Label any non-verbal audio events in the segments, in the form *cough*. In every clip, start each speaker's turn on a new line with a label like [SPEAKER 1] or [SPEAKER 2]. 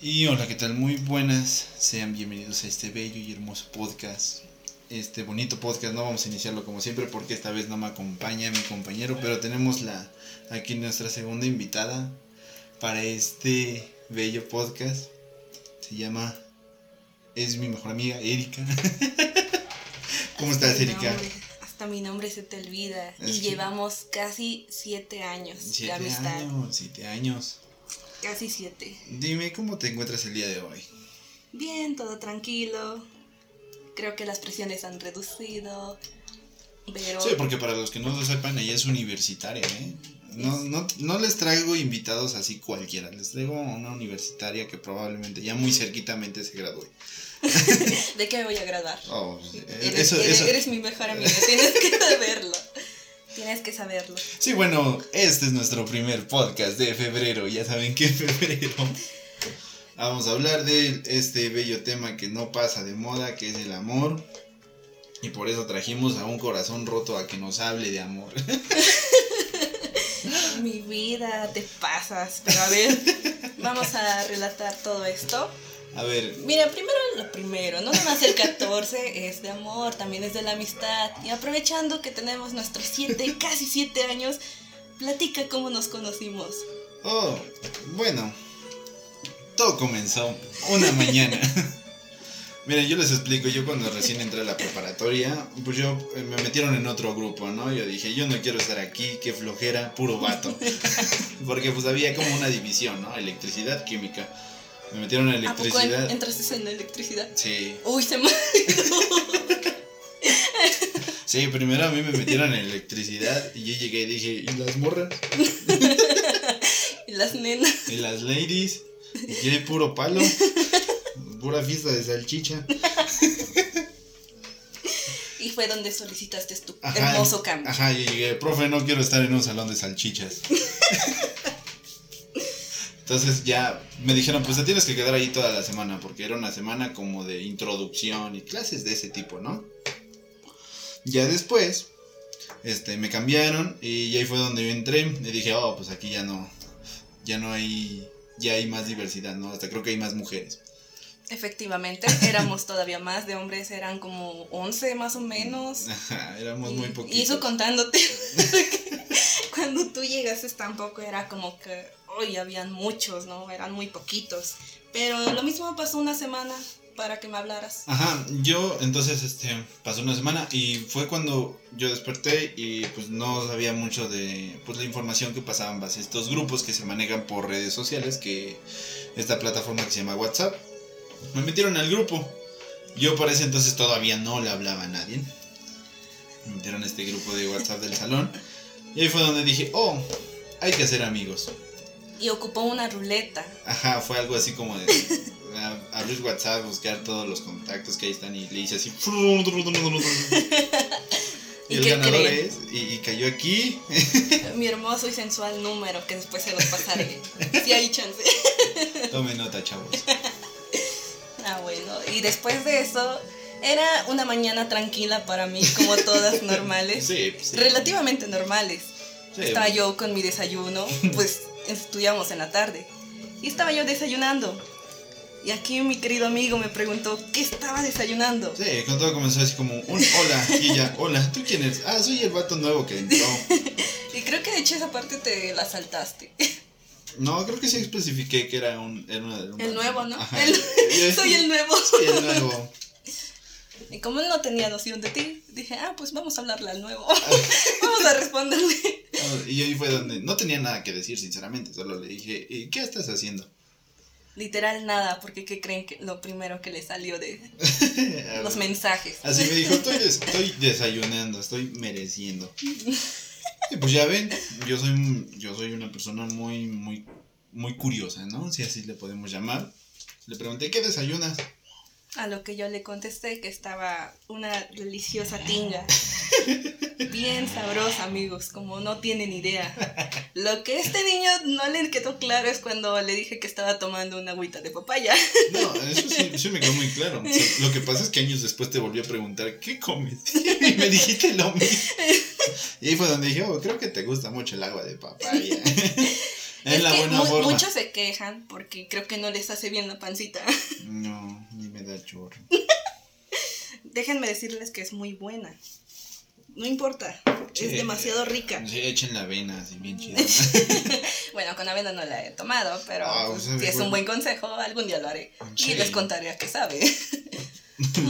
[SPEAKER 1] Y hola, ¿qué tal? Muy buenas. Sean bienvenidos a este bello y hermoso podcast. Este bonito podcast, no vamos a iniciarlo como siempre porque esta vez no me acompaña mi compañero, pero tenemos la aquí nuestra segunda invitada para este bello podcast. Se llama es mi mejor amiga Erika. *laughs* ¿Cómo estás,
[SPEAKER 2] Mi
[SPEAKER 1] Erika?
[SPEAKER 2] nombre- hasta mi nombre se te olvida.
[SPEAKER 1] Es
[SPEAKER 2] y
[SPEAKER 1] que-
[SPEAKER 2] llevamos casi siete años de amistad.
[SPEAKER 1] años, siete años.
[SPEAKER 2] Casi siete.
[SPEAKER 1] Dime cómo te encuentras el día de hoy.
[SPEAKER 2] Bien, todo tranquilo. Creo que las presiones han reducido. Pero
[SPEAKER 1] Sí, porque para los que no lo sepan, ella es universitaria, ¿eh? No, no, no les traigo invitados así cualquiera, les traigo a una universitaria que probablemente ya muy cerquitamente se gradúe. *laughs*
[SPEAKER 2] ¿de qué me voy a graduar?
[SPEAKER 1] Oh,
[SPEAKER 2] Eres,
[SPEAKER 1] eso,
[SPEAKER 2] eres-
[SPEAKER 1] eso.
[SPEAKER 2] eres mi mejor amiga, tienes que saberlo. *laughs* Tienes que saberlo.
[SPEAKER 1] Sí, bueno, este es nuestro primer podcast de febrero, ya saben que en *laughs* febrero vamos a hablar de este bello tema que no pasa de moda, que es el amor. Y por eso trajimos a un corazón roto a que nos hable de amor. *laughs*
[SPEAKER 2] Mi vida, te pasas. Pero a ver, *laughs* vamos a relatar todo esto.
[SPEAKER 1] A ver,
[SPEAKER 2] Mira, primero lo primero, no nomás el 14 *laughs* es de amor, también es de la amistad. Y aprovechando que tenemos nuestros siete, *laughs* casi siete años, platica cómo nos conocimos.
[SPEAKER 1] Oh, bueno, todo comenzó una mañana. *laughs* Miren, yo les explico, yo cuando recién entré a la preparatoria, pues yo eh, me metieron en otro grupo, ¿no? Yo dije, yo no quiero estar aquí, qué flojera, puro vato. Porque pues había como una división, ¿no? Electricidad, química. Me metieron en
[SPEAKER 2] ¿A poco en-
[SPEAKER 1] electricidad.
[SPEAKER 2] entraste en electricidad?
[SPEAKER 1] Sí,
[SPEAKER 2] Uy, se me...
[SPEAKER 1] sí, primero a mí me metieron en electricidad y yo llegué y dije, ¿y las morras? *laughs*
[SPEAKER 2] y las nenas.
[SPEAKER 1] Y las ladies, y hay puro palo, pura fiesta de salchicha.
[SPEAKER 2] Y fue donde solicitaste tu
[SPEAKER 1] Ajá,
[SPEAKER 2] hermoso cambio.
[SPEAKER 1] Ajá, yo llegué, profe, no quiero estar en un salón de salchichas. *laughs* Entonces ya me dijeron, pues te tienes que quedar ahí toda la semana, porque era una semana como de introducción y clases de ese tipo, ¿no? Ya después, este, me cambiaron y ahí fue donde yo entré y dije, oh, pues aquí ya no, ya no hay, ya hay más diversidad, ¿no? Hasta creo que hay más mujeres.
[SPEAKER 2] Efectivamente, éramos todavía más, de hombres eran como 11 más o menos.
[SPEAKER 1] Ajá, éramos
[SPEAKER 2] Y-
[SPEAKER 1] muy poquitos.
[SPEAKER 2] Y eso contándote. *laughs* *laughs* Cuando tú llegaste tampoco era como que hoy habían muchos, ¿no? Eran muy poquitos. Pero lo mismo pasó una semana para que me hablaras.
[SPEAKER 1] Ajá, yo entonces este pasó una semana y fue cuando yo desperté y pues no sabía mucho de pues la información que pasaban base estos grupos que se manejan por redes sociales, que esta plataforma que se llama WhatsApp. Me metieron al grupo. Yo para ese entonces todavía no le hablaba a nadie. Me metieron a este grupo de WhatsApp del salón. Y ahí fue donde dije, oh, hay que hacer amigos.
[SPEAKER 2] Y ocupó una ruleta.
[SPEAKER 1] Ajá, fue algo así como de *laughs* a- abrir WhatsApp, buscar todos los contactos que ahí están y le hice así. *laughs* Y,
[SPEAKER 2] ¿Y
[SPEAKER 1] el ganador
[SPEAKER 2] creen?
[SPEAKER 1] es, y, y cayó aquí. *laughs*
[SPEAKER 2] Mi hermoso y sensual número que después se los pasaré. Si hay chance.
[SPEAKER 1] Tome nota, chavos.
[SPEAKER 2] Ah, bueno. Y después de eso, era una mañana tranquila para mí, como todas *laughs* normales.
[SPEAKER 1] Sí, sí.
[SPEAKER 2] Relativamente normales.
[SPEAKER 1] Sí.
[SPEAKER 2] Estaba yo con mi desayuno, *laughs* pues estudiamos en la tarde. Y estaba yo desayunando. Y aquí mi querido amigo me preguntó qué estaba desayunando.
[SPEAKER 1] Sí, cuando todo comenzó así como un hola y ella, hola, ¿tú quién eres? Ah, soy el vato nuevo que entró. *laughs*
[SPEAKER 2] Y creo que de hecho esa parte te la saltaste.
[SPEAKER 1] No, creo que sí especifiqué que era un... Era una- un
[SPEAKER 2] El nuevo, ¿no? El- Soy el nuevo.
[SPEAKER 1] Soy el nuevo.
[SPEAKER 2] Y como él no tenía noción de ti, dije, ah, pues vamos a hablarle al nuevo. *laughs* vamos a responderle.
[SPEAKER 1] Y ahí fue donde no tenía nada que decir, sinceramente. Solo le dije, ¿y qué estás haciendo?
[SPEAKER 2] Literal nada, porque ¿qué creen que lo primero que le salió de *laughs* los mensajes?
[SPEAKER 1] Así me dijo, *laughs* estoy, des- estoy desayunando, estoy mereciendo. Y pues ya ven, yo soy, yo soy una persona muy, muy, muy curiosa, ¿no? Si así le podemos llamar. Le pregunté, ¿qué desayunas?
[SPEAKER 2] A lo que yo le contesté que estaba una deliciosa tinga. *laughs* Bien sabrosa, amigos, como no tienen idea. Lo que este niño no le quedó claro es cuando le dije que estaba tomando una agüita de papaya.
[SPEAKER 1] No, eso sí, sí me quedó muy claro. O sea, *laughs* lo que pasa es que años después te volví a preguntar, ¿qué comes? *laughs* Y me dijiste lo mismo. Y ahí fue donde dije, oh, creo que te gusta mucho el agua de papaya.
[SPEAKER 2] Es
[SPEAKER 1] la
[SPEAKER 2] que
[SPEAKER 1] buena
[SPEAKER 2] mu-
[SPEAKER 1] forma.
[SPEAKER 2] muchos se quejan porque creo que no les hace bien la pancita. *laughs*
[SPEAKER 1] No, ni me da chorro.
[SPEAKER 2] Déjenme decirles que es muy buena. No importa,
[SPEAKER 1] Sí.
[SPEAKER 2] es demasiado rica.
[SPEAKER 1] Sí, echen la avena así bien *laughs* chida. *laughs*
[SPEAKER 2] Bueno, con avena no la he tomado, pero
[SPEAKER 1] Ah,
[SPEAKER 2] pues, si es un buen consejo, algún día lo haré.
[SPEAKER 1] Sí.
[SPEAKER 2] Y les contaré a qué sabe.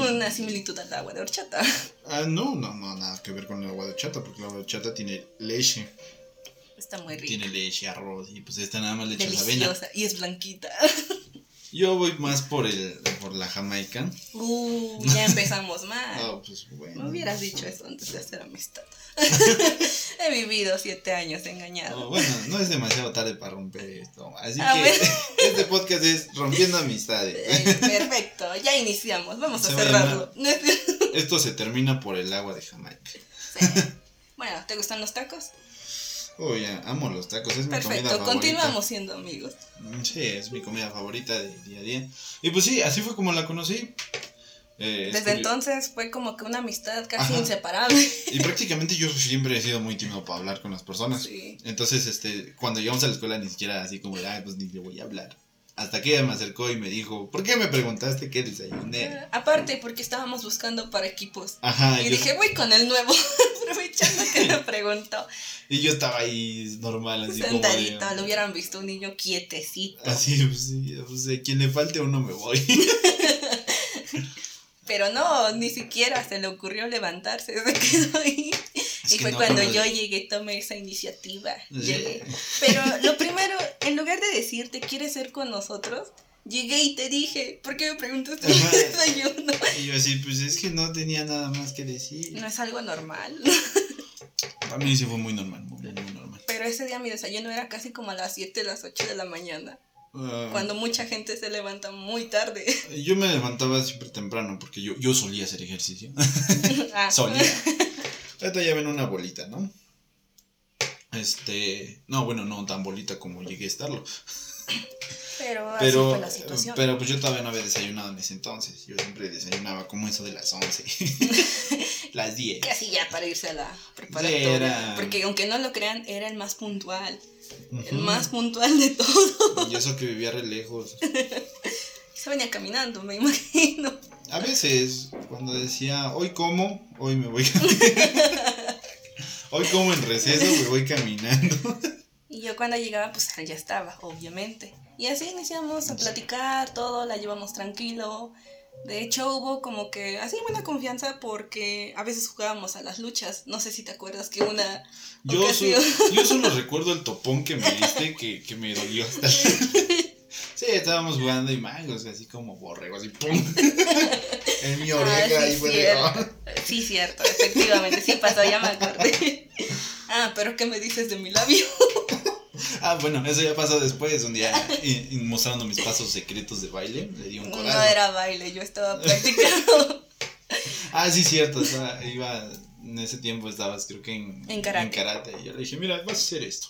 [SPEAKER 2] Una similitud al agua de horchata.
[SPEAKER 1] ah, no, no, no, nada que ver con el agua de chata, porque el agua de chata tiene leche.
[SPEAKER 2] Está muy rica.
[SPEAKER 1] Tiene leche, arroz, y pues esta nada más le echas avena.
[SPEAKER 2] Y es blanquita. *laughs*
[SPEAKER 1] Yo voy más por el por la jamaica.
[SPEAKER 2] Uh, *laughs* ya empezamos mal.
[SPEAKER 1] Ah, pues bueno.
[SPEAKER 2] Me hubieras dicho eso antes de hacer amistad. *laughs* He vivido siete años engañado.
[SPEAKER 1] Bueno, no es demasiado tarde para romper esto. Así
[SPEAKER 2] Ah,
[SPEAKER 1] que
[SPEAKER 2] bueno.
[SPEAKER 1] este podcast es Rompiendo Amistades.
[SPEAKER 2] Eh, perfecto, ya iniciamos. Vamos a
[SPEAKER 1] Se va a
[SPEAKER 2] cerrarlo.
[SPEAKER 1] Esto se termina por el agua de Jamaica.
[SPEAKER 2] Sí. Bueno, ¿te gustan los tacos?
[SPEAKER 1] Oh, ya, amo los tacos, es mi comida
[SPEAKER 2] Perfecto,
[SPEAKER 1] favorita.
[SPEAKER 2] continuamos siendo amigos.
[SPEAKER 1] Mm, Sí, es mi comida favorita de día a día. Y pues sí, así fue como la conocí. Eh, es
[SPEAKER 2] Desde entonces fue como que una amistad casi
[SPEAKER 1] Ajá.
[SPEAKER 2] inseparable.
[SPEAKER 1] Y prácticamente yo siempre he sido muy tímido para hablar con las personas.
[SPEAKER 2] Sí.
[SPEAKER 1] Entonces, este, cuando llegamos a la escuela ni siquiera así como, ay, pues ni le voy a hablar. Hasta que ella me acercó y me dijo, ¿por qué me preguntaste qué desayuné?
[SPEAKER 2] Aparte, porque estábamos buscando para equipos.
[SPEAKER 1] Ajá,
[SPEAKER 2] Y
[SPEAKER 1] yo-
[SPEAKER 2] dije, voy con el nuevo, *laughs* aprovechando que me preguntó.
[SPEAKER 1] y yo estaba ahí normal, así como
[SPEAKER 2] Sentadito,
[SPEAKER 1] de,
[SPEAKER 2] lo hubieran visto un niño quietecito.
[SPEAKER 1] Así, pues, sí, pues, quien le falte uno me voy. *laughs*
[SPEAKER 2] Pero no, ni siquiera se le ocurrió levantarse, se quedó ahí.
[SPEAKER 1] Es
[SPEAKER 2] y fue
[SPEAKER 1] no,
[SPEAKER 2] cuando yo llegué, tomé esa iniciativa. Llegué. Pero lo primero, en lugar de decirte, ¿quieres ser con nosotros? Llegué y te dije, ¿por qué me preguntaste el
[SPEAKER 1] Ajá. *laughs*
[SPEAKER 2] desayuno?
[SPEAKER 1] Y yo así, pues es que no tenía nada más que decir.
[SPEAKER 2] No es algo normal.
[SPEAKER 1] A mí sí fue muy normal, muy, muy normal.
[SPEAKER 2] Pero ese día mi desayuno era casi como a las 7, las 8 de la mañana.
[SPEAKER 1] Ah,
[SPEAKER 2] Cuando mucha gente se levanta muy tarde.
[SPEAKER 1] Yo me levantaba súper temprano porque yo, yo solía hacer ejercicio. *laughs*
[SPEAKER 2] Ah,
[SPEAKER 1] solía. Ahorita ya ven una bolita, ¿no? Este. No, bueno, no tan bolita como llegué a estarlo.
[SPEAKER 2] Pero, así
[SPEAKER 1] Pero,
[SPEAKER 2] fue la situación.
[SPEAKER 1] pero pues yo todavía no había desayunado en ese entonces. Yo siempre desayunaba como eso de las 11, *laughs* las 10.
[SPEAKER 2] Casi ya para irse a la preparatoria.
[SPEAKER 1] era-
[SPEAKER 2] Porque aunque no lo crean, era el más puntual. El más puntual de todo.
[SPEAKER 1] Y eso que vivía re lejos. *laughs*
[SPEAKER 2] Se venía caminando, me imagino.
[SPEAKER 1] A veces, cuando decía, hoy como, hoy me voy *laughs* Hoy como en receso, me voy caminando.
[SPEAKER 2] Y yo cuando llegaba, pues ya estaba, obviamente. Y así iniciamos a platicar, todo, la llevamos tranquilo. De hecho, hubo como que así buena confianza porque a veces jugábamos a las luchas. No sé si te acuerdas que una
[SPEAKER 1] Yo,
[SPEAKER 2] ocasión.
[SPEAKER 1] yo *laughs* solo recuerdo el topón que me diste que, que me dolió hasta. *laughs* Sí, estábamos jugando y magos, así como borregos, así ¡pum! *laughs* En mi oreja,
[SPEAKER 2] Ah, sí,
[SPEAKER 1] y
[SPEAKER 2] cierto.
[SPEAKER 1] "Ah".
[SPEAKER 2] Sí, cierto, efectivamente, sí pasó, ya me acordé. Ah, pero ¿qué me dices de mi labio? *laughs*
[SPEAKER 1] Ah, bueno, eso ya pasó después, un día y, y mostrando mis pasos secretos de baile, le di un
[SPEAKER 2] No
[SPEAKER 1] codazo.
[SPEAKER 2] era baile, yo estaba practicando. *laughs*
[SPEAKER 1] Ah, sí, cierto, estaba- iba, en ese tiempo estabas creo que en,
[SPEAKER 2] En karate.
[SPEAKER 1] y yo le dije, mira, vas a hacer esto.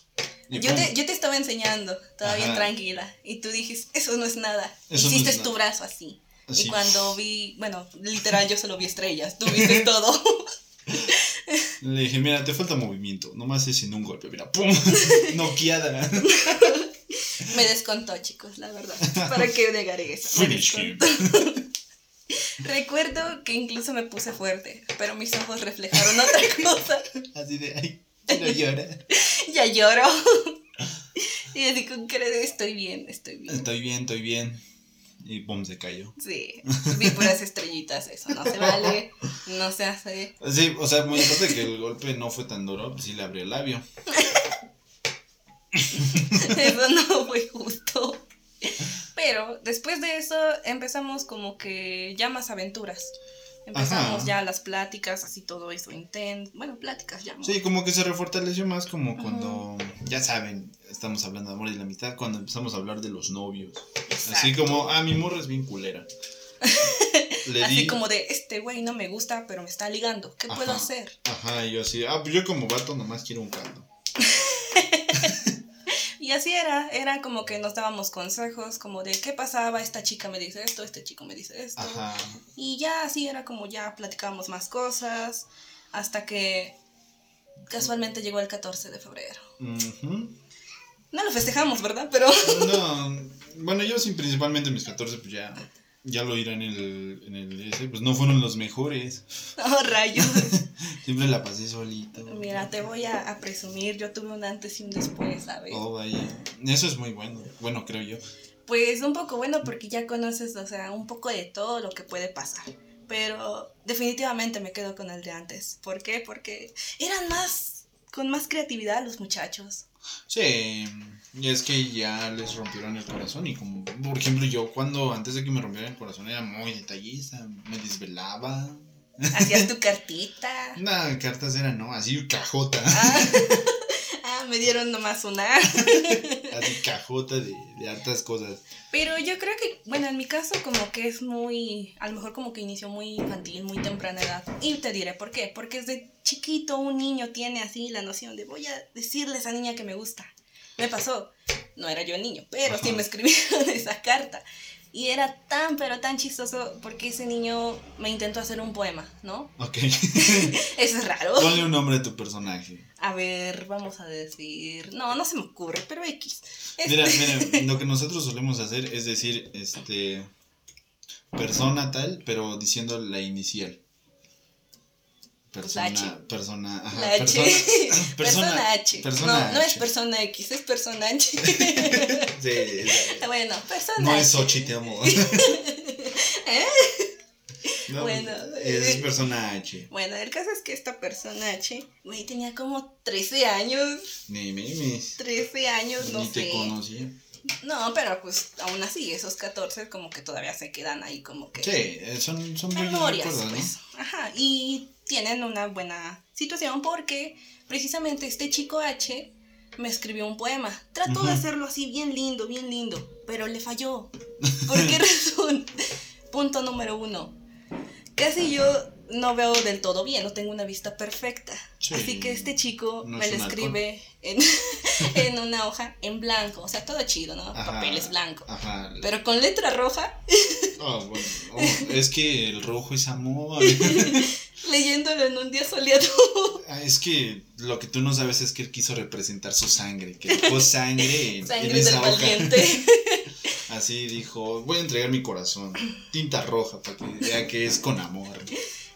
[SPEAKER 2] Yo te, yo te estaba enseñando, bien
[SPEAKER 1] Ajá.
[SPEAKER 2] tranquila. Y tú dijiste, eso no es nada.
[SPEAKER 1] Eso no
[SPEAKER 2] Hiciste
[SPEAKER 1] es
[SPEAKER 2] tu
[SPEAKER 1] nada.
[SPEAKER 2] brazo así.
[SPEAKER 1] Así.
[SPEAKER 2] Y cuando vi, bueno, literal, yo solo vi estrellas. Tú viste *laughs* todo.
[SPEAKER 1] Le dije, mira, te falta movimiento, nomás es en un golpe, mira, ¡pum! *laughs* Noqueada.
[SPEAKER 2] Me descontó, chicos, la verdad. ¿Para qué negaré eso? *laughs* Recuerdo que incluso me puse fuerte, pero mis ojos reflejaron otra cosa.
[SPEAKER 1] Así de, ay, quiero llorar. *laughs*
[SPEAKER 2] Ya lloro. *laughs* Y así con cara de estoy bien, estoy bien.
[SPEAKER 1] Estoy bien, estoy bien. Y pum, se cayó.
[SPEAKER 2] Sí, vi puras estrellitas, eso no se vale, no se hace.
[SPEAKER 1] Sí, o sea, muy aparte de que el golpe no fue tan duro, pues sí le abrió el labio. *laughs*
[SPEAKER 2] Eso no fue justo. Pero después de eso empezamos como que ya más aventuras. Empezamos
[SPEAKER 1] Ajá.
[SPEAKER 2] ya las pláticas, así todo eso intenso. Bueno, pláticas ya.
[SPEAKER 1] Sí, como que se refortaleció más como cuando, ya saben, estamos hablando de amor y la amistad, cuando empezamos a hablar de los novios. Así como, ah, mi morra es bien culera. *laughs* Le
[SPEAKER 2] Así
[SPEAKER 1] di-
[SPEAKER 2] como de, este güey no me gusta, pero me está ligando. ¿Qué puedo hacer?
[SPEAKER 1] Ajá, y yo así, ah, pues yo como vato nomás quiero un caldo.
[SPEAKER 2] Y así era, era como que nos dábamos consejos, como de qué pasaba, esta chica me dice esto, este chico me dice esto.
[SPEAKER 1] Ajá.
[SPEAKER 2] Y ya así era como ya platicábamos más cosas, hasta que casualmente llegó el 14 de febrero. No lo festejamos, ¿verdad? Pero...
[SPEAKER 1] No, bueno, yo sí, principalmente mis 14, pues ya, ya lo irán en el, en el ese, pues no fueron los mejores. *laughs*
[SPEAKER 2] Oh, rayos. *laughs*
[SPEAKER 1] Siempre la pasé solito.
[SPEAKER 2] Mira, te voy a, a presumir, yo tuve un antes y un después, ¿sabes?
[SPEAKER 1] Oh, vaya. Eso es muy bueno. Bueno, creo yo.
[SPEAKER 2] Pues un poco bueno porque ya conoces, o sea, un poco de todo lo que puede pasar. Pero definitivamente me quedo con el de antes. ¿Por qué? Porque eran más, con más creatividad los muchachos.
[SPEAKER 1] Sí, y es que ya les rompieron el corazón y como, por ejemplo, yo cuando antes de que me rompieran el corazón era muy detallista, me desvelaba.
[SPEAKER 2] Hacías *laughs* tu cartita.
[SPEAKER 1] Nah, cartas eran, no, así cajota.
[SPEAKER 2] Ah, *laughs* ah, me dieron nomás una. *laughs*
[SPEAKER 1] así cajota de, de hartas cosas.
[SPEAKER 2] Pero yo creo que, bueno, en mi caso como que es muy, a lo mejor como que inició muy infantil, muy temprana edad. Y te diré por qué. Porque desde chiquito un niño tiene así la noción de voy a decirle a esa niña que me gusta. Me pasó, no era yo el niño, pero sí me escribieron *laughs* esa carta. Y era tan, pero tan chistoso porque ese niño me intentó hacer un poema, ¿no?
[SPEAKER 1] Ok. *laughs*
[SPEAKER 2] Eso es raro.
[SPEAKER 1] Ponle un nombre a tu personaje.
[SPEAKER 2] A ver, vamos a decir... No, no se me ocurre, pero X. Este-
[SPEAKER 1] Mira, *laughs* mira, lo que nosotros solemos hacer es decir, este, persona tal, pero diciendo la inicial. Persona,
[SPEAKER 2] H.
[SPEAKER 1] persona, ajá,
[SPEAKER 2] La H.
[SPEAKER 1] persona, *laughs* *laughs*
[SPEAKER 2] Persona, H.
[SPEAKER 1] persona
[SPEAKER 2] no, no es persona X, es persona H. *laughs*
[SPEAKER 1] Sí,
[SPEAKER 2] bueno, persona
[SPEAKER 1] no
[SPEAKER 2] H.
[SPEAKER 1] es Sochi, te amo. No,
[SPEAKER 2] Bueno,
[SPEAKER 1] es
[SPEAKER 2] eh.
[SPEAKER 1] persona H.
[SPEAKER 2] Bueno, el caso es que esta persona H, güey, tenía como 13 años.
[SPEAKER 1] Ni memes.
[SPEAKER 2] 13 años, no
[SPEAKER 1] Ni te
[SPEAKER 2] sé.
[SPEAKER 1] conocía.
[SPEAKER 2] No, pero pues aún así, esos 14 como que todavía se quedan ahí como que...
[SPEAKER 1] Sí, eh, son, son
[SPEAKER 2] memorias,
[SPEAKER 1] recuerdos, ¿no?
[SPEAKER 2] pues. Ajá, y tienen una buena situación porque precisamente este chico H me escribió un poema. Trató de hacerlo así bien lindo, bien lindo, pero le falló. ¿Por qué razón? Punto número uno. Casi yo no veo del todo bien, no tengo una vista perfecta.
[SPEAKER 1] Sí.
[SPEAKER 2] Así que este chico
[SPEAKER 1] No
[SPEAKER 2] me
[SPEAKER 1] es
[SPEAKER 2] lo escribe en, *laughs* en una hoja en blanco. O sea, todo chido, ¿no?
[SPEAKER 1] Ajá.
[SPEAKER 2] Papeles blancos.
[SPEAKER 1] Ajá.
[SPEAKER 2] Pero con letra roja, *laughs*
[SPEAKER 1] Oh, bueno, oh, es que el rojo es amor. *laughs*
[SPEAKER 2] leyéndolo en un día soleado.
[SPEAKER 1] Ah, es que lo que tú no sabes es que él quiso representar su sangre, que dejó sangre en,
[SPEAKER 2] Sangre
[SPEAKER 1] en
[SPEAKER 2] del
[SPEAKER 1] esa hoja.
[SPEAKER 2] valiente.
[SPEAKER 1] Así dijo, voy a entregar mi corazón, tinta roja, para que vea que es con amor.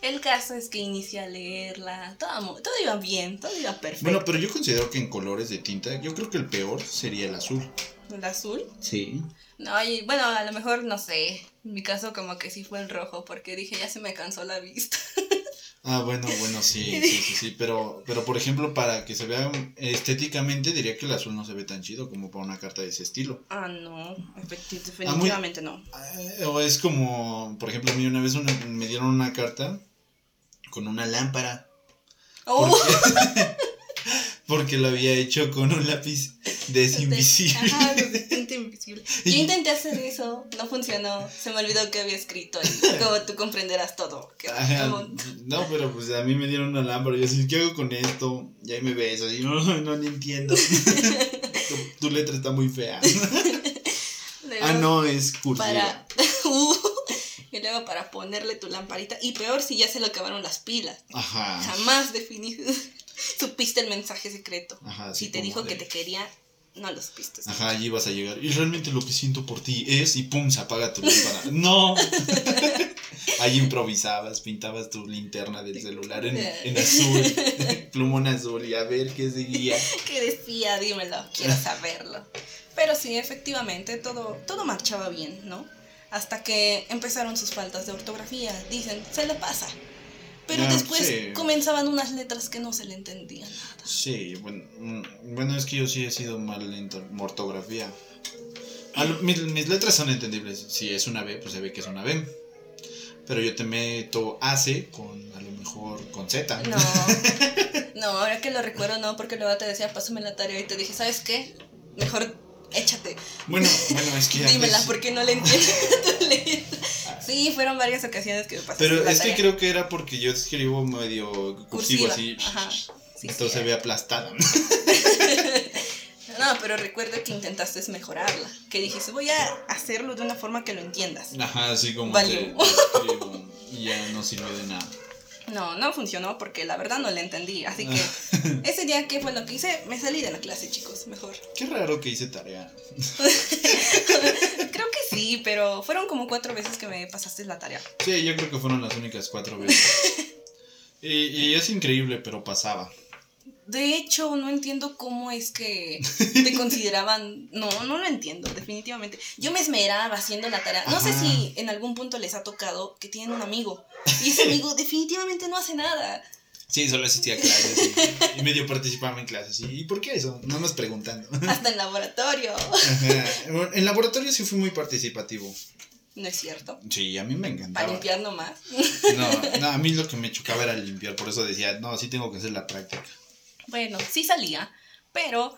[SPEAKER 2] El caso es que inicié a leerla. Todo, todo iba bien, todo iba perfecto.
[SPEAKER 1] Bueno, pero yo considero que en colores de tinta, yo creo que el peor sería el azul.
[SPEAKER 2] ¿El azul?
[SPEAKER 1] Sí.
[SPEAKER 2] No, y bueno, a lo mejor no sé. En mi caso, como que sí fue el rojo, porque dije ya se me cansó la vista. *laughs*
[SPEAKER 1] Ah, bueno, bueno, sí, sí, sí, sí, pero, pero por ejemplo, para que se vea estéticamente, diría que el azul no se ve tan chido como para una carta de ese estilo.
[SPEAKER 2] Ah, no,
[SPEAKER 1] Ah,
[SPEAKER 2] definitivamente no.
[SPEAKER 1] Eh, O es como, por ejemplo, a mí una vez una- me dieron una carta con una lámpara.
[SPEAKER 2] Oh,
[SPEAKER 1] Porque, *laughs* porque lo había hecho con un lápiz desinvisible.
[SPEAKER 2] Ajá, tinta invisible. *laughs* Yo intenté hacer eso, no funcionó. Se me olvidó que había escrito y *laughs* como tú comprenderás todo. que-
[SPEAKER 1] Ajá,
[SPEAKER 2] como-
[SPEAKER 1] no, pero pues a mí me dieron una lámpara yo así, ¿qué hago con esto? Y ahí me ves, así, no, no, ni entiendo. tu, tu letra está muy fea. ah, no, es cursiva.
[SPEAKER 2] Para. Uh, luego para ponerle tu lamparita. Y peor si ya se le acabaron las pilas.
[SPEAKER 1] Ajá.
[SPEAKER 2] Jamás definí. *laughs* supiste el mensaje secreto.
[SPEAKER 1] Ajá,
[SPEAKER 2] si te dijo
[SPEAKER 1] de-
[SPEAKER 2] que te quería, no lo supiste.
[SPEAKER 1] Ajá, allí vas a llegar. Y realmente lo que siento por ti es, y pum, se apaga tu lámpara. *laughs* ¡No! *laughs* Ahí improvisabas, pintabas tu linterna del celular en, en azul, plumón azul, y a ver qué seguía.
[SPEAKER 2] ¿Qué decía? Dímelo, quiero saberlo. Pero sí, efectivamente, todo, todo marchaba bien, ¿no? Hasta que empezaron sus faltas de ortografía. Dicen, se le pasa. Pero
[SPEAKER 1] Ah,
[SPEAKER 2] después
[SPEAKER 1] sí.
[SPEAKER 2] comenzaban unas letras que no se le entendían nada.
[SPEAKER 1] Sí, bueno, mm, bueno, es que yo sí he sido mal en to- ortografía. Mis letras son entendibles. Si es una B, pues se ve que es una B. Pero yo te meto AC con, a lo mejor, con Z.
[SPEAKER 2] No, *laughs* no, ahora que lo recuerdo, no, porque luego te decía, pásame la tarea y te dije, ¿sabes qué? Mejor échate.
[SPEAKER 1] Bueno, bueno, es que *laughs*
[SPEAKER 2] Dímela, porque no le entiendo. *laughs* Sí, fueron varias ocasiones que me pasaste
[SPEAKER 1] Pero es que creo que era porque yo escribo medio cursivo
[SPEAKER 2] Cursiva,
[SPEAKER 1] así.
[SPEAKER 2] ajá, sí,
[SPEAKER 1] entonces
[SPEAKER 2] sí.
[SPEAKER 1] se ve aplastada. *laughs*
[SPEAKER 2] No, pero recuerda que intentaste mejorarla. Que dijiste, voy a hacerlo de una forma que lo entiendas.
[SPEAKER 1] Ajá, así como
[SPEAKER 2] Valió.
[SPEAKER 1] que escribo y ya no sirve de nada.
[SPEAKER 2] No, no funcionó porque la verdad no le entendí. Así que *laughs* ese día, ¿qué fue lo que hice? Me salí de la clase, chicos, mejor.
[SPEAKER 1] Qué raro que hice tarea. *laughs*
[SPEAKER 2] creo que sí, pero fueron como cuatro veces que me pasaste la tarea.
[SPEAKER 1] Sí, yo creo que fueron las únicas cuatro veces. *laughs* y, y es increíble, pero pasaba.
[SPEAKER 2] De hecho, no entiendo cómo es que te consideraban. No, no lo entiendo, definitivamente. Yo me esmeraba haciendo la tarea. No sé si en algún punto les ha tocado que tienen un amigo y ese *laughs* amigo definitivamente no hace nada.
[SPEAKER 1] Sí, solo asistía a clases y, y medio participaba en clases. ¿Y, ¿y por qué eso? No más preguntando. *laughs*
[SPEAKER 2] Hasta en laboratorio.
[SPEAKER 1] Ajá. En laboratorio sí fui muy participativo.
[SPEAKER 2] No es cierto.
[SPEAKER 1] Sí, a mí me
[SPEAKER 2] Para
[SPEAKER 1] encantaba.
[SPEAKER 2] limpiar nomás.
[SPEAKER 1] No, no, a mí lo que me chocaba era limpiar, por eso decía, no, sí tengo que hacer la práctica.
[SPEAKER 2] Bueno, sí salía, pero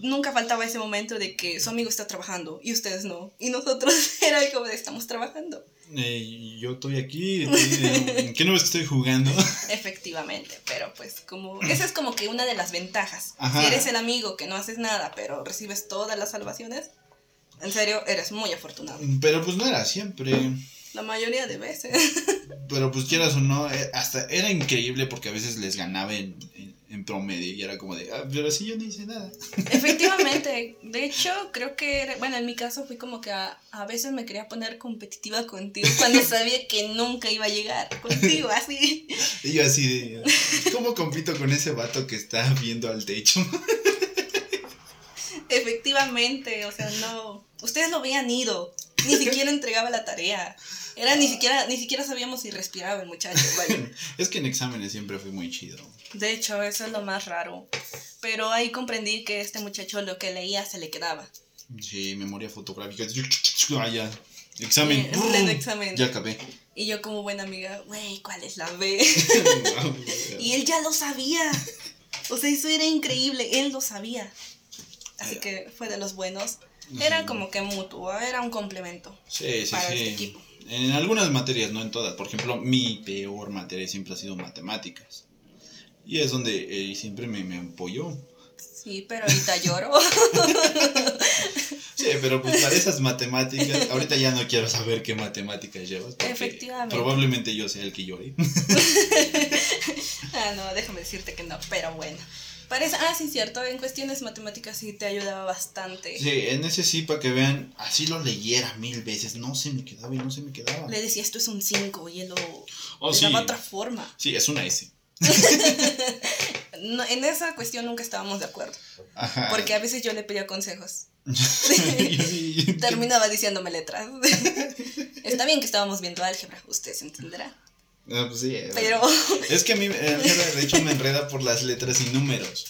[SPEAKER 2] nunca faltaba ese momento de que su amigo está trabajando y ustedes no. Y nosotros *laughs* era como de estamos trabajando.
[SPEAKER 1] Eh, yo estoy aquí, estoy- ¿qué no ves que estoy jugando? *laughs*
[SPEAKER 2] Efectivamente, pero pues como esa es como que una de las ventajas.
[SPEAKER 1] Ajá.
[SPEAKER 2] Si eres el amigo que no haces nada, pero recibes todas las salvaciones, en serio, eres muy afortunado.
[SPEAKER 1] Pero pues no era siempre.
[SPEAKER 2] La mayoría de veces.
[SPEAKER 1] Pero pues quieras o no, eh, hasta era increíble porque a veces les ganaba en, en- promedio y era como de, ah, pero así yo no hice nada. *laughs*
[SPEAKER 2] Efectivamente, de hecho, creo que, era- bueno, en mi caso fui como que a, a veces me quería poner competitiva contigo cuando *laughs* sabía que nunca iba a llegar contigo, así.
[SPEAKER 1] Y yo así de, ¿cómo compito con ese vato que está viendo al techo? *laughs*
[SPEAKER 2] Efectivamente, o sea, no. Ustedes lo habían ido, ni siquiera entregaba la tarea. Era ni siquiera, ni siquiera sabíamos si respiraba el muchacho, *laughs* vaya.
[SPEAKER 1] Es que en exámenes siempre fui muy chido.
[SPEAKER 2] De hecho, eso es lo más raro. Pero ahí comprendí que este muchacho lo que leía se le quedaba.
[SPEAKER 1] Sí, memoria fotográfica. Ah, ya. Examen.
[SPEAKER 2] Sí, en pleno examen.
[SPEAKER 1] Ya acabé.
[SPEAKER 2] Y yo como buena amiga, güey, ¿cuál es la B? *laughs* y él ya lo sabía. O sea, eso era increíble, él lo sabía. Así que fue de los buenos. Era como que mutuo, era un complemento
[SPEAKER 1] Sí, sí,
[SPEAKER 2] para
[SPEAKER 1] sí.
[SPEAKER 2] este equipo.
[SPEAKER 1] En algunas materias, no en todas. Por ejemplo, mi peor materia siempre ha sido matemáticas. Y es donde eh, siempre me, me apoyó.
[SPEAKER 2] Sí, pero ahorita lloro.
[SPEAKER 1] Sí, pero pues para esas matemáticas, ahorita ya no quiero saber qué matemáticas llevas.
[SPEAKER 2] Efectivamente.
[SPEAKER 1] Probablemente yo sea el que llore.
[SPEAKER 2] ah, no, déjame decirte que no, pero bueno. Parece, ah, sí, cierto, en cuestiones matemáticas sí te ayudaba bastante.
[SPEAKER 1] Sí, en ese sí, para que vean, así lo leyera mil veces, no se me quedaba y no se me quedaba.
[SPEAKER 2] Le decía esto es un 5 y él lo
[SPEAKER 1] Oh,
[SPEAKER 2] le
[SPEAKER 1] sí.
[SPEAKER 2] daba otra forma.
[SPEAKER 1] Sí, es una S. *laughs*
[SPEAKER 2] No, en esa cuestión nunca estábamos de acuerdo.
[SPEAKER 1] Ajá.
[SPEAKER 2] Porque a veces yo le pedía consejos. *laughs* *laughs* Terminaba diciéndome letras. Está bien que estábamos viendo álgebra, usted se
[SPEAKER 1] No, pues sí, eh,
[SPEAKER 2] Pero *laughs*
[SPEAKER 1] Es que a mí, eh, de hecho, me enreda por las letras y números.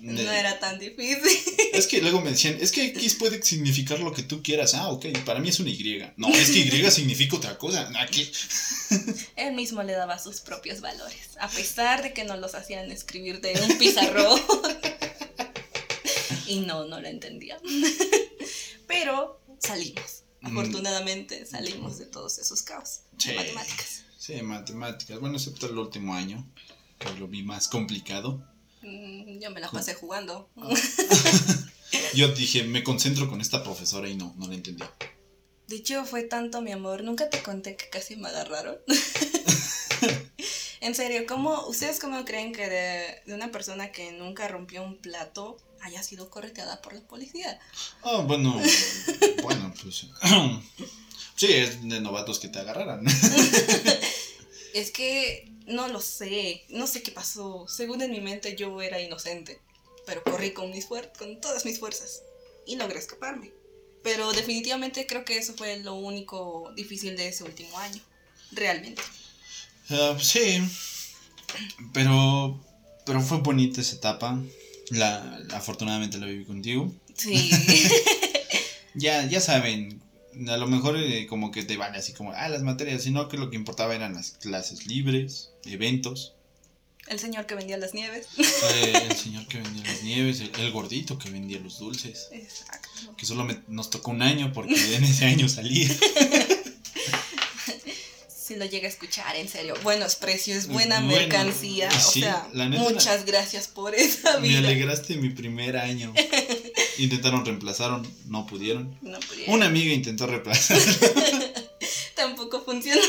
[SPEAKER 2] no era tan difícil. *laughs*
[SPEAKER 1] Es que luego me decían, es que X puede significar lo que tú quieras. Ah, ok, para mí es una Y. No, es que Y significa otra cosa. Aquí. *laughs*
[SPEAKER 2] Él mismo le daba sus propios valores, a pesar de que nos los hacían escribir de un pizarrón. y no, no lo entendía. Pero salimos.
[SPEAKER 1] Mm.
[SPEAKER 2] Afortunadamente salimos de todos esos caos
[SPEAKER 1] Sí.
[SPEAKER 2] de matemáticas.
[SPEAKER 1] Sí, matemáticas. Bueno, excepto el último año, que lo vi más complicado.
[SPEAKER 2] Mm, Yo me la pasé jugando. *laughs*
[SPEAKER 1] Yo dije, me concentro con esta profesora y no, no la entendí.
[SPEAKER 2] De hecho, fue tanto mi amor. Nunca te conté que casi me agarraron. *laughs* en serio, ¿cómo, ¿ustedes cómo creen que de, de una persona que nunca rompió un plato haya sido correteada por la policía?
[SPEAKER 1] Ah, bueno, bueno, pues. Sí, es de novatos que te agarraran. *laughs*
[SPEAKER 2] Es que no lo sé. No sé qué pasó. Según en mi mente yo era inocente. Pero corrí con, mis fuer- con todas mis fuerzas. Y logré escaparme. Pero definitivamente creo que eso fue lo único difícil de ese último año. Realmente.
[SPEAKER 1] Ah, sí, pero, pero fue bonita esa etapa. La, afortunadamente la viví contigo.
[SPEAKER 2] Sí. *laughs*
[SPEAKER 1] Ya, ya saben, a lo mejor eh, como que te vale así como, ah, las materias, sino que lo que importaba eran las clases libres, eventos,
[SPEAKER 2] El señor que vendía las nieves.
[SPEAKER 1] eh, *laughs* el señor que vendía las nieves, el, el gordito que vendía los dulces,
[SPEAKER 2] Exacto.
[SPEAKER 1] que solo me- nos tocó un año porque en ese año salía. *laughs*
[SPEAKER 2] Si lo llega a escuchar, en serio. Buenos precios, buena
[SPEAKER 1] Bueno,
[SPEAKER 2] mercancía.
[SPEAKER 1] sí,
[SPEAKER 2] o sea,
[SPEAKER 1] la neta,
[SPEAKER 2] muchas gracias por esa
[SPEAKER 1] Me
[SPEAKER 2] vida.
[SPEAKER 1] alegraste mi primer año. *laughs* Intentaron reemplazaron, no pudieron.
[SPEAKER 2] No podía.
[SPEAKER 1] Una amiga intentó reemplazar. *laughs*
[SPEAKER 2] Tampoco funcionó.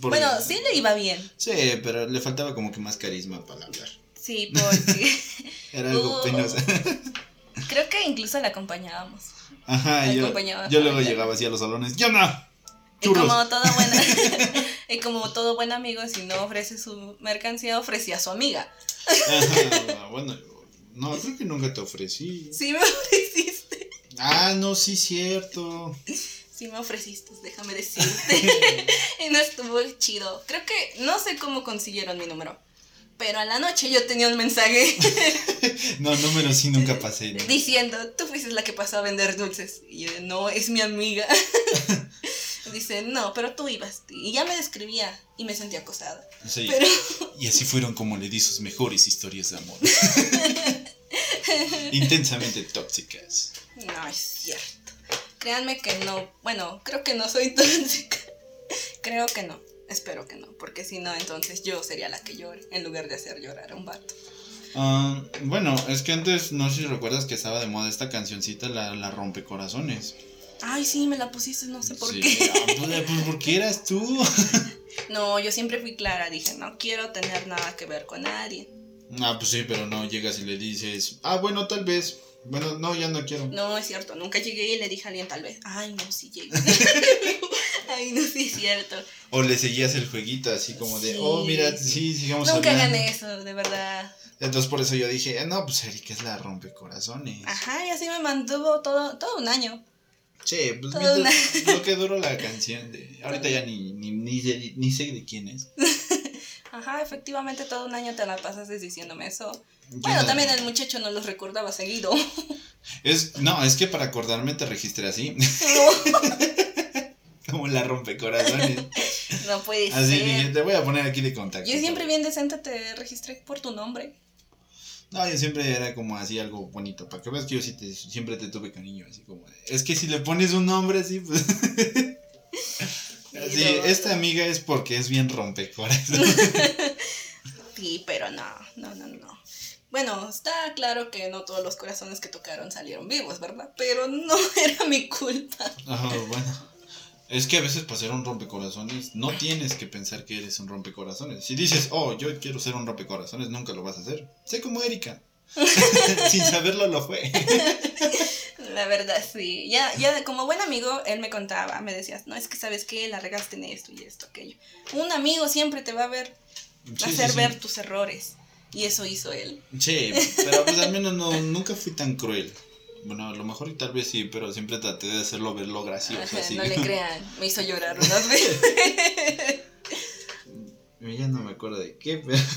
[SPEAKER 2] Bueno, sí le iba bien.
[SPEAKER 1] Sí, pero le faltaba como que más carisma para hablar.
[SPEAKER 2] Sí, porque *laughs*
[SPEAKER 1] Era algo penoso.
[SPEAKER 2] creo que incluso la acompañábamos.
[SPEAKER 1] Ajá,
[SPEAKER 2] Me
[SPEAKER 1] yo,
[SPEAKER 2] acompañaba
[SPEAKER 1] yo luego llegaba así a los salones. ¡Ya no!
[SPEAKER 2] Y como *laughs* todo buen, y como todo buen amigo, si no ofrece su mercancía, ofrecía a su amiga.
[SPEAKER 1] Ajá, bueno, no, creo que nunca te ofrecí.
[SPEAKER 2] Sí me *laughs* ofreciste.
[SPEAKER 1] Ah, no, sí, cierto.
[SPEAKER 2] Sí me ofreciste, déjame decirte. *laughs* y no estuvo chido. Creo que no sé cómo consiguieron mi número. Pero a la noche yo tenía un mensaje *laughs*
[SPEAKER 1] No, número sí nunca pasé. ¿no?
[SPEAKER 2] diciendo, tú fuiste la que pasó a vender dulces. Y yo, no, es mi amiga. Dice, no, pero tú ibas. Y ya me describía y me sentía acosada.
[SPEAKER 1] Sí.
[SPEAKER 2] Pero
[SPEAKER 1] Y así *laughs* fueron como le di sus mejores historias de amor. *laughs* Intensamente tóxicas.
[SPEAKER 2] no es cierto. Créanme que no. Bueno, creo que no soy *laughs* tóxica. Creo que no. Espero que no. Porque si no, entonces yo sería la que llore. En lugar de hacer llorar a un vato.
[SPEAKER 1] Ah, bueno, es que antes, no sé si recuerdas que estaba de moda esta cancioncita, la, la rompecorazones.
[SPEAKER 2] Ay, sí, me la pusiste, no sé por
[SPEAKER 1] Sí,
[SPEAKER 2] qué.
[SPEAKER 1] ah, pues, pues, porque eras tú. *laughs*
[SPEAKER 2] No, yo siempre fui clara. Dije, no quiero tener nada que ver con nadie.
[SPEAKER 1] Ah, pues sí, pero no llegas y le dices, ah, bueno, tal vez. Bueno, no, ya no quiero.
[SPEAKER 2] No, es cierto. Nunca llegué y le dije a alguien tal vez. Ay, no, sí llegué. *laughs* Ay, no, sí es cierto.
[SPEAKER 1] O le seguías el jueguito así como de,
[SPEAKER 2] Sí.
[SPEAKER 1] oh, mira, sí, sigamos
[SPEAKER 2] Nunca
[SPEAKER 1] hablando.
[SPEAKER 2] gané eso, de verdad.
[SPEAKER 1] Entonces por eso yo dije, "Ah, no, pues Erika es la rompecorazones.
[SPEAKER 2] Ajá, y así me mantuvo todo, todo un año.
[SPEAKER 1] Che, pues mientras- lo que duró la canción de. Ahorita ya ni, ni, ni, sé- ni sé de quién es. *laughs*
[SPEAKER 2] Ajá, efectivamente todo un año te la pasas diciéndome eso.
[SPEAKER 1] Yo
[SPEAKER 2] Bueno,
[SPEAKER 1] no-
[SPEAKER 2] también el muchacho no los recordaba seguido. *laughs*
[SPEAKER 1] Es, no, es que para acordarme te registré así. *laughs* como la rompecorazones.
[SPEAKER 2] No puede
[SPEAKER 1] Así
[SPEAKER 2] ser.
[SPEAKER 1] te voy a poner aquí de contacto.
[SPEAKER 2] Yo siempre bien decente te registré por tu nombre.
[SPEAKER 1] No, yo siempre era como así algo bonito. Para que veas que yo sí te, siempre te tuve cariño. Así como de- Es que si le pones un nombre así, pues. *laughs* Así,
[SPEAKER 2] no.
[SPEAKER 1] esta amiga es porque es bien rompecorazones. *laughs*
[SPEAKER 2] Sí, pero no, no, no, no. Bueno, está claro que no todos los corazones que tocaron salieron vivos, ¿verdad? Pero no *laughs* era mi culpa.
[SPEAKER 1] Ajá, bueno. Es que a veces para ser un rompecorazones no tienes que pensar que eres un rompecorazones. Si dices, oh, yo quiero ser un rompecorazones, nunca lo vas a hacer. Sé como Erika. *laughs* Sin saberlo lo fue.
[SPEAKER 2] La verdad, sí. Ya, ya como buen amigo, él me contaba, me decías, no, es que sabes qué, la regaste en esto y esto, aquello. Un amigo siempre te va a ver,
[SPEAKER 1] Sí,
[SPEAKER 2] hacer
[SPEAKER 1] sí, sí.
[SPEAKER 2] ver tus errores. Y eso hizo él.
[SPEAKER 1] Sí, pero pues al menos no, nunca fui tan cruel. Bueno, a lo mejor y tal vez sí, pero siempre traté de hacerlo verlo gracioso.
[SPEAKER 2] Ajá,
[SPEAKER 1] así.
[SPEAKER 2] no le crean, me hizo llorar unas *laughs* veces.
[SPEAKER 1] Ya no me acuerdo de qué, pero... *laughs*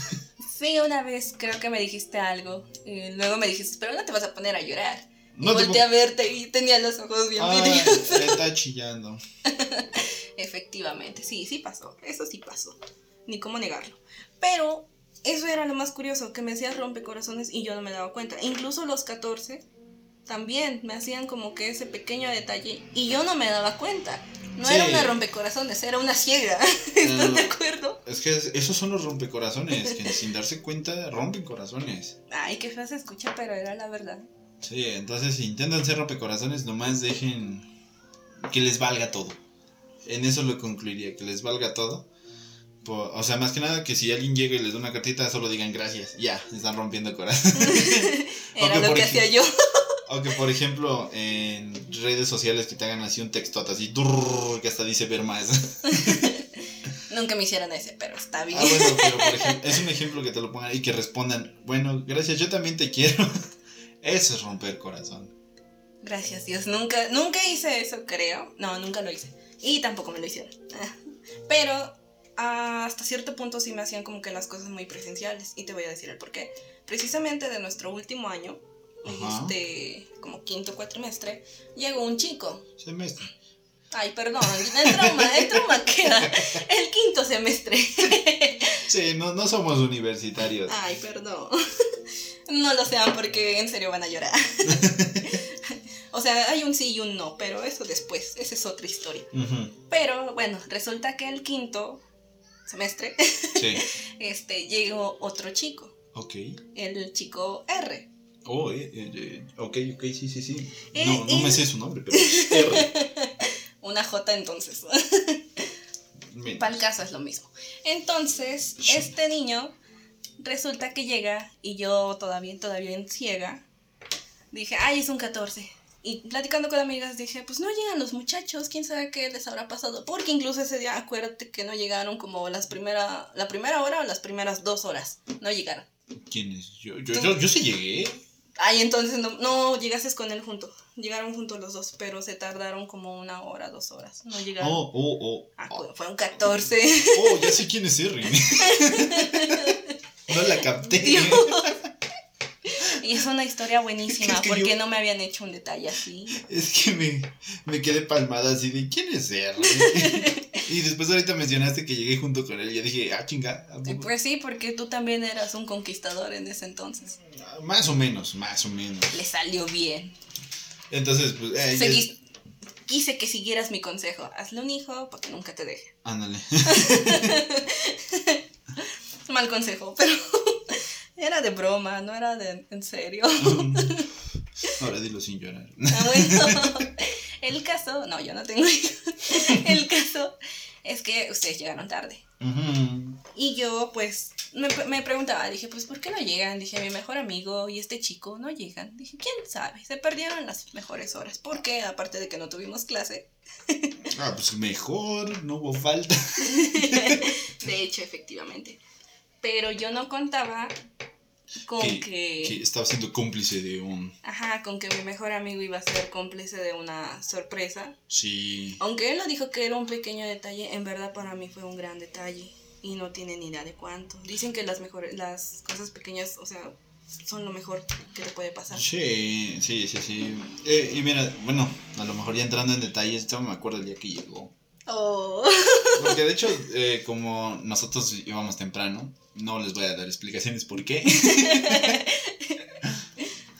[SPEAKER 2] Sí, una vez creo que me dijiste algo. Y luego me dijiste, pero no te vas a poner a llorar.
[SPEAKER 1] No
[SPEAKER 2] y
[SPEAKER 1] te
[SPEAKER 2] volteé a verte y tenía los ojos bien
[SPEAKER 1] Ah,
[SPEAKER 2] vidriosos.
[SPEAKER 1] está chillando. *laughs*
[SPEAKER 2] Efectivamente, sí, sí pasó. Eso sí pasó. Ni cómo negarlo. Pero eso era lo más curioso, que me hacías rompecorazones y yo no me daba cuenta. Incluso los 14 también me hacían como que ese pequeño detalle y yo no me daba cuenta. No
[SPEAKER 1] Sí.
[SPEAKER 2] era una rompecorazones, era una ciega. *laughs* ¿Estás de
[SPEAKER 1] Ah.
[SPEAKER 2] acuerdo?
[SPEAKER 1] Es que es- esos son los rompecorazones, que sin darse cuenta rompen corazones.
[SPEAKER 2] Ay, qué feo se escucha, pero era la verdad.
[SPEAKER 1] Sí, entonces si intentan ser rompecorazones, nomás dejen que les valga todo. En eso lo concluiría, que les valga todo. O sea, más que nada que si alguien llega y les da una cartita, solo digan gracias. Ya, están rompiendo corazones. *laughs* *laughs*
[SPEAKER 2] Era lo que hacía yo.
[SPEAKER 1] O que, por ejemplo, en redes sociales que te hagan así un textote así, que hasta dice ver más. *laughs*
[SPEAKER 2] Nunca me hicieron ese, pero está bien.
[SPEAKER 1] Ah, bueno, pero por ejemplo, es un ejemplo que te lo pongan y que respondan, bueno, gracias, yo también te quiero. *laughs* Eso es romper corazón.
[SPEAKER 2] Gracias Dios, nunca, nunca hice eso, creo. No, nunca lo hice. Y tampoco me lo hicieron. *laughs* Pero hasta cierto punto sí me hacían como que las cosas muy presenciales. Y te voy a decir el por qué. Precisamente de nuestro último año,
[SPEAKER 1] Ajá.
[SPEAKER 2] este, como quinto cuatrimestre, llegó un chico.
[SPEAKER 1] Semestre.
[SPEAKER 2] Ay, perdón, el trauma, el trauma *laughs* queda. El quinto semestre.
[SPEAKER 1] Sí, no, no somos universitarios.
[SPEAKER 2] Ay, perdón. *laughs* No lo sean porque en serio van a llorar. *laughs* O sea, hay un sí y un no, pero eso después, esa es otra historia. Pero bueno, resulta que el quinto semestre
[SPEAKER 1] Sí,
[SPEAKER 2] este, llegó otro chico,
[SPEAKER 1] ok.
[SPEAKER 2] el chico R.
[SPEAKER 1] Oh, eh, eh, eh, ok, ok, sí, sí, sí.
[SPEAKER 2] Eh,
[SPEAKER 1] No, no me
[SPEAKER 2] eh.
[SPEAKER 1] sé su nombre, pero R. *laughs*
[SPEAKER 2] Una J entonces. *laughs* Para el caso es lo mismo. Entonces, este niño resulta que llega y yo todavía, todavía en ciega, dije, ay, es un 14. Y platicando con amigas dije, pues no llegan los muchachos, quién sabe qué les habrá pasado. Porque incluso ese día, acuérdate que no llegaron como las primera, la primera hora o las primeras dos horas. No llegaron.
[SPEAKER 1] ¿Quién es? Yo, yo, yo, yo sí llegué.
[SPEAKER 2] Ay, entonces no, no llegases con él junto. Llegaron juntos los dos, pero se tardaron como una hora, dos horas. No llegaron.
[SPEAKER 1] Oh, oh, oh.
[SPEAKER 2] Ah,
[SPEAKER 1] Oh,
[SPEAKER 2] fue un 14.
[SPEAKER 1] oh, ya sé quién es Erwin. *laughs* no la capté.
[SPEAKER 2] Dios. Y es una historia buenísima,
[SPEAKER 1] Es que
[SPEAKER 2] porque
[SPEAKER 1] yo-
[SPEAKER 2] no me habían hecho un detalle así.
[SPEAKER 1] Es que me, me quedé palmada así de quién es Erwin. *laughs* y después ahorita mencionaste que llegué junto con él y yo dije, ah, chinga.
[SPEAKER 2] Pues sí, porque tú también eras un conquistador en ese entonces.
[SPEAKER 1] Más o menos, más o menos.
[SPEAKER 2] Le salió bien.
[SPEAKER 1] Entonces, pues, eh,
[SPEAKER 2] Seguís- quise que siguieras mi consejo. Hazle un hijo para que nunca te deje.
[SPEAKER 1] ándale. *laughs*
[SPEAKER 2] Mal consejo, pero *laughs* era de broma, no era de en serio. *laughs*
[SPEAKER 1] Ahora dilo sin llorar.
[SPEAKER 2] Ah, bueno, el caso, no, yo no tengo *laughs* hijos. El caso es que ustedes llegaron tarde. Y yo, pues, me, me preguntaba, dije, pues, ¿por qué no llegan? Dije, mi mejor amigo y este chico no llegan. Dije, ¿quién sabe? Se perdieron las mejores horas. Porque, aparte de que no tuvimos clase,
[SPEAKER 1] Ah, pues mejor, no hubo falta. *laughs*
[SPEAKER 2] de hecho, efectivamente. Pero yo no contaba con
[SPEAKER 1] Que-
[SPEAKER 2] que...
[SPEAKER 1] Que estaba siendo cómplice de un.
[SPEAKER 2] Ajá, con que mi mejor amigo iba a ser cómplice de una sorpresa.
[SPEAKER 1] Sí.
[SPEAKER 2] Aunque él lo dijo que era un pequeño detalle, en verdad para mí fue un gran detalle. Y no tiene ni idea de cuánto. Dicen que las mejores, las cosas pequeñas, o sea, son lo mejor que te puede pasar.
[SPEAKER 1] Sí, sí, sí, sí. Eh, y mira, bueno, a lo mejor ya entrando en detalles, yo me acuerdo el día que llegó.
[SPEAKER 2] Oh.
[SPEAKER 1] Porque de hecho, eh, como nosotros íbamos temprano, no les voy a dar explicaciones por qué. *laughs*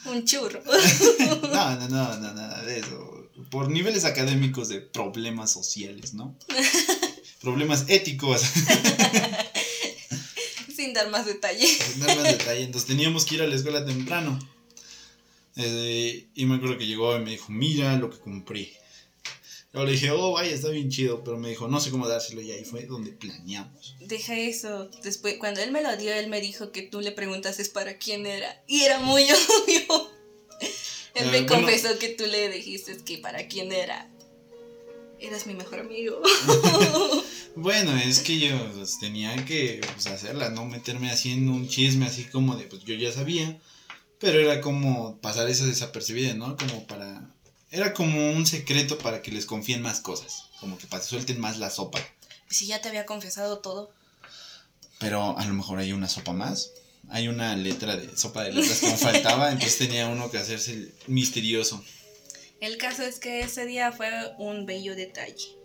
[SPEAKER 2] un churro. *laughs*
[SPEAKER 1] No, no, no, no, nada de eso. Por niveles académicos de problemas sociales, ¿no? *laughs* Problemas éticos.
[SPEAKER 2] Sin dar más detalle.
[SPEAKER 1] Sin dar más detalle. Entonces teníamos que ir a la escuela temprano. Eh, y me acuerdo que llegó y me dijo, mira lo que compré. Yo le dije, oh, vaya, está bien chido. Pero me dijo, no sé cómo dárselo y ahí fue donde planeamos.
[SPEAKER 2] Deja eso. Después, cuando él me lo dio, él me dijo que tú le preguntases para quién era. Y era muy *laughs* obvio. Él
[SPEAKER 1] Eh,
[SPEAKER 2] me
[SPEAKER 1] bueno.
[SPEAKER 2] confesó que tú le dijiste que para quién era. Eras mi mejor amigo. *laughs*
[SPEAKER 1] Bueno, es que yo pues, tenía que pues, hacerla, no meterme así en un chisme así como de, pues yo ya sabía. Pero era como pasar eso desapercibido, ¿no? Como para... Era como un secreto para que les confíen más cosas. Como que para que suelten más la sopa.
[SPEAKER 2] si ya te había confesado todo.
[SPEAKER 1] Pero a lo mejor hay una sopa más. Hay una letra de sopa de letras que me faltaba, *laughs* entonces tenía uno que hacerse el misterioso.
[SPEAKER 2] El caso es que ese día fue un bello detalle.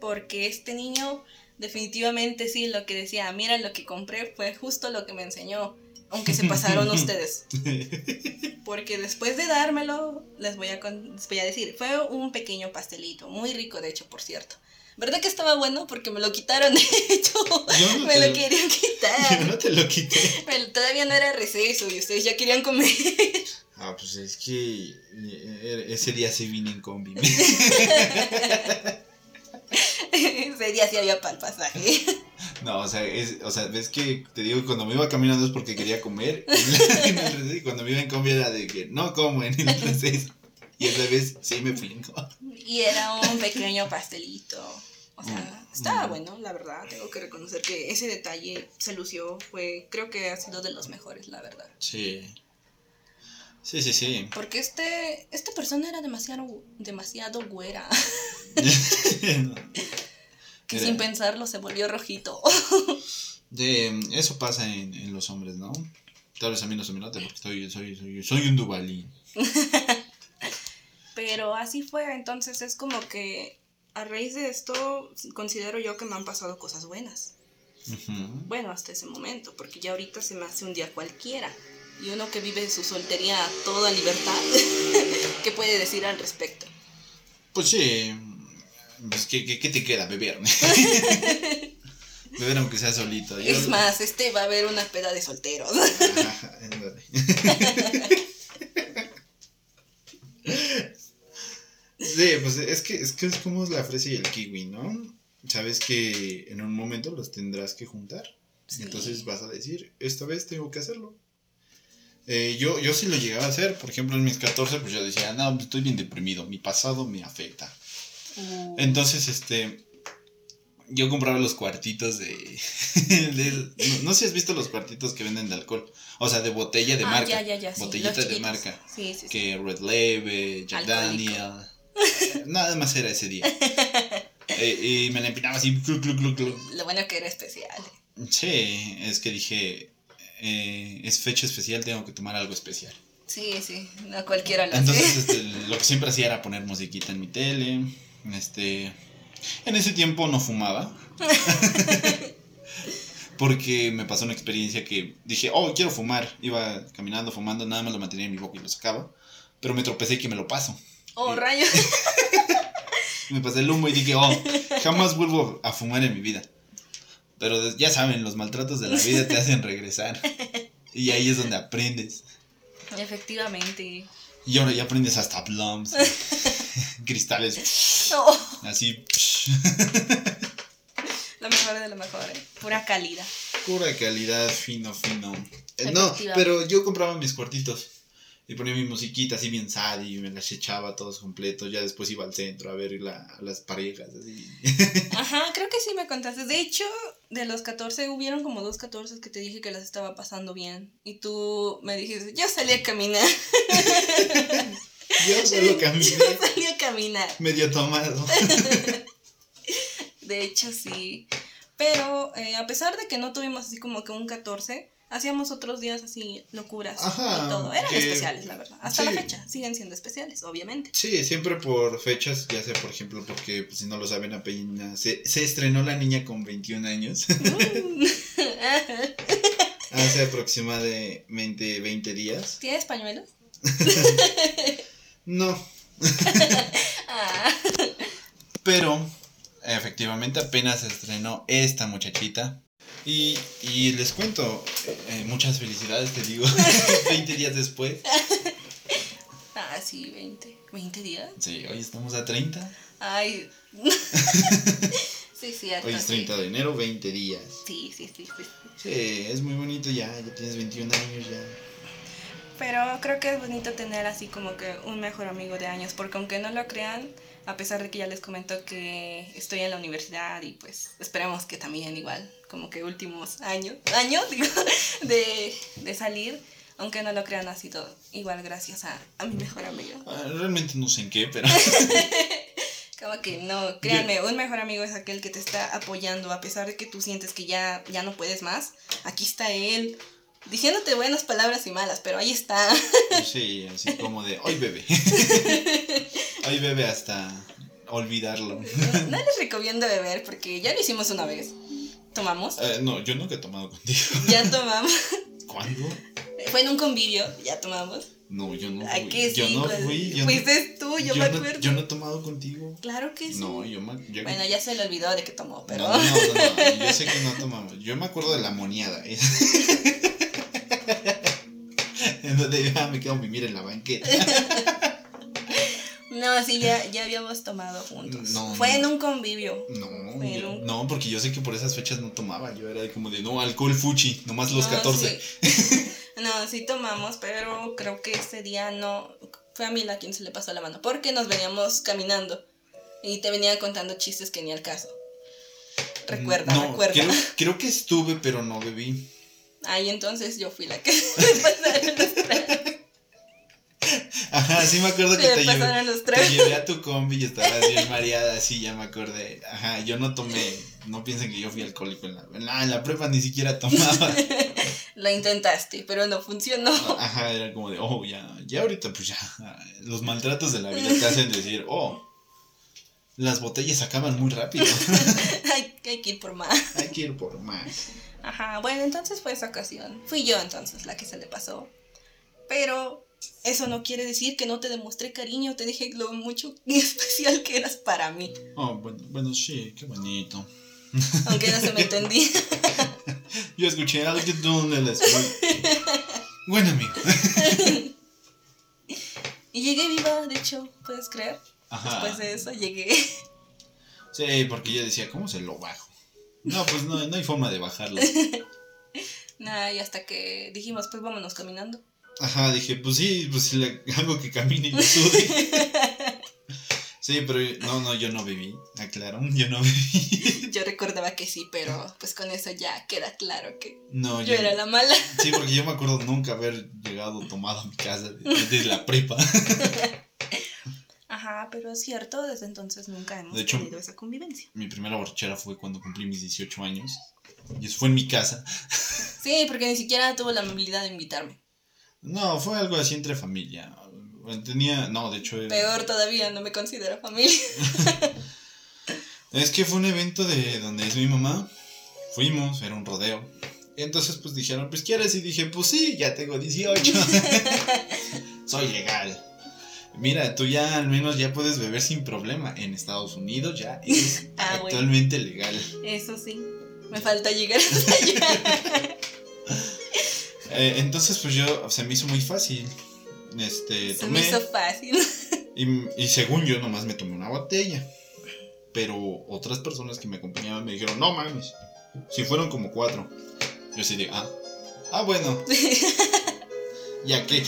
[SPEAKER 2] Porque este niño definitivamente sí lo que decía, mira lo que compré fue justo lo que me enseñó. Aunque se pasaron *laughs* ustedes. Porque después de dármelo, les voy, a con- les voy a decir, fue un pequeño pastelito, muy rico de hecho, por cierto. ¿Verdad que estaba bueno? Porque me lo quitaron, *laughs* de hecho.
[SPEAKER 1] Yo no
[SPEAKER 2] me
[SPEAKER 1] te
[SPEAKER 2] lo querían *laughs*
[SPEAKER 1] Yo
[SPEAKER 2] quitar.
[SPEAKER 1] no te lo quité.
[SPEAKER 2] Me- todavía no era receso y ustedes ya querían comer.
[SPEAKER 1] Ah, pues es que eh, ese día se vine en combi.
[SPEAKER 2] Ese día sí había para el pasaje.
[SPEAKER 1] No, o sea, es, o sea, ves que te digo cuando me iba caminando es porque quería comer. *laughs* En el receso, y cuando me iba en combi era de que no como en el receso. Y esa vez sí me combi.
[SPEAKER 2] Y era un pequeño pastelito. O sea,
[SPEAKER 1] Mm,
[SPEAKER 2] estaba
[SPEAKER 1] mm.
[SPEAKER 2] bueno, la verdad. Tengo que reconocer que ese detalle se lució. Fue, creo que ha sido de los mejores, la verdad.
[SPEAKER 1] Sí. Sí, sí, sí.
[SPEAKER 2] Porque este, esta persona era demasiado, demasiado güera. *laughs* *laughs* Que sin pensarlo se volvió rojito. *laughs*
[SPEAKER 1] De, eso pasa en, en los hombres, ¿no? Tal vez a mí no se me note porque estoy, soy, soy, soy un dubalí. *laughs*
[SPEAKER 2] Pero así fue. Entonces es como que a raíz de esto considero yo que me han pasado cosas buenas.
[SPEAKER 1] Ujú.
[SPEAKER 2] Bueno, hasta ese momento, porque ya ahorita se me hace un día cualquiera. Y uno que vive su soltería a toda libertad, *laughs* ¿qué puede decir al respecto?
[SPEAKER 1] Pues sí. Pues, ¿qué, qué, qué te queda? Beber. *laughs* *laughs* Beber aunque sea solito. Yo-
[SPEAKER 2] Es más, este va a haber una peda de solteros.
[SPEAKER 1] Ajá. *laughs* Sí, pues es que, es que es como la fresa y el kiwi, ¿no? sabes que en un momento los tendrás que juntar.
[SPEAKER 2] Sí.
[SPEAKER 1] Entonces vas a decir, esta vez tengo que hacerlo. Eh, yo, yo sí lo llegaba a hacer, por ejemplo en mis 14, pues yo decía, no, pues, estoy bien deprimido, mi pasado me afecta.
[SPEAKER 2] Uh,
[SPEAKER 1] Entonces, este, yo compraba los cuartitos de, *laughs* de- no, no sé si has visto los cuartitos que venden de alcohol, o sea, de botella de
[SPEAKER 2] ah,
[SPEAKER 1] marca,
[SPEAKER 2] ya, ya, ya, sí,
[SPEAKER 1] botellita
[SPEAKER 2] los
[SPEAKER 1] de marca,
[SPEAKER 2] Sí, sí,
[SPEAKER 1] que Red Label, Jack
[SPEAKER 2] Alcohólico.
[SPEAKER 1] Daniel, *laughs* nada más era ese día. Eh, y me la empinaba así, cluc, cluc, cluc.
[SPEAKER 2] Lo bueno que era especial.
[SPEAKER 1] Sí, es que dije, eh, es fecha especial, tengo que tomar algo especial.
[SPEAKER 2] Sí, sí, no cualquiera lo
[SPEAKER 1] Entonces,
[SPEAKER 2] hace.
[SPEAKER 1] este, *laughs* lo que siempre hacía era poner musiquita en mi tele. Este, en ese tiempo no fumaba. *laughs* Porque me pasó una experiencia que dije, oh, quiero fumar. Iba caminando, fumando, nada más lo mantenía en mi boca y lo sacaba. Pero me tropecé y que me lo paso.
[SPEAKER 2] Oh, rayos. *laughs*
[SPEAKER 1] Me pasé el humo y dije, oh, jamás vuelvo a fumar en mi vida. Pero ya saben, los maltratos de la vida te hacen regresar. Y ahí es donde aprendes.
[SPEAKER 2] Efectivamente.
[SPEAKER 1] Y ahora ya aprendes hasta plums, *laughs* *laughs* cristales, así.
[SPEAKER 2] lo mejor de lo mejor, ¿eh? Pura calidad.
[SPEAKER 1] Pura calidad, fino, fino. Eh, no, pero yo compraba mis cuartitos. Y ponía mi musiquita así bien sad y me las echaba todos completos. Ya después iba al centro a ver la- a las parejas. Así. *laughs*
[SPEAKER 2] Ajá, creo que sí me contaste. De hecho, de los 14 hubieron como dos 14 que te dije que las estaba pasando bien. Y tú me dijiste, yo salí a caminar. *laughs*
[SPEAKER 1] Yo solo caminé
[SPEAKER 2] Yo salí a caminar.
[SPEAKER 1] medio tomado. *laughs* *laughs*
[SPEAKER 2] De hecho, sí. Pero eh, a pesar de que no tuvimos así como que un 14, hacíamos otros días así locuras
[SPEAKER 1] Ajá,
[SPEAKER 2] y todo. Eran
[SPEAKER 1] que-
[SPEAKER 2] especiales, la verdad. Hasta la fecha siguen siendo especiales, obviamente.
[SPEAKER 1] Sí, siempre por fechas, ya sé, por ejemplo, porque pues, si no lo saben, apenas se, se estrenó La Niña con 21 años.
[SPEAKER 2] Mm. *laughs*
[SPEAKER 1] hace aproximadamente 20 días.
[SPEAKER 2] ¿Tienes pañuelos?
[SPEAKER 1] No,
[SPEAKER 2] Ah. *laughs*
[SPEAKER 1] Pero, efectivamente, apenas estrenó esta muchachita. Y, y les cuento, eh, muchas felicidades, te digo, *laughs* 20 días después. *laughs*
[SPEAKER 2] Ah, sí, 20. ¿20 días?
[SPEAKER 1] Sí, hoy estamos a 30.
[SPEAKER 2] Ay. sí, cierto.
[SPEAKER 1] Hoy es 30 de enero, 20 días.
[SPEAKER 2] Sí, sí, sí, sí.
[SPEAKER 1] Sí, es muy bonito ya, ya tienes 21 años ya.
[SPEAKER 2] Pero creo que es bonito tener así como que un mejor amigo de años, porque aunque no lo crean, a pesar de que ya les comento que estoy en la universidad y pues esperemos que también igual, como que últimos años, *laughs* años digo, de, de salir, aunque no lo crean ha sido igual gracias a, a mi mejor amigo.
[SPEAKER 1] Ah, Realmente no sé en qué, pero *laughs*
[SPEAKER 2] Como que no, créanme, un mejor amigo es aquel que te está apoyando a pesar de que tú sientes que ya, ya no puedes más. Aquí está él, diciéndote buenas palabras y malas, pero ahí está.
[SPEAKER 1] sí, así como de, hoy bebe. hoy *laughs* bebe hasta olvidarlo.
[SPEAKER 2] No, no les recomiendo beber porque ya lo hicimos una vez. ¿Tomamos?
[SPEAKER 1] Eh, no, yo nunca he tomado contigo.
[SPEAKER 2] Ya tomamos.
[SPEAKER 1] ¿Cuándo?
[SPEAKER 2] Fue en un convivio, ya tomamos.
[SPEAKER 1] No, yo no
[SPEAKER 2] ¿A
[SPEAKER 1] fui.
[SPEAKER 2] qué
[SPEAKER 1] yo
[SPEAKER 2] sí?
[SPEAKER 1] no
[SPEAKER 2] pues,
[SPEAKER 1] fui. Yo
[SPEAKER 2] Fuiste tú, yo,
[SPEAKER 1] yo
[SPEAKER 2] me
[SPEAKER 1] no-
[SPEAKER 2] acuerdo.
[SPEAKER 1] yo no he tomado contigo.
[SPEAKER 2] Claro que sí.
[SPEAKER 1] No, yo me. yo-
[SPEAKER 2] Bueno, ya se le olvidó de que tomó, pero.
[SPEAKER 1] No, no, no, no, yo sé que no tomamos. Yo me acuerdo de la moniada. *laughs* *laughs* donde me quedo a mimir en la banqueta. *laughs*
[SPEAKER 2] No, sí, ya, ya habíamos tomado juntos.
[SPEAKER 1] No,
[SPEAKER 2] Fue
[SPEAKER 1] no.
[SPEAKER 2] en un convivio.
[SPEAKER 1] No, no, porque yo sé que por esas fechas no tomaba. Yo era como de no, alcohol fuchi, nomás los
[SPEAKER 2] No,
[SPEAKER 1] 14.
[SPEAKER 2] sí. *laughs* No, sí tomamos, pero creo que ese día no. Fue a mí la quien se le pasó la mano. Porque nos veníamos caminando. Y te venía contando chistes que ni al caso. Recuerda,
[SPEAKER 1] no,
[SPEAKER 2] recuerda.
[SPEAKER 1] Creo, creo que estuve, pero no bebí.
[SPEAKER 2] Ahí entonces yo fui la que *laughs* *laughs* le pasaron los tragos.
[SPEAKER 1] Ajá, sí me acuerdo que te llevé,
[SPEAKER 2] los
[SPEAKER 1] te llevé a tu combi y estabas bien mareada, sí, ya me acordé. Ajá, yo no tomé, no piensen que yo fui alcohólico en la, en la, en la prepa ni siquiera tomaba. *laughs*
[SPEAKER 2] Lo intentaste, pero no funcionó.
[SPEAKER 1] Ajá, era como de, oh, ya, ya ahorita pues ya, los maltratos de la vida te hacen decir, oh, las botellas acaban muy rápido,
[SPEAKER 2] hay, hay que ir por más.
[SPEAKER 1] hay que ir por más.
[SPEAKER 2] Ajá, bueno, entonces fue esa ocasión. Fui yo entonces la que se le pasó. Pero eso no quiere decir que no te demostré cariño, te dije lo mucho *laughs* y especial que eras para mí.
[SPEAKER 1] Oh, bueno, bueno, sí, qué bonito.
[SPEAKER 2] Aunque no se me entendía. *laughs*
[SPEAKER 1] Yo escuché algo que tú no les *laughs* Bueno, amigo.
[SPEAKER 2] Y llegué viva, de hecho, ¿puedes creer?
[SPEAKER 1] Ajá.
[SPEAKER 2] Después de eso llegué.
[SPEAKER 1] Sí, porque yo decía, ¿cómo se lo bajo? No, pues no, no hay forma de bajarlo. *laughs*
[SPEAKER 2] Nah, y hasta que dijimos, pues vámonos caminando.
[SPEAKER 1] Ajá, dije, pues sí, pues si le hago que camine y me sude. *laughs* Sí, pero no, no, yo no bebí, aclaro, yo no bebí. *laughs*
[SPEAKER 2] Yo recordaba que sí, pero pues con eso ya queda claro que
[SPEAKER 1] No,
[SPEAKER 2] yo era la mala.
[SPEAKER 1] Sí, porque yo me acuerdo nunca haber llegado tomado a mi casa desde la prepa.
[SPEAKER 2] Ajá, pero es cierto, desde entonces nunca hemos
[SPEAKER 1] De hecho-
[SPEAKER 2] tenido esa convivencia.
[SPEAKER 1] Mi primera borrachera fue cuando cumplí mis 18 años. Y eso fue en mi casa.
[SPEAKER 2] Sí, porque ni siquiera tuvo la amabilidad de invitarme.
[SPEAKER 1] No, fue algo así entre familia. Tenía, no, de hecho... eh,
[SPEAKER 2] Peor todavía, no me considero familia.
[SPEAKER 1] Es que fue un evento de donde es mi mamá. Fuimos, era un rodeo. Entonces pues dijeron, pues quieres y dije, pues sí, ya tengo 18. *laughs* Soy legal. Mira, tú ya al menos ya puedes beber sin problema. En Estados Unidos ya *laughs* es
[SPEAKER 2] Ah, bueno.
[SPEAKER 1] actualmente legal.
[SPEAKER 2] Eso sí, me falta llegar hasta *laughs* allá.
[SPEAKER 1] Eh, entonces pues yo, se me hizo muy fácil. Este,
[SPEAKER 2] Se me hizo fácil. *laughs*
[SPEAKER 1] y, y según yo nomás me tomé una botella. Pero otras personas que me acompañaban me dijeron, no mames. Si fueron como cuatro. Yo así de, ah, ah bueno. ¿Ya qué?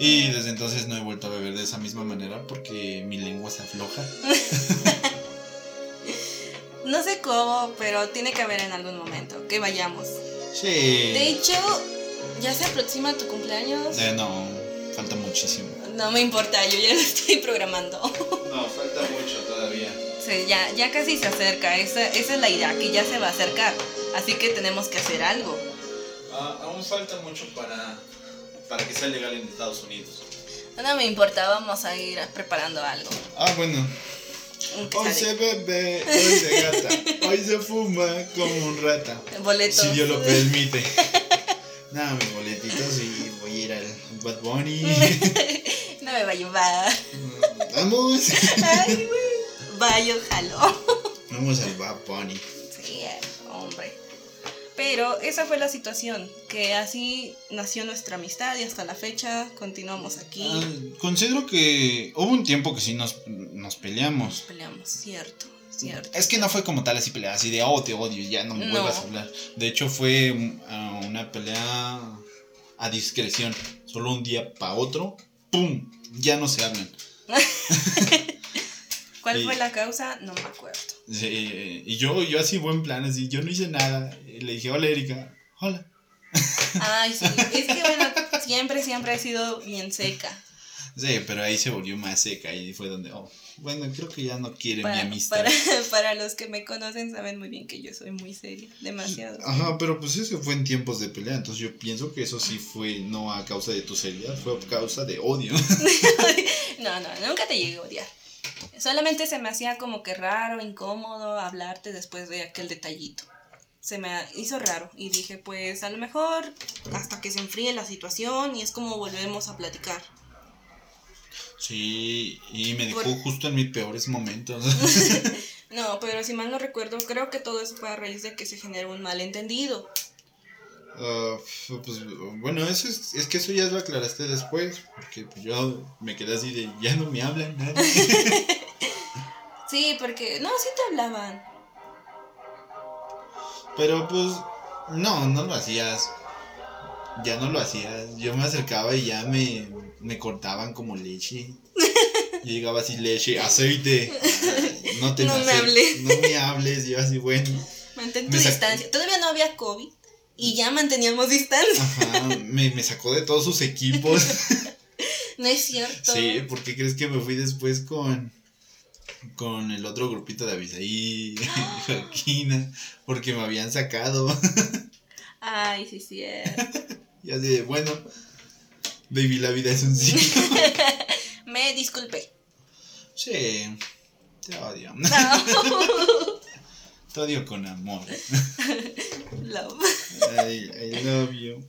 [SPEAKER 1] Y desde entonces no he vuelto a beber de esa misma manera porque mi lengua se afloja. *laughs*
[SPEAKER 2] No sé cómo, pero tiene que haber en algún momento que vayamos.
[SPEAKER 1] Sí.
[SPEAKER 2] De hecho, ya se aproxima tu cumpleaños.
[SPEAKER 1] Eh, no, falta muchísimo.
[SPEAKER 2] No me importa, yo ya lo estoy programando.
[SPEAKER 1] No, falta mucho todavía.
[SPEAKER 2] Sí, ya, ya casi se acerca, esa, esa es la idea, que ya se va a acercar. Así que tenemos que hacer algo.
[SPEAKER 1] Ah, aún falta mucho para, para que sea legal en Estados Unidos.
[SPEAKER 2] No me importa, vamos a ir preparando algo.
[SPEAKER 1] Ah, bueno. Hoy se bebe, hoy se gata, hoy se fuma como un rata.
[SPEAKER 2] Boletos.
[SPEAKER 1] Si Dios lo permite. Nada, mis boletitos y voy a ir al Bad Bunny. *laughs*
[SPEAKER 2] no me va a llevar.
[SPEAKER 1] Vamos.
[SPEAKER 2] Ay, güey. Vaya, jalo.
[SPEAKER 1] Vamos al Bad Bunny.
[SPEAKER 2] Pero esa fue la situación, que así nació nuestra amistad y hasta la fecha continuamos aquí.
[SPEAKER 1] Ah, considero que hubo un tiempo que sí nos, nos
[SPEAKER 2] Nos
[SPEAKER 1] peleamos.
[SPEAKER 2] peleamos, cierto, cierto.
[SPEAKER 1] Es que no fue como tal así pelea, así de oh te odio, ya no me
[SPEAKER 2] No.
[SPEAKER 1] vuelvas a hablar. De hecho fue ah, una pelea a discreción. Solo un día para otro, ¡pum! Ya no se hablan. *laughs*
[SPEAKER 2] ¿Cuál fue la causa? No me acuerdo.
[SPEAKER 1] Sí, y yo, yo así buen plan, así, yo no hice nada. Le dije, hola Erika, hola.
[SPEAKER 2] Ay, sí, *laughs* es que bueno, siempre, siempre he sido bien seca.
[SPEAKER 1] Sí, pero ahí se volvió más seca y fue donde, oh, bueno, creo que ya no quiere mi
[SPEAKER 2] Para,
[SPEAKER 1] amistad.
[SPEAKER 2] para, *laughs* para los que me conocen saben muy bien que yo soy muy seria, demasiado.
[SPEAKER 1] Ajá, pero pues eso fue en tiempos de pelea, entonces yo pienso que eso sí fue no a causa de tu seriedad, fue a causa de odio. *laughs*
[SPEAKER 2] No, no, nunca te llegué a odiar. Solamente se me hacía como que raro, incómodo hablarte después de aquel detallito. Se me hizo raro y dije, pues a lo mejor hasta que se enfríe la situación y es como volvemos a platicar.
[SPEAKER 1] Sí, y me dejó
[SPEAKER 2] Por-
[SPEAKER 1] justo en mis peores momentos. *laughs*
[SPEAKER 2] No, pero si mal no recuerdo, creo que todo eso fue a raíz de que se generó un malentendido.
[SPEAKER 1] Ah, pues bueno, eso es, es que eso ya lo aclaraste después, porque pues, yo me quedé así de, ya no me hablan nadie. *laughs*
[SPEAKER 2] Sí, porque, no, sí te hablaban.
[SPEAKER 1] Pero pues, no, no lo hacías. Ya no lo hacías. Yo me acercaba y ya me, me cortaban como leche. *laughs* Yo llegaba así, leche, aceite. *laughs* No te
[SPEAKER 2] No me hables.
[SPEAKER 1] No me hables. Yo así, bueno.
[SPEAKER 2] Mantén tu distancia. Todavía no había COVID y ya manteníamos distancia.
[SPEAKER 1] Ajá, me, me sacó de todos sus equipos. *laughs*
[SPEAKER 2] No es cierto.
[SPEAKER 1] Sí, ¿por qué crees que me fui después con, con el otro grupito de Abisaí, *laughs* Joaquina? Porque me habían sacado.
[SPEAKER 2] Ay, sí, cierto. *laughs*
[SPEAKER 1] Y así de, bueno, baby, la vida es un ciclo.
[SPEAKER 2] Me disculpé.
[SPEAKER 1] Sí, te odio.
[SPEAKER 2] No.
[SPEAKER 1] Te odio con amor.
[SPEAKER 2] Love.
[SPEAKER 1] I, I love you.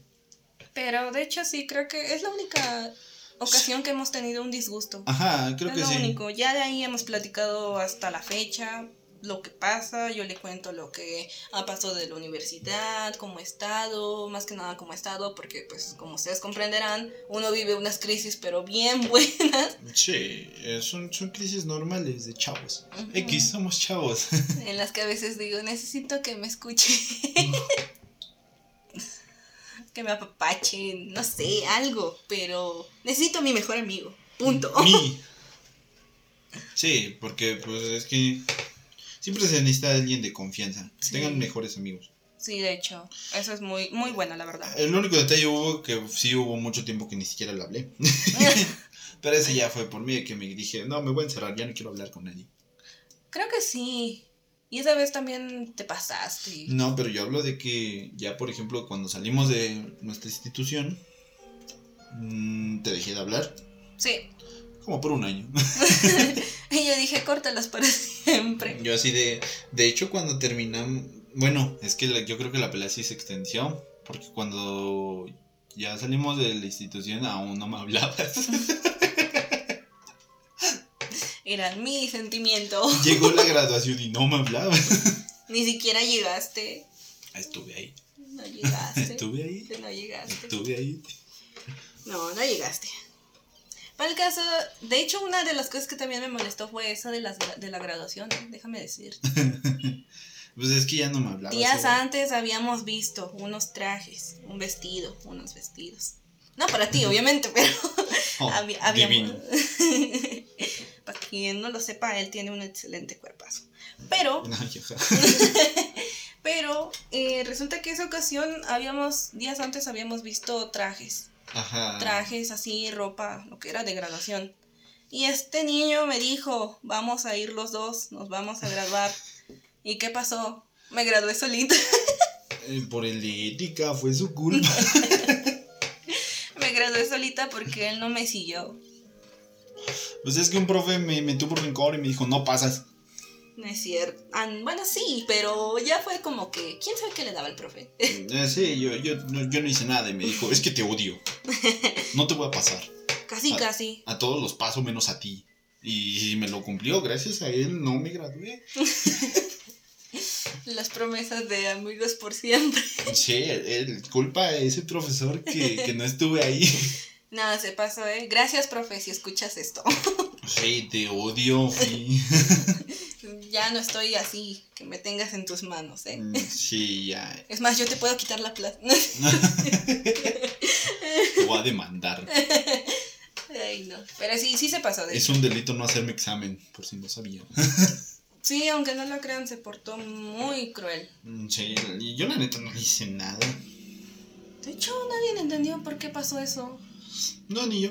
[SPEAKER 2] Pero de hecho sí, creo que es la única ocasión que hemos tenido un disgusto.
[SPEAKER 1] Ajá, creo
[SPEAKER 2] es
[SPEAKER 1] que
[SPEAKER 2] lo
[SPEAKER 1] sí.
[SPEAKER 2] único. Ya de ahí hemos platicado hasta la fecha. Lo que pasa, yo le cuento lo que ha pasado de la universidad, cómo he estado, más que nada cómo he estado, porque pues como ustedes comprenderán, uno vive unas crisis pero bien *laughs* buenas.
[SPEAKER 1] Sí, son, son crisis normales de chavos. X, somos chavos. *laughs*
[SPEAKER 2] en las que a veces digo, necesito que me escuche. *laughs* que me apapachen, no sé, algo, pero necesito a mi mejor amigo. Punto.
[SPEAKER 1] Mi. Sí, porque pues es que siempre se necesita alguien de confianza.
[SPEAKER 2] Sí.
[SPEAKER 1] Tengan mejores amigos.
[SPEAKER 2] Sí, de hecho, eso es muy, muy bueno, la verdad.
[SPEAKER 1] El único detalle hubo que sí hubo mucho tiempo que ni siquiera le hablé. *laughs* *laughs* Pero ese ya fue por mí que me dije, no, me voy a encerrar, ya no quiero hablar con nadie.
[SPEAKER 2] Creo que sí. Y esa vez también te pasaste.
[SPEAKER 1] No, pero yo hablo de que ya, por ejemplo, cuando salimos de nuestra institución, mm, te dejé de hablar.
[SPEAKER 2] Sí.
[SPEAKER 1] Como por un año. *laughs*
[SPEAKER 2] y yo dije, córtalas para siempre.
[SPEAKER 1] Yo así de... De hecho, cuando terminamos... Bueno, es que la- yo creo que la pelea sí se extendió. Porque cuando ya salimos de la institución aún no me hablabas. *laughs*
[SPEAKER 2] Era mi sentimiento.
[SPEAKER 1] Llegó la *laughs* graduación y no me hablabas.
[SPEAKER 2] Ni siquiera llegaste.
[SPEAKER 1] Estuve ahí.
[SPEAKER 2] No llegaste.
[SPEAKER 1] Estuve ahí.
[SPEAKER 2] No llegaste.
[SPEAKER 1] Estuve ahí.
[SPEAKER 2] No, no llegaste. Para el caso, de hecho, una de las cosas que también me molestó fue eso de, las, de la graduación, ¿eh? déjame decir. *laughs*
[SPEAKER 1] Pues es que ya no me hablabas.
[SPEAKER 2] Días antes habíamos visto unos trajes, un vestido, unos vestidos. No para ti, *laughs* obviamente, pero
[SPEAKER 1] Oh, *laughs*
[SPEAKER 2] Había- habíamos-. Para quien no lo sepa, él tiene un excelente cuerpazo. Pero, pero eh, resulta que esa ocasión habíamos, días antes habíamos visto trajes.
[SPEAKER 1] Ajá.
[SPEAKER 2] Trajes así, ropa, lo que era de graduación. Y este niño me dijo, vamos a ir los dos, nos vamos a graduar. *laughs* ¿Y qué pasó? Me gradué solita. *laughs*
[SPEAKER 1] Eh, Por el de ética, fue su culpa. *laughs*
[SPEAKER 2] me gradué solita porque él no me siguió.
[SPEAKER 1] Pues es que un profe me, me tuvo rencor y me dijo, no pasas.
[SPEAKER 2] No es cierto. Ah, bueno, sí, pero ya fue como que, ¿quién sabe qué le daba el profe?
[SPEAKER 1] Eh, sí, yo, yo, no, yo no hice nada y me dijo, es que te odio. *laughs* No te voy a pasar.
[SPEAKER 2] Casi, casi.
[SPEAKER 1] A todos los paso menos a ti. Y me lo cumplió, gracias a él no me gradué. *laughs*
[SPEAKER 2] Las promesas de amigos por siempre.
[SPEAKER 1] Sí, el, culpa a ese profesor que, que no estuve ahí. *laughs*
[SPEAKER 2] Nada, se pasó, ¿eh? Gracias, profe, si escuchas esto. *laughs*
[SPEAKER 1] Sí, te odio, *laughs*
[SPEAKER 2] ya no estoy así, que me tengas en tus manos, ¿eh?
[SPEAKER 1] Mm, Sí, ya. *laughs*
[SPEAKER 2] Es más, yo te puedo quitar la plata.
[SPEAKER 1] Te voy a demandar.
[SPEAKER 2] Ay, no. Pero sí, sí se pasó de
[SPEAKER 1] Es un delito no hacerme examen, por si no sabían.
[SPEAKER 2] Sí, aunque no lo crean, se portó muy cruel.
[SPEAKER 1] Mm, Sí, y yo la neta no hice nada.
[SPEAKER 2] De hecho, nadie entendió por qué pasó eso.
[SPEAKER 1] No, ni yo.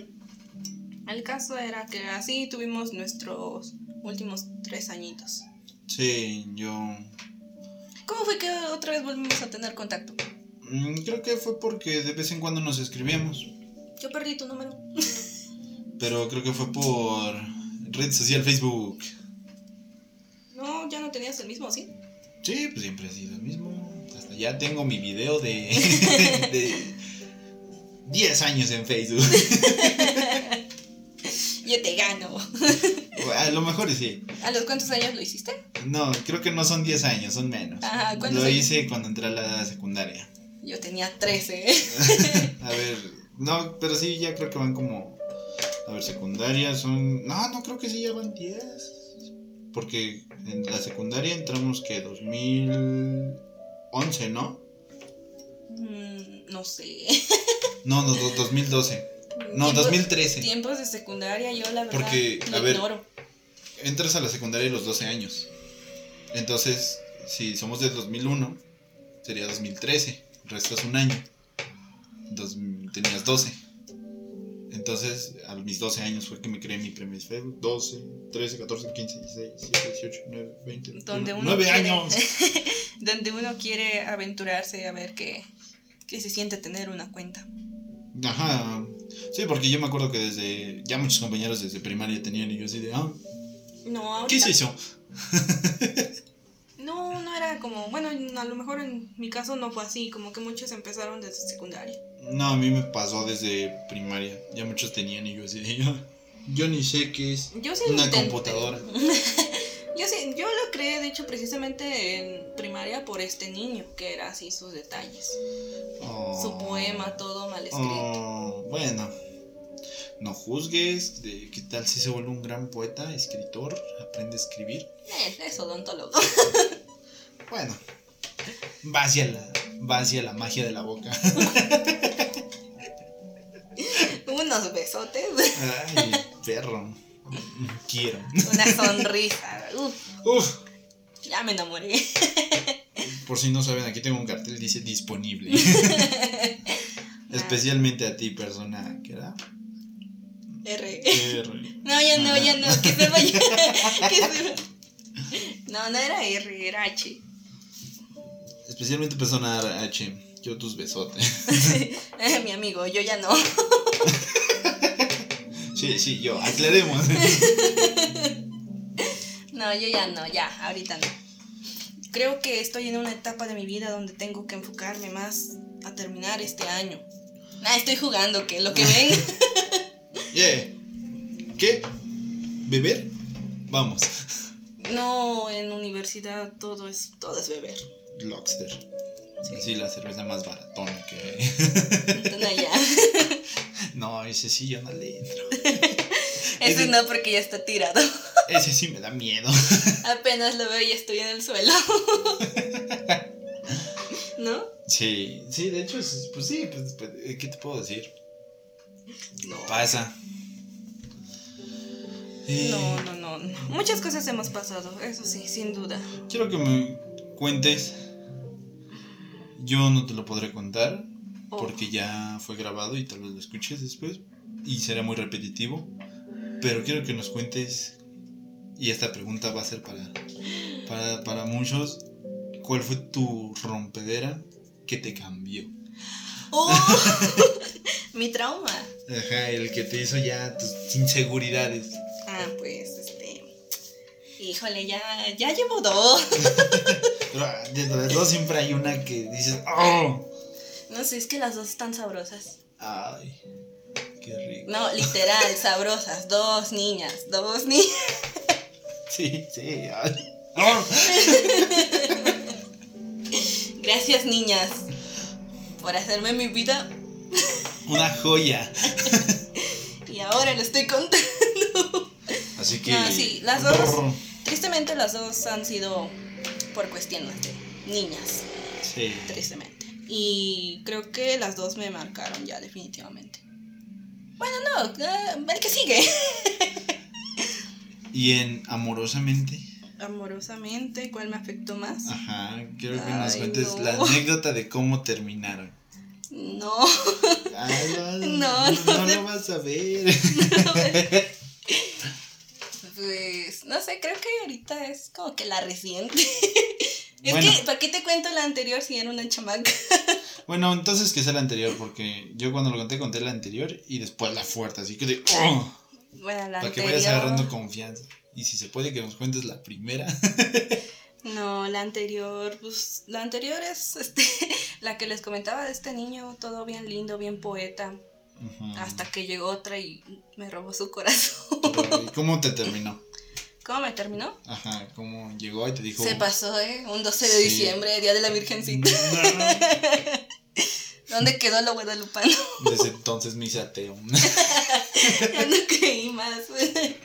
[SPEAKER 2] El caso era que así tuvimos nuestros últimos tres añitos.
[SPEAKER 1] Sí, yo.
[SPEAKER 2] ¿Cómo fue que otra vez volvimos a tener contacto?
[SPEAKER 1] mm, Creo que fue porque de vez en cuando nos escribíamos.
[SPEAKER 2] Yo perdí tu número. *laughs*
[SPEAKER 1] Pero creo que fue por red social Facebook.
[SPEAKER 2] No, ya no tenías el mismo, ¿sí?
[SPEAKER 1] Sí, pues siempre ha sido el mismo. Hasta ya tengo mi video de. *laughs* *laughs* de 10 años en Facebook. *laughs*
[SPEAKER 2] Yo te gano.
[SPEAKER 1] A lo mejor sí.
[SPEAKER 2] ¿A los cuántos años lo hiciste?
[SPEAKER 1] No, creo que no son 10 años, son menos.
[SPEAKER 2] Ajá, ¿cuántos
[SPEAKER 1] Lo
[SPEAKER 2] años?
[SPEAKER 1] hice cuando entré a la secundaria.
[SPEAKER 2] Yo tenía 13. *laughs*
[SPEAKER 1] A ver, no, pero sí, ya creo que van como. A ver, secundaria son. No, no creo que sí, ya van 10. Porque en la secundaria entramos que 2011, ¿no?
[SPEAKER 2] Mm, no sé. *laughs*
[SPEAKER 1] No, no, do- 2012. No,
[SPEAKER 2] Tiempos-
[SPEAKER 1] 2013.
[SPEAKER 2] Tiempos de secundaria, yo la verdad
[SPEAKER 1] Porque, a ver,
[SPEAKER 2] ignoro.
[SPEAKER 1] Entras a la secundaria a los 12 años. Entonces, si somos del 2001, sería 2013. Restas un año. Dos- tenías 12. Entonces, a mis 12 años fue que me creé mi primer Facebook. 12, 13, 14, 15, 16, 17, 18, 19, 20.
[SPEAKER 2] Donde
[SPEAKER 1] 21,
[SPEAKER 2] uno
[SPEAKER 1] 9
[SPEAKER 2] quiere-
[SPEAKER 1] años. *laughs*
[SPEAKER 2] Donde uno quiere aventurarse a ver qué, qué se siente tener una cuenta.
[SPEAKER 1] Ajá. Sí, porque yo me acuerdo que desde. Ya muchos compañeros desde primaria tenían y yo así de. Ah,
[SPEAKER 2] No, ahorita.
[SPEAKER 1] ¿qué es *laughs* eso?
[SPEAKER 2] No, no era como. Bueno, a lo mejor en mi caso no fue así. Como que muchos empezaron desde secundaria.
[SPEAKER 1] No, a mí me pasó desde primaria. Ya muchos tenían y yo así de. Yo, yo ni sé qué es.
[SPEAKER 2] Yo sí
[SPEAKER 1] Una
[SPEAKER 2] intenté.
[SPEAKER 1] computadora. *laughs*
[SPEAKER 2] Yo sí, yo lo creé, de hecho, precisamente en primaria por este niño, que era así sus detalles.
[SPEAKER 1] Oh.
[SPEAKER 2] Su poema, todo mal escrito.
[SPEAKER 1] Oh, bueno, no juzgues. De, ¿Qué tal si se vuelve un gran poeta, escritor? Aprende a escribir.
[SPEAKER 2] Eh, es odontólogo. *laughs*
[SPEAKER 1] Bueno, va hacia la, va hacia la magia de la boca. *laughs*
[SPEAKER 2] Unos besotes,
[SPEAKER 1] Ay, perro. Quiero.
[SPEAKER 2] una sonrisa. Uf,
[SPEAKER 1] Uf.
[SPEAKER 2] ya me enamoré.
[SPEAKER 1] Por si no saben, aquí tengo un cartel dice disponible. *laughs* Especialmente a ti, persona que era.
[SPEAKER 2] R.
[SPEAKER 1] R.
[SPEAKER 2] No, ya no, ya no, que se vaya. *laughs* que se vaya. No, no era R, era H.
[SPEAKER 1] Especialmente persona H. Yo tus besotes. *laughs*
[SPEAKER 2] Eh, Mi amigo, yo ya no.
[SPEAKER 1] Sí, sí, yo. Aclaremos. *laughs*
[SPEAKER 2] No, yo ya no, ya, ahorita no. Creo que estoy en una etapa de mi vida donde tengo que enfocarme más a terminar este año. Nah, estoy jugando, que lo que ven. *laughs*
[SPEAKER 1] Yeah. ¿Qué? ¿Beber? Vamos.
[SPEAKER 2] No, en universidad todo es, todo es beber.
[SPEAKER 1] Lockster.
[SPEAKER 2] Sí.
[SPEAKER 1] Sí, la cerveza más baratona que
[SPEAKER 2] Entonces, ya. *laughs* *laughs*
[SPEAKER 1] No, ese sí yo no le entro. *laughs* Ese-
[SPEAKER 2] no porque ya está tirado. *laughs*
[SPEAKER 1] Ese sí me da miedo.
[SPEAKER 2] Apenas lo veo y estoy en el suelo. ¿No?
[SPEAKER 1] Sí, sí, de hecho, es- pues sí, pues, pues, ¿qué te puedo decir?
[SPEAKER 2] No.
[SPEAKER 1] Pasa. Eh,
[SPEAKER 2] no, no, no. Muchas cosas hemos pasado, eso sí, sin duda.
[SPEAKER 1] Quiero que me cuentes. Yo no te lo podré contar
[SPEAKER 2] Oh.
[SPEAKER 1] porque ya fue grabado y tal vez lo escuches después y será muy repetitivo. Pero quiero que nos cuentes, y esta pregunta va a ser para, para, para muchos, ¿cuál fue tu rompedera que te cambió?
[SPEAKER 2] ¡Oh! *laughs* Mi trauma.
[SPEAKER 1] Ajá, el que te hizo ya tus inseguridades.
[SPEAKER 2] Ah, pues, este. Híjole, ya, ya llevo dos. *laughs*
[SPEAKER 1] Pero ah, de dos siempre hay una que dices, ¡oh!
[SPEAKER 2] No sé, es que las dos están sabrosas.
[SPEAKER 1] ¡Ay! ¡Qué rico!
[SPEAKER 2] No, literal, sabrosas. Dos niñas, dos niñas. *laughs*
[SPEAKER 1] Sí, sí. ay. *laughs*
[SPEAKER 2] Gracias, niñas, por hacerme mi vida.
[SPEAKER 1] Una joya. *laughs*
[SPEAKER 2] Y ahora lo estoy contando.
[SPEAKER 1] Así que.
[SPEAKER 2] No, sí, las dos. Tristemente, las dos han sido por cuestiones de niñas.
[SPEAKER 1] Sí.
[SPEAKER 2] tristemente. Y creo que las dos me marcaron ya definitivamente. Bueno, no, eh, el que sigue. *laughs*
[SPEAKER 1] Y en Amorosamente.
[SPEAKER 2] Amorosamente, ¿cuál me afectó más?
[SPEAKER 1] Ajá. Quiero que nos cuentes
[SPEAKER 2] no.
[SPEAKER 1] la anécdota de cómo terminaron.
[SPEAKER 2] No,
[SPEAKER 1] Ay, no, *laughs*
[SPEAKER 2] No,
[SPEAKER 1] no,
[SPEAKER 2] no
[SPEAKER 1] lo vas a ver. *laughs*
[SPEAKER 2] pues no sé, creo que ahorita es como que la reciente. Es
[SPEAKER 1] Bueno.
[SPEAKER 2] que, ¿para qué te cuento la anterior si era una chamaca? *laughs*
[SPEAKER 1] Bueno, entonces que sea la anterior, porque yo cuando lo conté conté la anterior y después la fuerte, así que de. ¡oh!
[SPEAKER 2] Bueno, la
[SPEAKER 1] Para que
[SPEAKER 2] anterior.
[SPEAKER 1] vayas agarrando confianza. Y si se puede que nos cuentes la primera. *laughs*
[SPEAKER 2] No, la anterior, pues la anterior es este, *laughs* la que les comentaba de este niño, todo bien lindo, bien poeta. Hasta que llegó otra y me robó su corazón.
[SPEAKER 1] ¿y ¿Cómo te terminó?
[SPEAKER 2] ¿Cómo me terminó?
[SPEAKER 1] Ajá, ¿cómo llegó y te dijo?
[SPEAKER 2] Se pasó, ¿eh? Un 12 de
[SPEAKER 1] Sí.
[SPEAKER 2] diciembre, Día de la Virgencita. *laughs* *laughs* ¿Dónde quedó lo guadalupano?
[SPEAKER 1] Desde entonces me hice ateo. *laughs*
[SPEAKER 2] ya no creí más.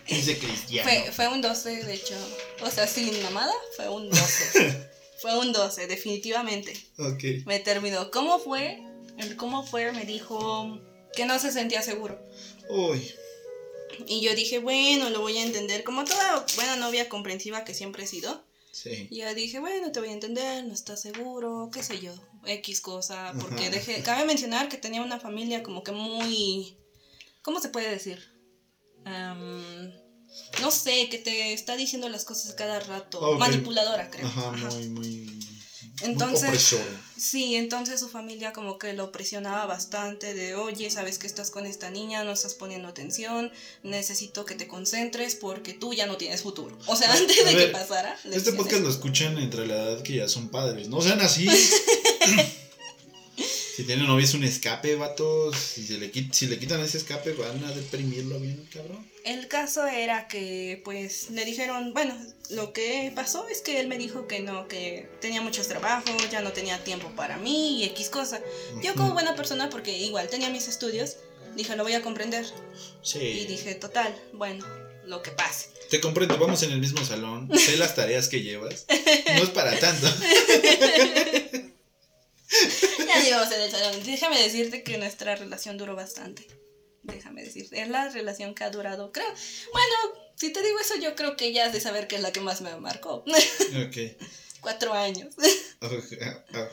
[SPEAKER 1] Hice cristiano.
[SPEAKER 2] fue, fue un 12, de hecho. O sea, sin mamada, fue un 12. fue un 12, definitivamente.
[SPEAKER 1] Ok.
[SPEAKER 2] Me terminó. ¿Cómo fue? Cómo fue me dijo que no se sentía seguro.
[SPEAKER 1] Uy.
[SPEAKER 2] Y yo dije, bueno, lo voy a entender. Como toda buena novia comprensiva que siempre he sido.
[SPEAKER 1] Sí.
[SPEAKER 2] Y yo dije, bueno, te voy a entender, no estás seguro, qué sé yo, X cosa. Porque dejé, cabe mencionar que tenía una familia como que muy. ¿Cómo se puede decir? No sé, que te está diciendo las cosas cada rato.
[SPEAKER 1] Ok.
[SPEAKER 2] Manipuladora, creo.
[SPEAKER 1] Ajá,
[SPEAKER 2] Ajá.
[SPEAKER 1] muy, muy.
[SPEAKER 2] Entonces-. Sí, entonces su familia como que lo presionaba bastante de, oye, sabes que estás con esta niña, no estás poniendo atención, necesito que te concentres porque tú ya no tienes futuro. O sea, antes de que pasara.
[SPEAKER 1] Este podcast lo escuchan entre la edad que ya son padres. No sean así. *laughs* Si tiene novia es un escape, vatos. Si, se le, si le quitan ese escape, van a deprimirlo bien, cabrón.
[SPEAKER 2] El caso era que, pues, le dijeron, bueno, lo que pasó es que él me dijo que no, que tenía muchos trabajos, ya no tenía tiempo para mí y X cosa. Yo como buena persona, porque igual tenía mis estudios, dije, lo voy a comprender. Y
[SPEAKER 1] Sí.
[SPEAKER 2] dije, total, bueno, lo que pase.
[SPEAKER 1] Te comprendo, vamos en el mismo salón. Sé las tareas que llevas. *laughs* No es para tanto. *laughs*
[SPEAKER 2] Ya digamos en el salón. Déjame decirte que nuestra relación duró bastante. Déjame decirte. Es la relación que ha durado, creo. Bueno, si te digo eso, yo creo que ya has de saber que es la que más me marcó. *laughs*
[SPEAKER 1] Ok.
[SPEAKER 2] Cuatro años.
[SPEAKER 1] Ah, ah,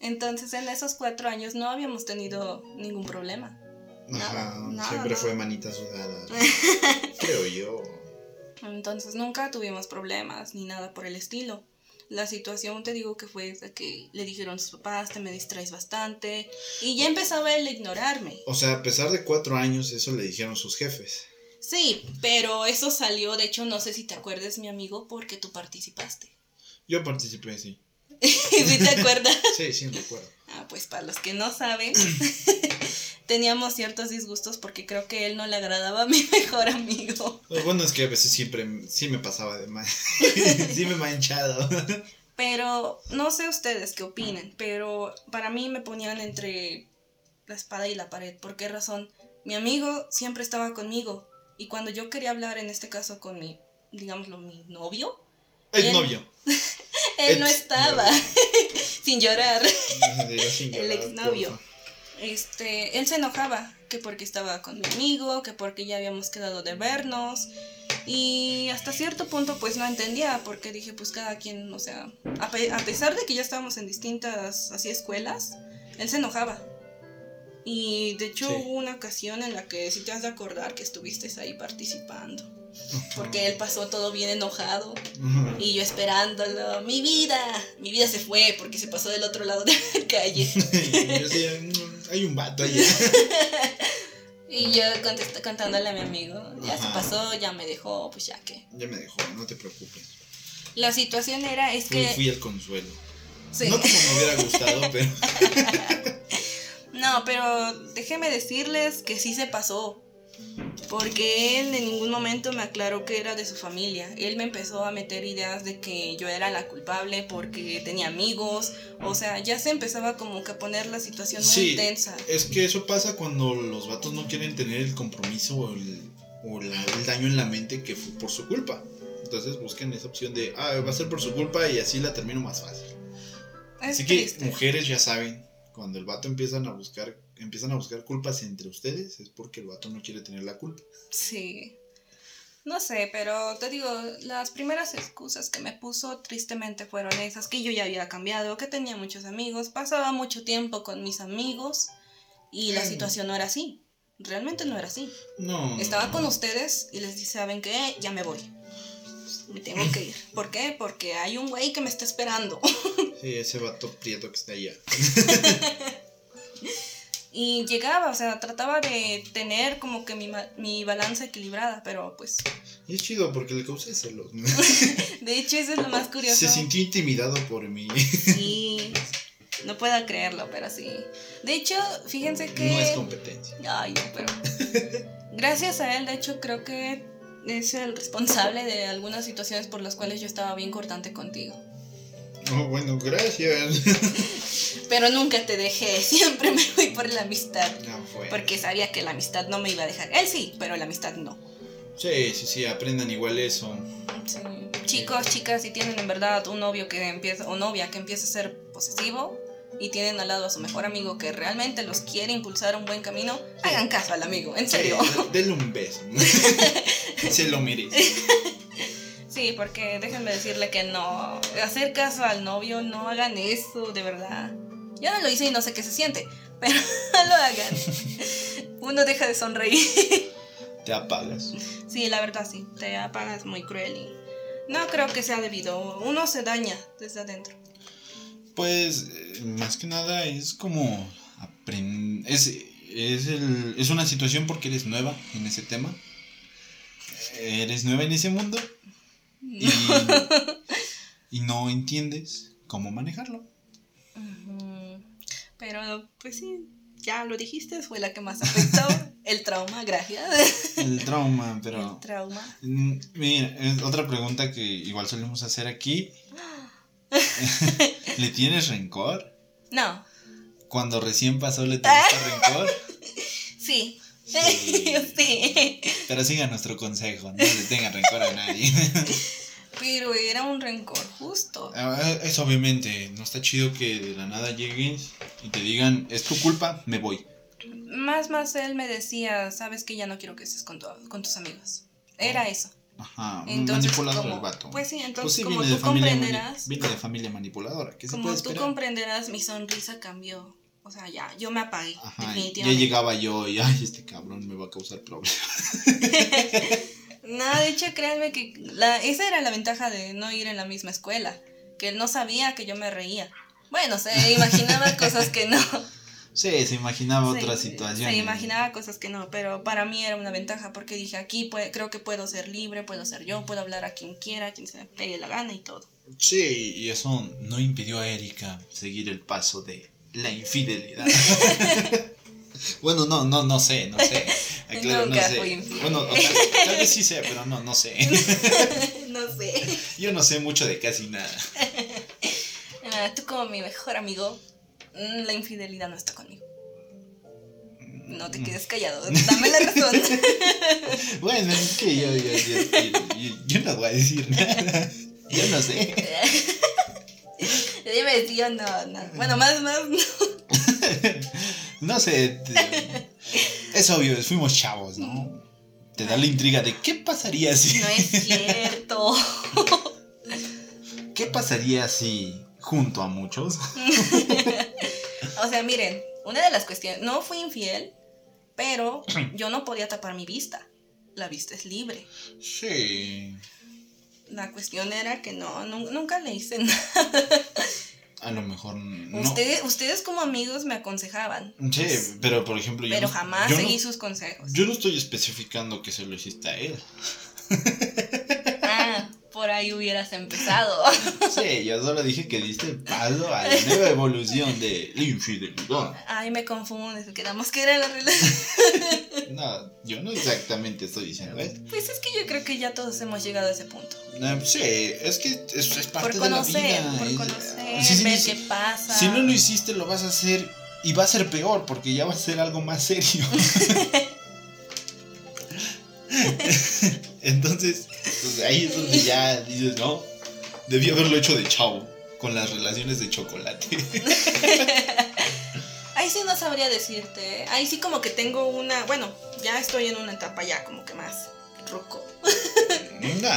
[SPEAKER 2] Entonces, en esos cuatro años no habíamos tenido ningún problema.
[SPEAKER 1] Ajá,
[SPEAKER 2] No, no,
[SPEAKER 1] siempre
[SPEAKER 2] no.
[SPEAKER 1] fue manita sudada. *laughs* Creo yo.
[SPEAKER 2] Entonces, nunca tuvimos problemas ni nada por el estilo. La situación, te digo que fue de que le dijeron a sus papás, te me distraes bastante. Y ya empezaba él a ignorarme.
[SPEAKER 1] O sea, a pesar de cuatro años, eso le dijeron sus jefes.
[SPEAKER 2] Sí, pero eso salió, de hecho, no sé si te acuerdas, mi amigo, porque tú participaste.
[SPEAKER 1] Yo participé, sí. *laughs*
[SPEAKER 2] ¿Sí te acuerdas?
[SPEAKER 1] Sí, sí, recuerdo.
[SPEAKER 2] Ah, pues para los que no saben, *laughs* teníamos ciertos disgustos porque creo que él no le agradaba a mi *laughs* mejor amigo.
[SPEAKER 1] Lo bueno es que a veces siempre sí me pasaba de mal. *laughs* sí me he manchado.
[SPEAKER 2] Pero no sé ustedes qué opinen, pero para mí me ponían entre la espada y la pared. ¿Por qué razón? Mi amigo siempre estaba conmigo y cuando yo quería hablar, en este caso con mi, digámoslo, mi novio,
[SPEAKER 1] El
[SPEAKER 2] Él-
[SPEAKER 1] novio. *laughs*
[SPEAKER 2] él no estaba, sin llorar.
[SPEAKER 1] Sin
[SPEAKER 2] El
[SPEAKER 1] llorar,
[SPEAKER 2] exnovio. Este, él se enojaba, que porque estaba con mi amigo, que porque ya habíamos quedado de vernos. Y hasta cierto punto pues no entendía, porque dije pues cada quien, o sea, a, pe- a pesar de que ya estábamos en distintas así escuelas, él se enojaba. Y de hecho
[SPEAKER 1] Sí.
[SPEAKER 2] hubo una ocasión en la que sí te has de acordar que estuviste ahí participando. Porque él pasó todo bien enojado y yo esperándolo. Mi vida, mi vida se fue porque se pasó del otro lado de la calle. *laughs*
[SPEAKER 1] Y yo decía, "Mm, hay un vato allá. *laughs*
[SPEAKER 2] Y yo contándole a mi amigo, ya se pasó, ya me dejó, pues ya que.
[SPEAKER 1] Ya me dejó, no te preocupes.
[SPEAKER 2] La situación era, es
[SPEAKER 1] Fui,
[SPEAKER 2] que...
[SPEAKER 1] fui el consuelo.
[SPEAKER 2] sí.
[SPEAKER 1] No como me hubiera gustado, pero. *laughs*
[SPEAKER 2] No, pero déjeme decirles que sí se pasó. Porque él en ningún momento me aclaró que era de su familia. Él me empezó a meter ideas de que yo era la culpable porque tenía amigos. O sea, ya se empezaba como que a poner la situación muy
[SPEAKER 1] Sí,
[SPEAKER 2] tensa.
[SPEAKER 1] es que eso pasa cuando los vatos no quieren tener el compromiso o el, o la- el daño en la mente que fue por su culpa. Entonces busquen esa opción de, ah, va a ser por su culpa y así la termino más fácil.
[SPEAKER 2] Es
[SPEAKER 1] Así que mujeres ya saben, cuando el vato empiezan a buscar, empiezan a buscar culpas entre ustedes, es porque el vato no quiere tener la culpa.
[SPEAKER 2] Sí. No sé, pero te digo, las primeras excusas que me puso tristemente fueron esas, que yo ya había cambiado, que tenía muchos amigos, pasaba mucho tiempo con mis amigos y la situación no era así. Realmente no era así.
[SPEAKER 1] No.
[SPEAKER 2] Estaba con ustedes y les dije, ¿saben qué? Ya me voy. Me tengo que ir. ¿Por qué? Porque hay un güey que me está esperando.
[SPEAKER 1] Sí, ese vato prieto que está allá. *laughs*
[SPEAKER 2] Y llegaba, o sea, trataba de tener como que mi, mi balanza equilibrada, pero pues...
[SPEAKER 1] Y es chido porque le causé celos. *laughs*
[SPEAKER 2] De hecho, eso es lo más curioso.
[SPEAKER 1] Se sintió intimidado por mí.
[SPEAKER 2] Sí, no puedo creerlo, pero sí. De hecho, fíjense que...
[SPEAKER 1] No es competencia.
[SPEAKER 2] Ay, no, pero... Gracias a él, de hecho, creo que es el responsable de algunas situaciones por las cuales yo estaba bien cortante contigo.
[SPEAKER 1] Oh, bueno, gracias. *laughs*
[SPEAKER 2] Pero nunca te dejé, *laughs* siempre me fui por la amistad.
[SPEAKER 1] No fue.
[SPEAKER 2] Porque sabía que la amistad no me iba a dejar. Él sí, pero la amistad no.
[SPEAKER 1] Sí, sí, sí, aprendan igual eso.
[SPEAKER 2] Sí. Chicos, chicas, si tienen en verdad un novio que empieza, o novia que empieza a ser posesivo y tienen al lado a su mejor amigo que realmente los quiere impulsar a un buen camino, hagan caso al amigo, en serio.
[SPEAKER 1] Sí, denle un beso. *laughs* Se lo merece.
[SPEAKER 2] Sí, porque déjenme decirle que no. Hacer caso al novio, no hagan eso, de verdad. Yo no lo hice y no sé qué se siente, *laughs* pero no lo hagan. *laughs* Uno deja de sonreír.
[SPEAKER 1] Te apagas.
[SPEAKER 2] Sí, la verdad sí, te apagas muy cruel y no creo que sea debido. Uno se daña desde adentro.
[SPEAKER 1] Pues, eh, más que nada es como. Es, es, el- es una situación porque eres nueva en ese tema. Eres nueva en ese mundo y, *laughs* y no entiendes cómo manejarlo.
[SPEAKER 2] Pero pues sí, ya lo dijiste, fue la que más afectó. *laughs* el trauma, gracias.
[SPEAKER 1] El trauma, pero...
[SPEAKER 2] El trauma.
[SPEAKER 1] Mm, Mira, es otra pregunta que igual solemos hacer aquí. *gasps* ¿Le tienes rencor?
[SPEAKER 2] No,
[SPEAKER 1] Cuando recién pasó, ¿le tuviste *laughs* rencor?
[SPEAKER 2] sí.
[SPEAKER 1] Sí. *laughs*
[SPEAKER 2] sí.
[SPEAKER 1] Pero siga nuestro consejo, no le tengan rencor a nadie. *laughs*
[SPEAKER 2] Pero era un rencor justo.
[SPEAKER 1] Ah, Es obviamente, no está chido que de la nada llegues y te digan, es tu culpa, me voy.
[SPEAKER 2] Más, más él me decía, sabes que ya no quiero que estés con, tu- con tus amigos. Era
[SPEAKER 1] Oh.
[SPEAKER 2] eso.
[SPEAKER 1] Ajá,
[SPEAKER 2] Entonces,
[SPEAKER 1] manipulador
[SPEAKER 2] como-
[SPEAKER 1] el vato.
[SPEAKER 2] Pues sí, entonces
[SPEAKER 1] Pues sí,
[SPEAKER 2] como tú comprenderás,
[SPEAKER 1] Viene de familia manipuladora, ¿qué se
[SPEAKER 2] como
[SPEAKER 1] puede
[SPEAKER 2] tú comprenderás, mi sonrisa cambió. O sea, ya, yo me apagué,
[SPEAKER 1] Ajá, ya
[SPEAKER 2] definitivamente.
[SPEAKER 1] llegaba yo y, *laughs* ay, este cabrón me va a causar problemas. *laughs*
[SPEAKER 2] No, de hecho, créanme que la, esa era la ventaja de no ir en la misma escuela, que él no sabía que yo me reía. Bueno, se imaginaba *laughs* cosas que no.
[SPEAKER 1] Sí, se imaginaba
[SPEAKER 2] Se-
[SPEAKER 1] otra situación.
[SPEAKER 2] Se imaginaba cosas que no, pero para mí era una ventaja porque dije, aquí pue- creo que puedo ser libre, puedo ser yo, puedo hablar a quien quiera, a quien se me pegue la gana y todo.
[SPEAKER 1] Sí, y eso no impidió a Erika seguir el paso de la infidelidad. *laughs* bueno, no, no, no sé, no sé. *laughs* Aclaro,
[SPEAKER 2] Nunca
[SPEAKER 1] no sé.
[SPEAKER 2] fui infiel.
[SPEAKER 1] Bueno, o tal, tal vez sí sé, pero no, no sé. *laughs*
[SPEAKER 2] no sé.
[SPEAKER 1] Yo no sé mucho de casi nada.
[SPEAKER 2] Ah, tú como mi mejor amigo, mm, la infidelidad no está conmigo. No te quedes callado, dame la razón.
[SPEAKER 1] Bueno, es que yo, yo, yo, yo- yo no voy a decir nada. Yo no sé. *laughs*
[SPEAKER 2] Dime si yo no, no. Bueno, más, más, no. *laughs*
[SPEAKER 1] No sé. es obvio, fuimos chavos, ¿no? Te da la intriga de qué pasaría si.
[SPEAKER 2] No es cierto. *laughs*
[SPEAKER 1] ¿Qué pasaría si junto a muchos?
[SPEAKER 2] O sea, miren, una de las cuestiones, no fui infiel, pero yo no podía tapar mi vista. La vista es libre.
[SPEAKER 1] Sí.
[SPEAKER 2] La cuestión era que no, nu- nunca le hice *laughs* nada.
[SPEAKER 1] A lo mejor no.
[SPEAKER 2] Ustedes, ustedes como amigos me aconsejaban.
[SPEAKER 1] Sí, pero por ejemplo, yo
[SPEAKER 2] Pero
[SPEAKER 1] no-
[SPEAKER 2] jamás
[SPEAKER 1] yo
[SPEAKER 2] seguí
[SPEAKER 1] no,
[SPEAKER 2] sus consejos.
[SPEAKER 1] yo no estoy especificando que se lo hiciste a él. *laughs*
[SPEAKER 2] Por ahí hubieras empezado. *laughs*
[SPEAKER 1] Sí, yo solo dije que diste el paso a la nueva evolución de infidelidad.
[SPEAKER 2] Ay, me confundes, quedamos que era la relación. *laughs*
[SPEAKER 1] No, yo no exactamente estoy diciendo eso.
[SPEAKER 2] Pues es que yo creo que ya todos hemos llegado a ese punto.
[SPEAKER 1] No, sí, es que es, es parte
[SPEAKER 2] Por
[SPEAKER 1] de la
[SPEAKER 2] conocer,
[SPEAKER 1] vida.
[SPEAKER 2] por conocer,
[SPEAKER 1] Sí, sí,
[SPEAKER 2] ver
[SPEAKER 1] sí.
[SPEAKER 2] qué pasa.
[SPEAKER 1] Si no lo hiciste, lo vas a hacer y va a ser peor porque ya va a ser algo más serio. *laughs* Entonces, pues, ahí es donde ya dices, no, debí haberlo hecho de chavo, con las relaciones de chocolate. *laughs*
[SPEAKER 2] Ahí sí no sabría decirte. ¿eh? Ahí sí como que tengo una, bueno, ya estoy en una etapa ya como que más roco. *laughs*
[SPEAKER 1] no,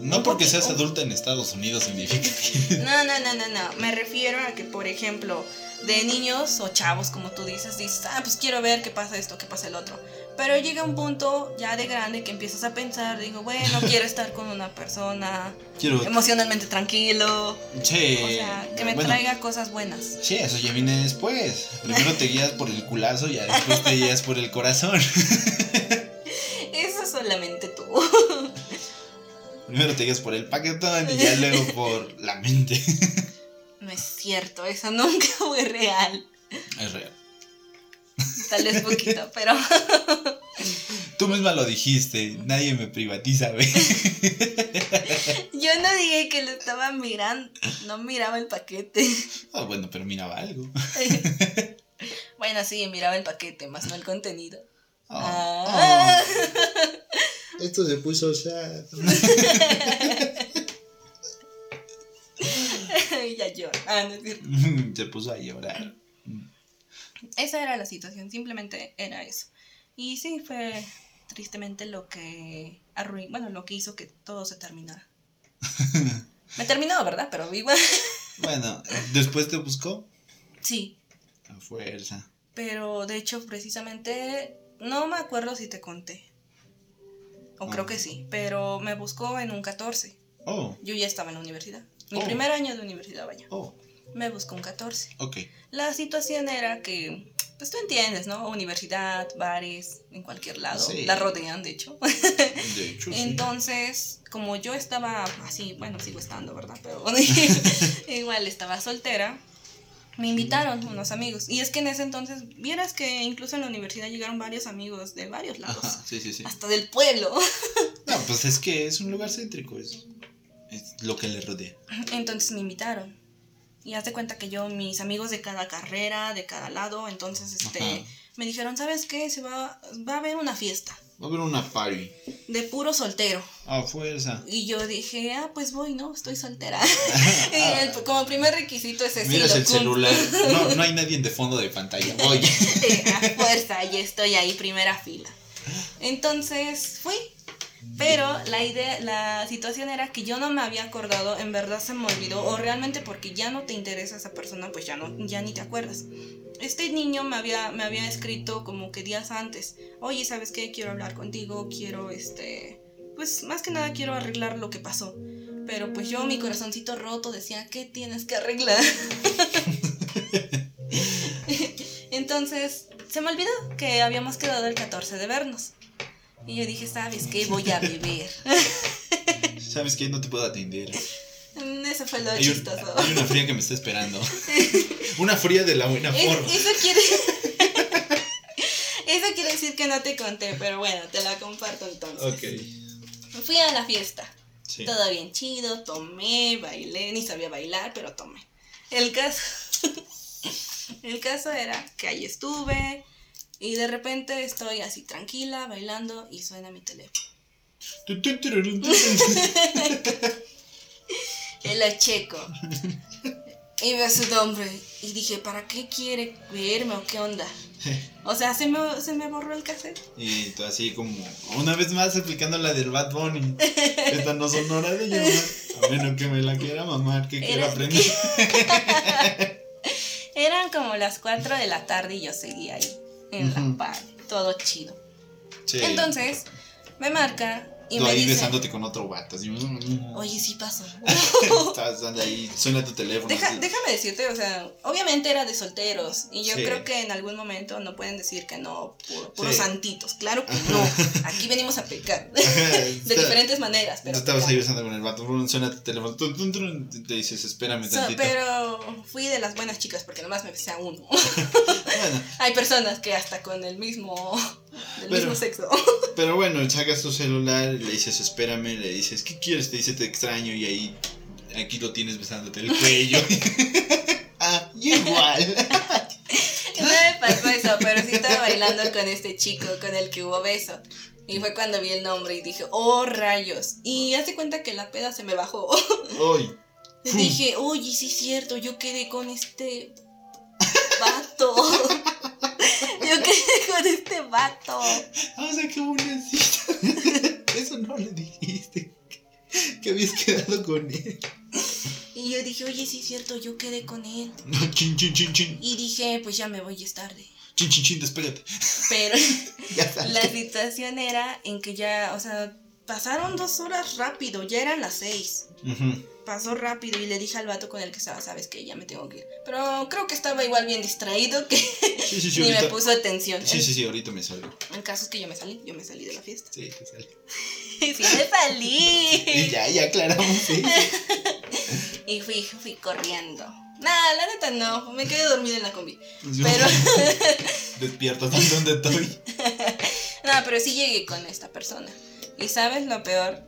[SPEAKER 1] no porque seas adulta en Estados Unidos significa *laughs* que...
[SPEAKER 2] No, no, no, no, no. Me refiero a que, por ejemplo, de niños o chavos, como tú dices, dices, ah, pues quiero ver qué pasa esto, qué pasa el otro. Pero llega un punto ya de grande que empiezas a pensar, digo, bueno, *laughs* quiero estar con una persona
[SPEAKER 1] Quiero...
[SPEAKER 2] emocionalmente tranquilo.
[SPEAKER 1] Sí,
[SPEAKER 2] O sea, que me
[SPEAKER 1] bueno,
[SPEAKER 2] traiga cosas buenas.
[SPEAKER 1] Sí, eso ya viene después. Primero te guías por el culazo y ya después te guías por el corazón. *laughs*
[SPEAKER 2] Eso solamente tú.
[SPEAKER 1] Primero te guías por el paquetón y ya luego por la mente. *laughs*
[SPEAKER 2] No es cierto, eso nunca *laughs* fue real.
[SPEAKER 1] Es real.
[SPEAKER 2] Tal vez poquito, *laughs* pero *laughs*
[SPEAKER 1] Tú misma lo dijiste, nadie me privatiza, ve.
[SPEAKER 2] yo no dije que lo estaba mirando, no miraba el paquete.
[SPEAKER 1] Ah, bueno, pero miraba algo.
[SPEAKER 2] Bueno, sí, miraba el paquete, más no el contenido.
[SPEAKER 1] Oh,
[SPEAKER 2] Ah.
[SPEAKER 1] oh. Esto se puso sad.
[SPEAKER 2] Ya lloro. Ah, no es cierto. *laughs*
[SPEAKER 1] se puso a llorar.
[SPEAKER 2] Esa era la situación, simplemente era eso. Y sí, fue tristemente lo que arruinó, bueno, lo que hizo que todo se terminara. *laughs* Me terminó, ¿verdad? Pero igual. *laughs*
[SPEAKER 1] Bueno, después te buscó.
[SPEAKER 2] Sí,
[SPEAKER 1] A fuerza.
[SPEAKER 2] pero de hecho, precisamente, no me acuerdo si te conté. O creo que sí, pero me buscó en un 14.
[SPEAKER 1] Oh,
[SPEAKER 2] Yo ya estaba en la universidad. Mi
[SPEAKER 1] Oh.
[SPEAKER 2] primer año de universidad, vaya.
[SPEAKER 1] oh,
[SPEAKER 2] Me buscó un 14.
[SPEAKER 1] ok.
[SPEAKER 2] La situación era que, pues tú entiendes, ¿no? Universidad, bares, en cualquier lado.
[SPEAKER 1] Sí.
[SPEAKER 2] La rodean, de hecho.
[SPEAKER 1] De hecho, *laughs* sí.
[SPEAKER 2] Entonces, como yo estaba así, bueno, sigo estando, ¿verdad? Pero *laughs* *laughs* igual estaba soltera. me invitaron unos amigos. Y es que en ese entonces, vieras que incluso en la universidad llegaron varios amigos de varios lados.
[SPEAKER 1] Ajá, sí, sí, sí.
[SPEAKER 2] Hasta del pueblo.
[SPEAKER 1] No, pues es que es un lugar céntrico, es lo que le rodea. *clears throat*
[SPEAKER 2] Entonces me invitaron. Y haz de cuenta que yo, mis amigos de cada carrera, de cada lado, entonces este,
[SPEAKER 1] Ajá.
[SPEAKER 2] me dijeron, ¿sabes qué? Se va, va a haber una fiesta
[SPEAKER 1] Va a haber una party.
[SPEAKER 2] de puro soltero.
[SPEAKER 1] A fuerza.
[SPEAKER 2] Y yo dije, ah, pues voy, ¿no? Estoy soltera. *laughs* *laughs* y el- como primer requisito es ese.
[SPEAKER 1] Miras el celular. No, *laughs* no hay nadie de fondo de pantalla. Oye.
[SPEAKER 2] a fuerza, y estoy ahí, primera fila. Entonces fui. Pero la idea, la situación era que yo no me había acordado, en verdad se me olvidó, o realmente porque ya no te interesa esa persona, pues ya no, ya ni te acuerdas. Este niño me había, me había escrito como que días antes, oye, ¿sabes qué? Quiero hablar contigo, quiero este. Pues más que nada quiero arreglar lo que pasó. Pero pues yo, mi corazoncito roto, decía, ¿qué tienes que arreglar? *laughs* Entonces, se me olvidó que habíamos quedado el 14 de vernos. Y yo dije, ¿sabes qué? Voy a beber. *laughs*
[SPEAKER 1] ¿Sabes qué? No te puedo atender.
[SPEAKER 2] Mm, Eso fue lo
[SPEAKER 1] Hay, un-
[SPEAKER 2] chistoso.
[SPEAKER 1] hay una fría que me está esperando. *laughs* Una fría de la buena
[SPEAKER 2] Es-
[SPEAKER 1] forma.
[SPEAKER 2] eso quiere... *laughs* eso quiere decir que no te conté, pero bueno, te la comparto entonces.
[SPEAKER 1] Ok.
[SPEAKER 2] Fui a la fiesta.
[SPEAKER 1] Sí.
[SPEAKER 2] Todo bien chido, tomé, bailé, ni sabía bailar, pero tomé. El caso, el caso era que ahí estuve y de repente estoy así tranquila, bailando y suena mi teléfono. Y lo checo. Y veo su nombre y dije, ¿para qué quiere verme o qué onda? *laughs* O sea, se me, se me borró el cassette.
[SPEAKER 1] Y tú así como, una vez más aplicando la del Bad Bunny. *laughs* Esta no son horas de llamar. A menos que me la quiera mamar, que quiera
[SPEAKER 2] Era-
[SPEAKER 1] aprender. *laughs*
[SPEAKER 2] Eran como las 4 de la tarde y yo seguía ahí, en la par, todo chido.
[SPEAKER 1] Sí.
[SPEAKER 2] Entonces, me marca y
[SPEAKER 1] Tú
[SPEAKER 2] me
[SPEAKER 1] ahí
[SPEAKER 2] dice,
[SPEAKER 1] besándote con otro vato. Así, mm,
[SPEAKER 2] oye, sí pasó. *laughs*
[SPEAKER 1] Estás dando ahí, suena tu teléfono.
[SPEAKER 2] Deja-
[SPEAKER 1] así.
[SPEAKER 2] déjame decirte, o sea, obviamente era de solteros y yo
[SPEAKER 1] Sí.
[SPEAKER 2] creo que en algún momento no pueden decir que no, puro- puros
[SPEAKER 1] Sí.
[SPEAKER 2] santitos. Claro que no, *laughs* aquí venimos a pecar. *laughs* de diferentes maneras,
[SPEAKER 1] Tú
[SPEAKER 2] pero...
[SPEAKER 1] estabas ahí besando con el vato, suena tu teléfono, te dices, espérame
[SPEAKER 2] So,
[SPEAKER 1] tantito.
[SPEAKER 2] pero fui de las buenas chicas porque nomás me besé a uno.
[SPEAKER 1] Bueno,
[SPEAKER 2] Hay personas que hasta con el mismo, del
[SPEAKER 1] Pero-
[SPEAKER 2] mismo sexo.
[SPEAKER 1] pero bueno, sacas tu celular, le dices, espérame, le dices, ¿qué quieres? Te dice, te extraño, y ahí, aquí lo tienes besándote el cuello. *laughs* ah, igual.
[SPEAKER 2] No me pasó eso, pero sí estaba bailando con este chico con el que hubo beso. Y fue cuando vi el nombre y dije, oh rayos. Y hace cuenta que la peda se me bajó.
[SPEAKER 1] Hoy.
[SPEAKER 2] Dije, oye, sí es cierto, yo quedé con este vato. Yo quedé *laughs* con este vato.
[SPEAKER 1] Ah, o sea, qué bonacita. *laughs* Eso no le dijiste. Que habías quedado con él.
[SPEAKER 2] Y yo dije, oye, sí es cierto, yo quedé con él.
[SPEAKER 1] No, chin, chin, chin, chin.
[SPEAKER 2] Y dije, pues ya me voy, es tarde.
[SPEAKER 1] Chin, chin, chin, despégate.
[SPEAKER 2] Pero *laughs*
[SPEAKER 1] Ya
[SPEAKER 2] la situación era en que ya, o sea, pasaron dos horas rápido, ya eran las seis.
[SPEAKER 1] Ujú.
[SPEAKER 2] Pasó rápido y le dije al vato con el que estaba, sabes que ya me tengo que ir. Pero creo que estaba igual bien distraído que
[SPEAKER 1] Sí, sí, *laughs* sí,
[SPEAKER 2] ni me
[SPEAKER 1] ahorita.
[SPEAKER 2] puso atención.
[SPEAKER 1] Sí, sí, sí, ahorita me salgo.
[SPEAKER 2] El, caso es que yo me salí, yo me salí de la fiesta.
[SPEAKER 1] Sí, te salgo. *laughs*
[SPEAKER 2] sí, me salí. *laughs*
[SPEAKER 1] Y ya, ya aclaramos.
[SPEAKER 2] Y fui, fui corriendo. Nah, la neta no, me quedé dormida en la combi.
[SPEAKER 1] Yo-
[SPEAKER 2] Pero,
[SPEAKER 1] Despierto, ¿dónde estoy?
[SPEAKER 2] no, pero sí llegué con esta persona. Y sabes lo peor,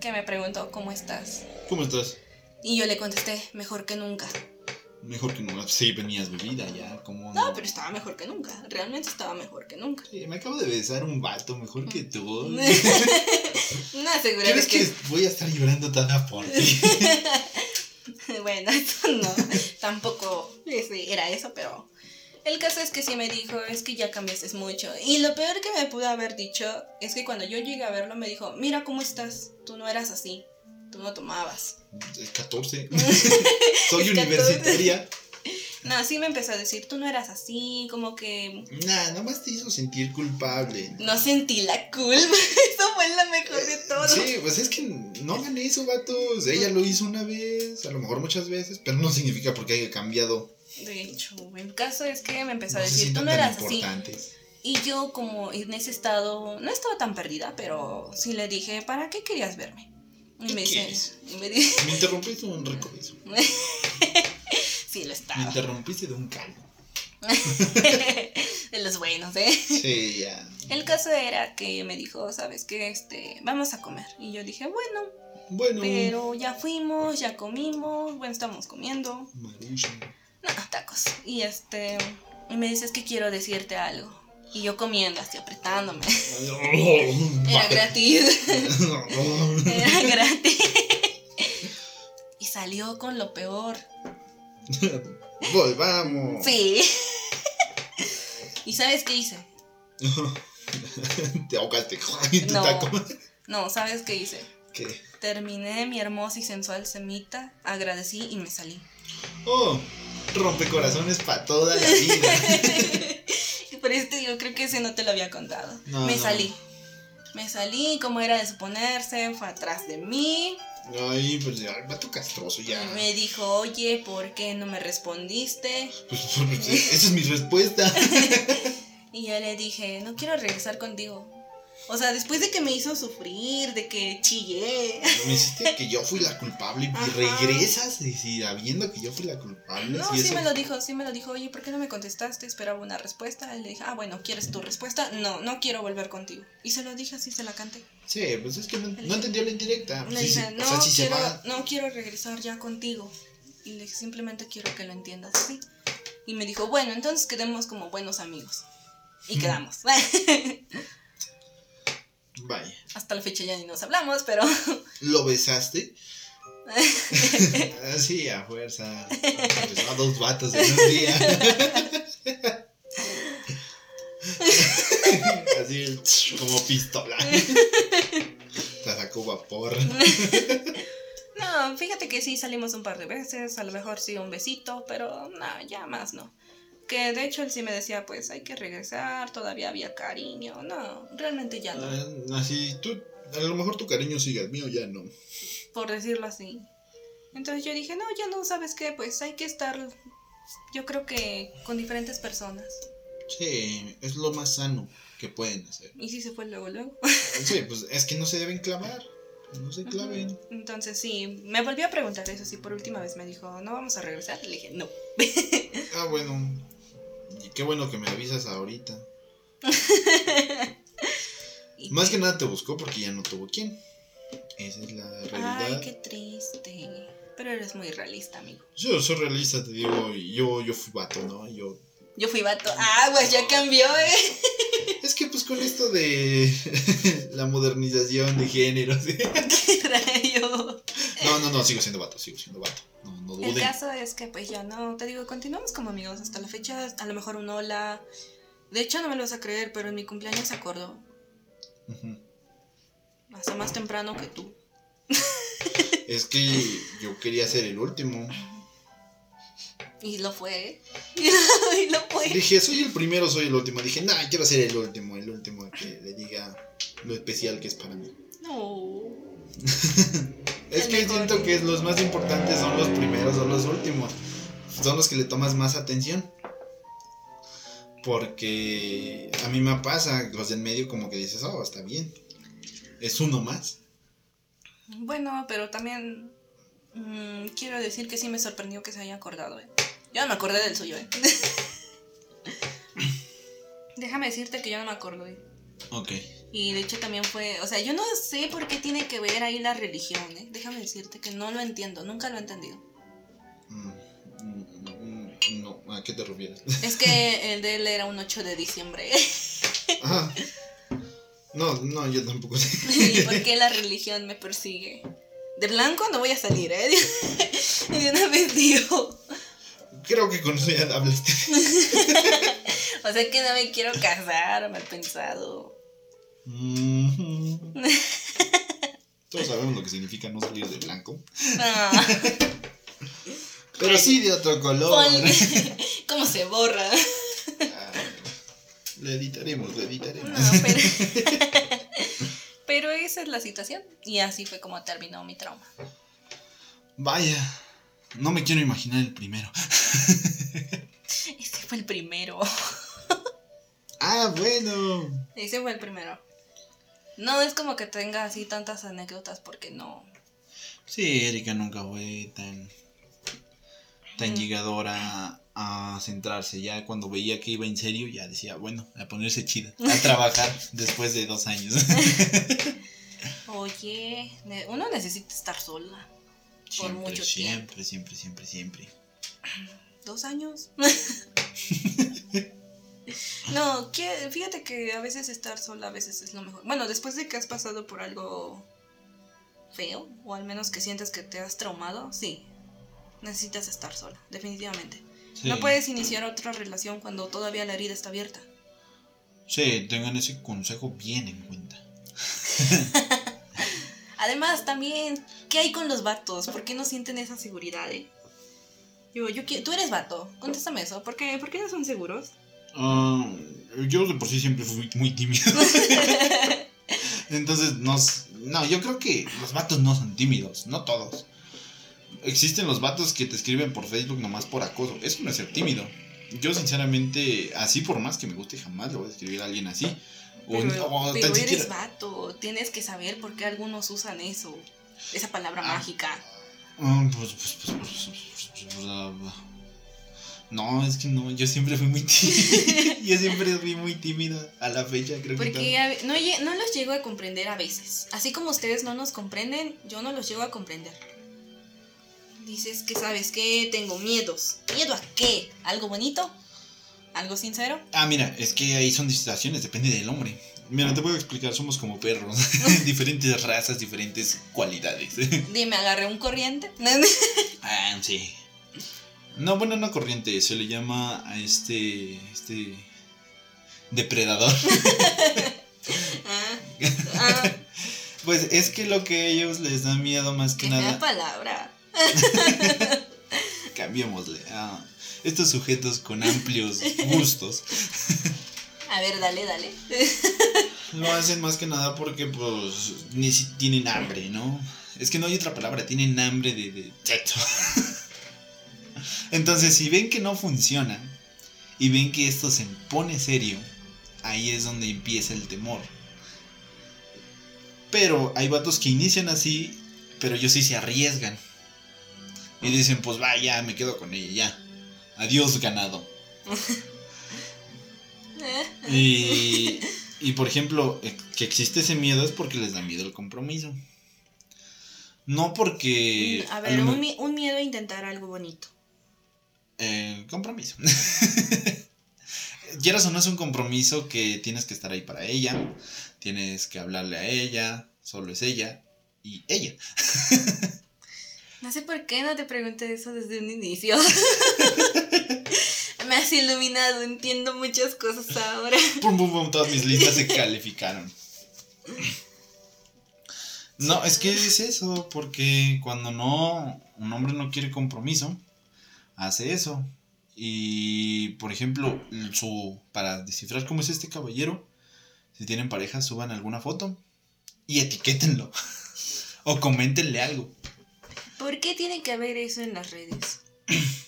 [SPEAKER 2] que me preguntó, ¿cómo estás?
[SPEAKER 1] ¿Cómo estás?
[SPEAKER 2] Y yo le contesté, mejor que nunca.
[SPEAKER 1] Mejor que no. Sí, venías bebida ya. ¿Cómo
[SPEAKER 2] No, pero estaba mejor que nunca. Realmente estaba mejor que nunca.
[SPEAKER 1] Sí, me acabo de besar un vato mejor que tú. *laughs*
[SPEAKER 2] No, *laughs* seguro
[SPEAKER 1] ¿Crees
[SPEAKER 2] que...
[SPEAKER 1] que voy a estar llorando tan por ti? *laughs*
[SPEAKER 2] Bueno, no. Tampoco era eso, pero... El caso es que sí me dijo, es que ya cambiaste mucho. Y lo peor que me pudo haber dicho es que cuando yo llegué a verlo me dijo, mira cómo estás, tú no eras así, tú no tomabas.
[SPEAKER 1] Es 14. *laughs* Soy
[SPEAKER 2] Es 14.
[SPEAKER 1] universitaria.
[SPEAKER 2] No, sí me empezó a decir, tú no eras así, como que
[SPEAKER 1] Nah, nomás te hizo sentir culpable.
[SPEAKER 2] no sentí la culpa. *laughs* Eso fue lo mejor de todo.
[SPEAKER 1] Sí, pues es que no hagan eso, vatos. Ella lo hizo una vez, a lo mejor muchas veces, pero no significa porque haya cambiado.
[SPEAKER 2] De hecho, el caso es que me empezó a
[SPEAKER 1] No
[SPEAKER 2] decir, tú no eras así. Y yo como en ese estado, no estaba tan perdida, pero sí le dije, ¿para qué querías verme? Y
[SPEAKER 1] ¿Qué
[SPEAKER 2] me dice, y me dice,
[SPEAKER 1] Me interrumpiste un rico beso. *laughs*
[SPEAKER 2] Sí, lo
[SPEAKER 1] Me
[SPEAKER 2] estaba.
[SPEAKER 1] interrumpiste de un calvo. *laughs*
[SPEAKER 2] de los buenos, ¿eh?
[SPEAKER 1] Sí, ya.
[SPEAKER 2] El caso era que me dijo, ¿sabes qué? Este, vamos a comer. Y yo dije, bueno,
[SPEAKER 1] Bueno.
[SPEAKER 2] pero ya fuimos, ya comimos, bueno, estamos comiendo. No, tacos. Y este, y me dices que quiero decirte algo. Y yo comiendo, así apretándome. *laughs* Era gratis. *laughs* Era gratis. Y salió con lo peor.
[SPEAKER 1] Volvamos.
[SPEAKER 2] Sí. ¿Y sabes qué hice? *laughs*
[SPEAKER 1] Te ahogaste. Y tu
[SPEAKER 2] No.
[SPEAKER 1] taco.
[SPEAKER 2] No, ¿sabes qué hice?
[SPEAKER 1] ¿Qué?
[SPEAKER 2] Terminé mi hermosa y sensual semita, agradecí y me salí.
[SPEAKER 1] Oh, rompecorazones para toda la vida. *laughs*
[SPEAKER 2] Por este yo creo que ese no te lo había contado.
[SPEAKER 1] No,
[SPEAKER 2] me
[SPEAKER 1] no.
[SPEAKER 2] salí. Me salí, como era de suponerse, fue atrás de mí.
[SPEAKER 1] Ay, pues ya, vato castroso ya.
[SPEAKER 2] Y me dijo, oye, ¿por qué no me respondiste?
[SPEAKER 1] Pues, pues, esa es mi respuesta. *laughs*
[SPEAKER 2] Y yo le dije, no quiero regresar contigo. O sea, después de que me hizo sufrir, de que chillé.
[SPEAKER 1] Me hiciste que yo fui la culpable y regresas y si sabiendo que yo fui la culpable.
[SPEAKER 2] No, sí
[SPEAKER 1] eso-
[SPEAKER 2] me lo dijo, sí me lo dijo. Oye, ¿por qué no me contestaste? Esperaba una respuesta. Y le dije, ah, bueno, ¿quieres tu respuesta? No, no quiero volver contigo. Y se lo dije así, se la canté.
[SPEAKER 1] Sí, pues es que no, no entendió la indirecta.
[SPEAKER 2] Le
[SPEAKER 1] Sí,
[SPEAKER 2] dije,
[SPEAKER 1] sí,
[SPEAKER 2] no,
[SPEAKER 1] o sea, si se
[SPEAKER 2] quiero,
[SPEAKER 1] va.
[SPEAKER 2] no quiero regresar ya contigo. Y le dije, simplemente quiero que lo entiendas así. Y me dijo, bueno, entonces quedemos como buenos amigos. Y quedamos. *laughs*
[SPEAKER 1] Vaya.
[SPEAKER 2] Hasta la fecha ya ni nos hablamos, pero *laughs*
[SPEAKER 1] ¿Lo besaste? *laughs* Así, a fuerza. Besó a dos vatos en un día. *laughs* Así como pistola. La sacó vapor.
[SPEAKER 2] no, fíjate que sí salimos un par de veces, a lo mejor sí un besito, pero no, ya más no. Que de hecho él sí me decía, pues hay que regresar, todavía había cariño. No, realmente ya no,
[SPEAKER 1] Ah, Así, tú, a lo mejor tu cariño sigue, el mío ya no.
[SPEAKER 2] por decirlo así. Entonces yo dije, no, ya no, ¿sabes qué? Pues hay que estar, yo creo que con diferentes personas.
[SPEAKER 1] Sí, es lo más sano que pueden hacer.
[SPEAKER 2] Y sí se fue luego, luego. *laughs*
[SPEAKER 1] Sí, pues es que no se deben clavar. No se claven.
[SPEAKER 2] Entonces sí, me volvió a preguntar eso, sí, por última vez me dijo, ¿no vamos a regresar? Y le dije, no.
[SPEAKER 1] Ah, bueno. Y qué bueno que me avisas ahorita. *laughs* Más que nada te buscó porque ya no tuvo quien. Esa es la realidad.
[SPEAKER 2] Ay, qué triste. Pero eres muy realista, amigo.
[SPEAKER 1] Yo soy realista, te digo, yo, yo fui vato, ¿no? Yo.
[SPEAKER 2] Yo fui vato. Ah, pues ya cambió, ¿eh? *laughs*
[SPEAKER 1] Es que pues con esto de *laughs* la modernización de géneros.
[SPEAKER 2] Qué rayo.
[SPEAKER 1] No, no, sigo siendo vato, sigo siendo vato. No, no
[SPEAKER 2] El caso es que pues ya no, te digo, continuamos como amigos hasta la fecha, a lo mejor un hola. De hecho no me lo vas a creer, pero en mi cumpleaños se acordó.
[SPEAKER 1] Ujú.
[SPEAKER 2] Hace más temprano que tú. *laughs*
[SPEAKER 1] Es que yo quería ser el último.
[SPEAKER 2] Y lo fue. *laughs* y lo fue.
[SPEAKER 1] Dije, soy el primero, soy el último. Dije, nah, quiero ser el último, el último que le diga lo especial que es para mí.
[SPEAKER 2] No. *laughs*
[SPEAKER 1] Es que siento que los más importantes son los primeros o los últimos. Son los que le tomas más atención. Porque a mí me pasa, los del medio como que dices, oh, está bien. Es uno más.
[SPEAKER 2] Bueno, pero también mm, quiero decir que sí me sorprendió que se haya acordado. ¿eh? Yo no me acordé del suyo. ¿eh? *laughs* Déjame decirte que yo no me acordé.
[SPEAKER 1] Ok.
[SPEAKER 2] Y de hecho también fue, o sea, yo no sé por qué tiene que ver ahí la religión, ¿eh? Déjame decirte que no lo entiendo, nunca lo he entendido.
[SPEAKER 1] Mm, mm, mm, No, ¿a qué te refieres?
[SPEAKER 2] Es que *laughs* el de él era un 8 de diciembre.
[SPEAKER 1] Ajá. No, no, yo tampoco sé. *laughs*
[SPEAKER 2] ¿Y por qué la religión me persigue? De blanco no voy a salir, ¿eh? Y *laughs* de una vez digo,
[SPEAKER 1] Creo que con eso ya hablaste.
[SPEAKER 2] o sea que no me quiero casar, mal pensado.
[SPEAKER 1] Todos sabemos lo que significa no salir de blanco.
[SPEAKER 2] Ah,
[SPEAKER 1] Pero sí de otro color.
[SPEAKER 2] ponle- ¿Cómo se borra?
[SPEAKER 1] Ah, Lo editaremos, lo editaremos.
[SPEAKER 2] No, pero... *laughs* pero esa es la situación. Y así fue como terminó mi trauma.
[SPEAKER 1] Vaya, no me quiero imaginar el primero.
[SPEAKER 2] Ese fue el primero.
[SPEAKER 1] Ah, bueno.
[SPEAKER 2] Ese fue el primero. No es como que tenga así tantas anécdotas porque no.
[SPEAKER 1] Sí, Erika nunca fue tan. tan
[SPEAKER 2] Mm.
[SPEAKER 1] llegadora a centrarse. Ya cuando veía que iba en serio, ya decía, bueno, a ponerse chida, *laughs* a trabajar después de dos años. *laughs*
[SPEAKER 2] Oye, uno necesita estar sola. Por
[SPEAKER 1] siempre,
[SPEAKER 2] mucho
[SPEAKER 1] siempre, siempre, siempre, siempre.
[SPEAKER 2] ¿Dos años? *laughs* no, que, fíjate que a veces estar sola a veces es lo mejor. Bueno, después de que has pasado por algo feo, o al menos que sientas que te has traumado, sí. Necesitas estar sola, definitivamente.
[SPEAKER 1] Sí.
[SPEAKER 2] No puedes iniciar otra relación cuando todavía la herida está abierta.
[SPEAKER 1] Sí, tengan ese consejo bien en cuenta. *laughs*
[SPEAKER 2] Además, también, ¿qué hay con los vatos? ¿Por qué no sienten esa seguridad, eh? Yo, tú eres vato, contéstame eso. ¿Por qué, ¿Por qué no son seguros?
[SPEAKER 1] Ah, yo de por sí siempre fui muy tímido. Entonces, no, no, yo creo que los vatos no son tímidos, no todos. Existen los vatos que te escriben por Facebook nomás por acoso. Eso no es ser tímido. Yo, sinceramente, así por más que me guste, jamás le voy a escribir a alguien así. O,
[SPEAKER 2] Pero,
[SPEAKER 1] o
[SPEAKER 2] pero eres
[SPEAKER 1] siquiera-
[SPEAKER 2] vato, tienes que saber por qué algunos usan eso. Esa palabra
[SPEAKER 1] Ah.
[SPEAKER 2] mágica.
[SPEAKER 1] Ah, pues, pues, pues, pues, no, es que no, yo siempre fui muy tímido. *laughs* yo siempre fui muy tímida a la fecha, creo que.
[SPEAKER 2] Porque a ve- no, no los llego a comprender a veces. Así como ustedes no nos comprenden, yo no los llego a comprender. Dices que sabes que tengo miedos. ¿Miedo a qué? ¿Algo bonito? ¿Algo sincero?
[SPEAKER 1] Ah, mira, es que ahí son situaciones, depende del hombre. Mira, te puedo explicar, somos como perros, *laughs* diferentes razas, diferentes cualidades.
[SPEAKER 2] Dime, agarré un corriente. *laughs*
[SPEAKER 1] ah, sí. No, bueno, no corriente, se le llama a este, este depredador. *laughs*
[SPEAKER 2] ah, ah, *laughs*
[SPEAKER 1] Pues es que lo que a ellos les da miedo más que nada,
[SPEAKER 2] palabra. *laughs*
[SPEAKER 1] cambiémosle. a estos sujetos con amplios gustos
[SPEAKER 2] A ver, dale, dale.
[SPEAKER 1] lo hacen más que nada porque pues ni si tienen hambre, ¿no? Es que no hay otra palabra, tienen hambre de, de sexo. Entonces, si ven que no funciona y ven que esto se pone serio, ahí es donde empieza el temor. Pero hay vatos que inician así, pero ellos sí se arriesgan. Y dicen, pues vaya, me quedo con ella, ya. Adiós, ganado. *laughs* Y, y por ejemplo, eh, que existe ese miedo es porque les da miedo el compromiso. No porque...
[SPEAKER 2] Mm, A ver, un miedo a intentar algo bonito.
[SPEAKER 1] Compromiso. *laughs* Quieras o no es un compromiso que tienes que estar ahí para ella, tienes que hablarle a ella, solo es ella y ella. *laughs*
[SPEAKER 2] No sé por qué no te pregunté eso desde un inicio. *laughs* Me has iluminado, entiendo muchas cosas ahora.
[SPEAKER 1] Pum, pum, pum, todas mis listas se calificaron. No, es que es eso, porque cuando no, un hombre no quiere compromiso, hace eso. Y, por ejemplo, su, para descifrar cómo es este caballero, si tienen pareja, suban alguna foto y etiquétenlo. *laughs* o coméntenle algo.
[SPEAKER 2] ¿Por qué tiene que haber eso en las redes?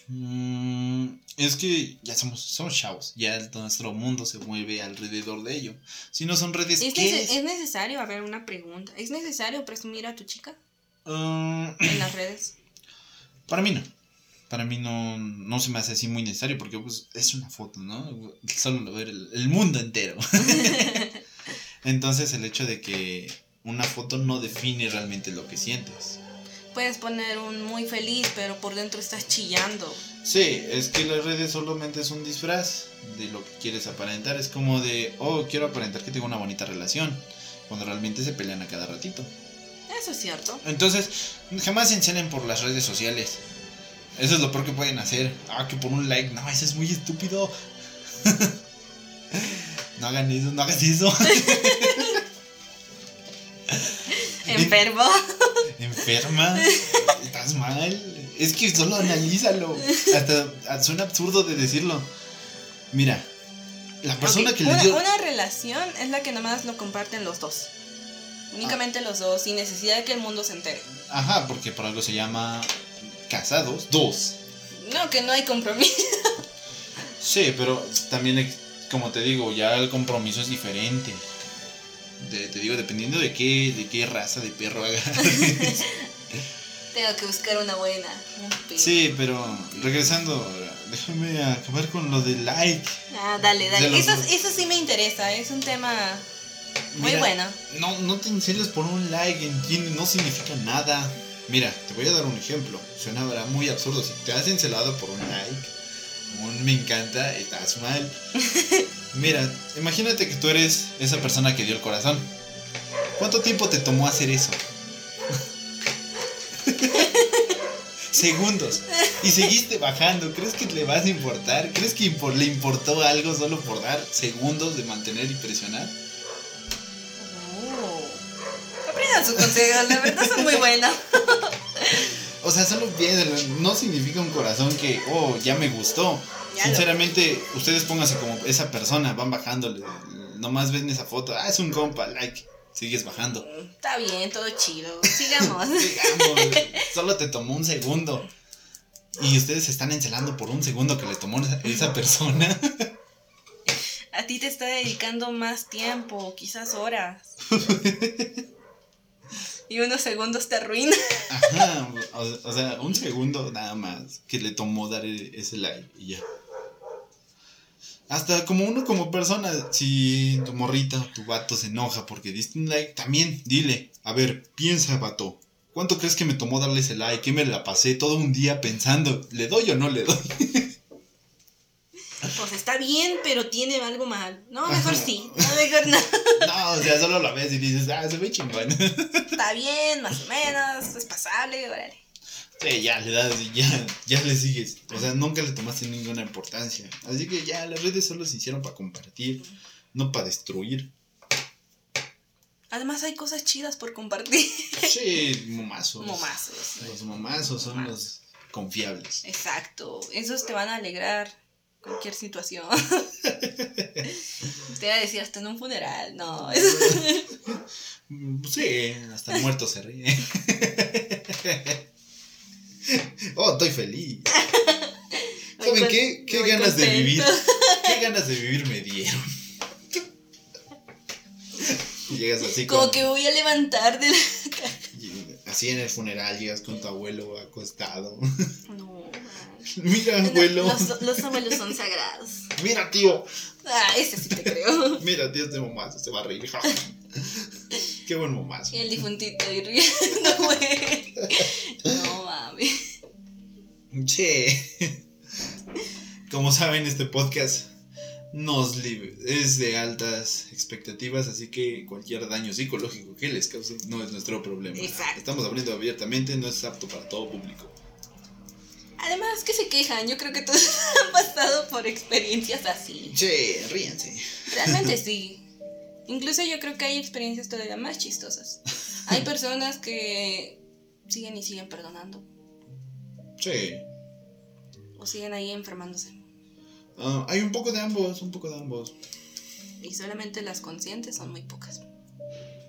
[SPEAKER 1] Mm, es que ya somos, somos chavos, ya nuestro mundo se mueve alrededor de ello. Si no son redes,
[SPEAKER 2] ¿Es,
[SPEAKER 1] ¿qué es?
[SPEAKER 2] es necesario, a ver, una pregunta. ¿Es necesario presumir a tu chica
[SPEAKER 1] Ah,
[SPEAKER 2] en *clears throat* las redes?
[SPEAKER 1] para mí no. Para mí no, no se me hace así muy necesario porque pues, es una foto, ¿no? Solo lo ver el, el mundo entero. *laughs* Entonces el hecho de que una foto no define realmente lo que sientes.
[SPEAKER 2] Puedes poner un muy feliz, pero por dentro estás chillando.
[SPEAKER 1] Sí, es que las redes solamente es un disfraz de lo que quieres aparentar. Es como de, oh, quiero aparentar que tengo una bonita relación. Cuando realmente se pelean a cada ratito.
[SPEAKER 2] Eso es cierto.
[SPEAKER 1] Entonces, jamás se encelen por las redes sociales. Eso es lo peor que pueden hacer. Ah, que por un like. No, eso es muy estúpido. *laughs* no hagan eso, no hagas eso. *laughs*
[SPEAKER 2] Enfermo. *laughs*
[SPEAKER 1] Enferma. Estás mal. Es que solo analízalo. Hasta suena absurdo de decirlo. Mira, la persona que le
[SPEAKER 2] una,
[SPEAKER 1] dio.
[SPEAKER 2] una relación es la que nomás lo comparten los dos. Únicamente los dos, sin necesidad de que el mundo se entere.
[SPEAKER 1] Ajá, porque por algo se llama casados. Dos.
[SPEAKER 2] No, que no hay compromiso.
[SPEAKER 1] Sí, pero también, como te digo, ya el compromiso es diferente. De- te digo, dependiendo de qué, de qué raza de perro hagas. *laughs*
[SPEAKER 2] Tengo que buscar una buena.
[SPEAKER 1] Sí, pero regresando, déjame acabar con lo del like.
[SPEAKER 2] Ah, dale, dale. Eso, eso sí me interesa, es un tema muy bueno.
[SPEAKER 1] No, no te enciendes por un like, no significa nada. Mira, te voy a dar un ejemplo. Suena muy absurdo. Si te has encelado por un like, un me encanta, estás mal. *laughs* Mira, imagínate que tú eres esa persona que dio el corazón. ¿Cuánto tiempo te tomó hacer eso? *laughs* Segundos. Y seguiste bajando. ¿Crees que le vas a importar? ¿Crees que le importó algo solo por dar segundos de mantener y presionar?
[SPEAKER 2] Aprendan sus consejos, la verdad son muy buenos.
[SPEAKER 1] o sea, solo piénsenlo. No significa un corazón que, oh, ya me gustó. Sinceramente, ustedes pónganse como esa persona, van bajándole. Nomás ven esa foto. Ah, es un compa, like. Sigues bajando.
[SPEAKER 2] Está bien, todo chido. Sigamos. *laughs*
[SPEAKER 1] Sigamos. Solo te tomó un segundo. Y ustedes se están encelando por un segundo que le tomó esa, persona.
[SPEAKER 2] A ti te está dedicando más tiempo, quizás horas. *laughs* y unos segundos te arruina.
[SPEAKER 1] Ajá, o, sea, un segundo nada más que le tomó dar e, ese like y ya. Hasta como uno como persona, si tu morrita o tu vato se enoja porque diste un like, también dile, a ver, piensa vato, ¿cuánto crees que me tomó darle ese like? Que me la pasé todo un día pensando, ¿le doy o no le doy? *laughs*
[SPEAKER 2] Pues está bien, pero tiene algo mal. No, *laughs* mejor sí. No, mejor no. *laughs*
[SPEAKER 1] No, o sea, solo la ves y dices, ah, se ve chingón. *laughs*
[SPEAKER 2] Está bien, más o menos, es pasable, órale.
[SPEAKER 1] Sí, ya le das, ya, ya le sigues. O sea, nunca le tomaste ninguna importancia. Así que ya, las redes solo se hicieron para compartir, no para destruir.
[SPEAKER 2] Además hay cosas chidas por compartir.
[SPEAKER 1] Sí, momazos.
[SPEAKER 2] Momazos.
[SPEAKER 1] Los momazos son los confiables.
[SPEAKER 2] Exacto. Esos te van a alegrar cualquier situación. *laughs* te voy a decir hasta en un funeral, no. *laughs*
[SPEAKER 1] sí, hasta el muerto se ríe. *laughs* Oh, estoy feliz. ¿Saben qué? ¿Qué ganas de vivir? ¿Qué ganas de vivir me dieron? llegas así
[SPEAKER 2] como que voy a levantar de la
[SPEAKER 1] Así en el funeral llegas con tu abuelo acostado. No. *laughs* Mira, abuelo.
[SPEAKER 2] Los, abuelos son sagrados.
[SPEAKER 1] Mira, tío.
[SPEAKER 2] Ah, ese sí te creo. *laughs*
[SPEAKER 1] Mira, tío, este momazo se va a reír. *laughs* Qué buen momazo.
[SPEAKER 2] Y el difuntito ahí riendo, güey. No mami.
[SPEAKER 1] Che. Como saben, este podcast nos es de altas expectativas, así que cualquier daño psicológico que les cause no es nuestro problema.
[SPEAKER 2] Exacto.
[SPEAKER 1] Estamos abriendo abiertamente, no es apto para todo público.
[SPEAKER 2] Además, que se quejan, yo creo que todos *laughs* han pasado por experiencias así.
[SPEAKER 1] Sí, ríense.
[SPEAKER 2] Realmente *laughs* sí. Incluso yo creo que hay experiencias todavía más chistosas. Hay *laughs* personas que siguen y siguen perdonando.
[SPEAKER 1] Sí.
[SPEAKER 2] O siguen ahí enfermándose.
[SPEAKER 1] Ah, hay un poco de ambos, un poco de ambos.
[SPEAKER 2] Y solamente las conscientes son muy pocas.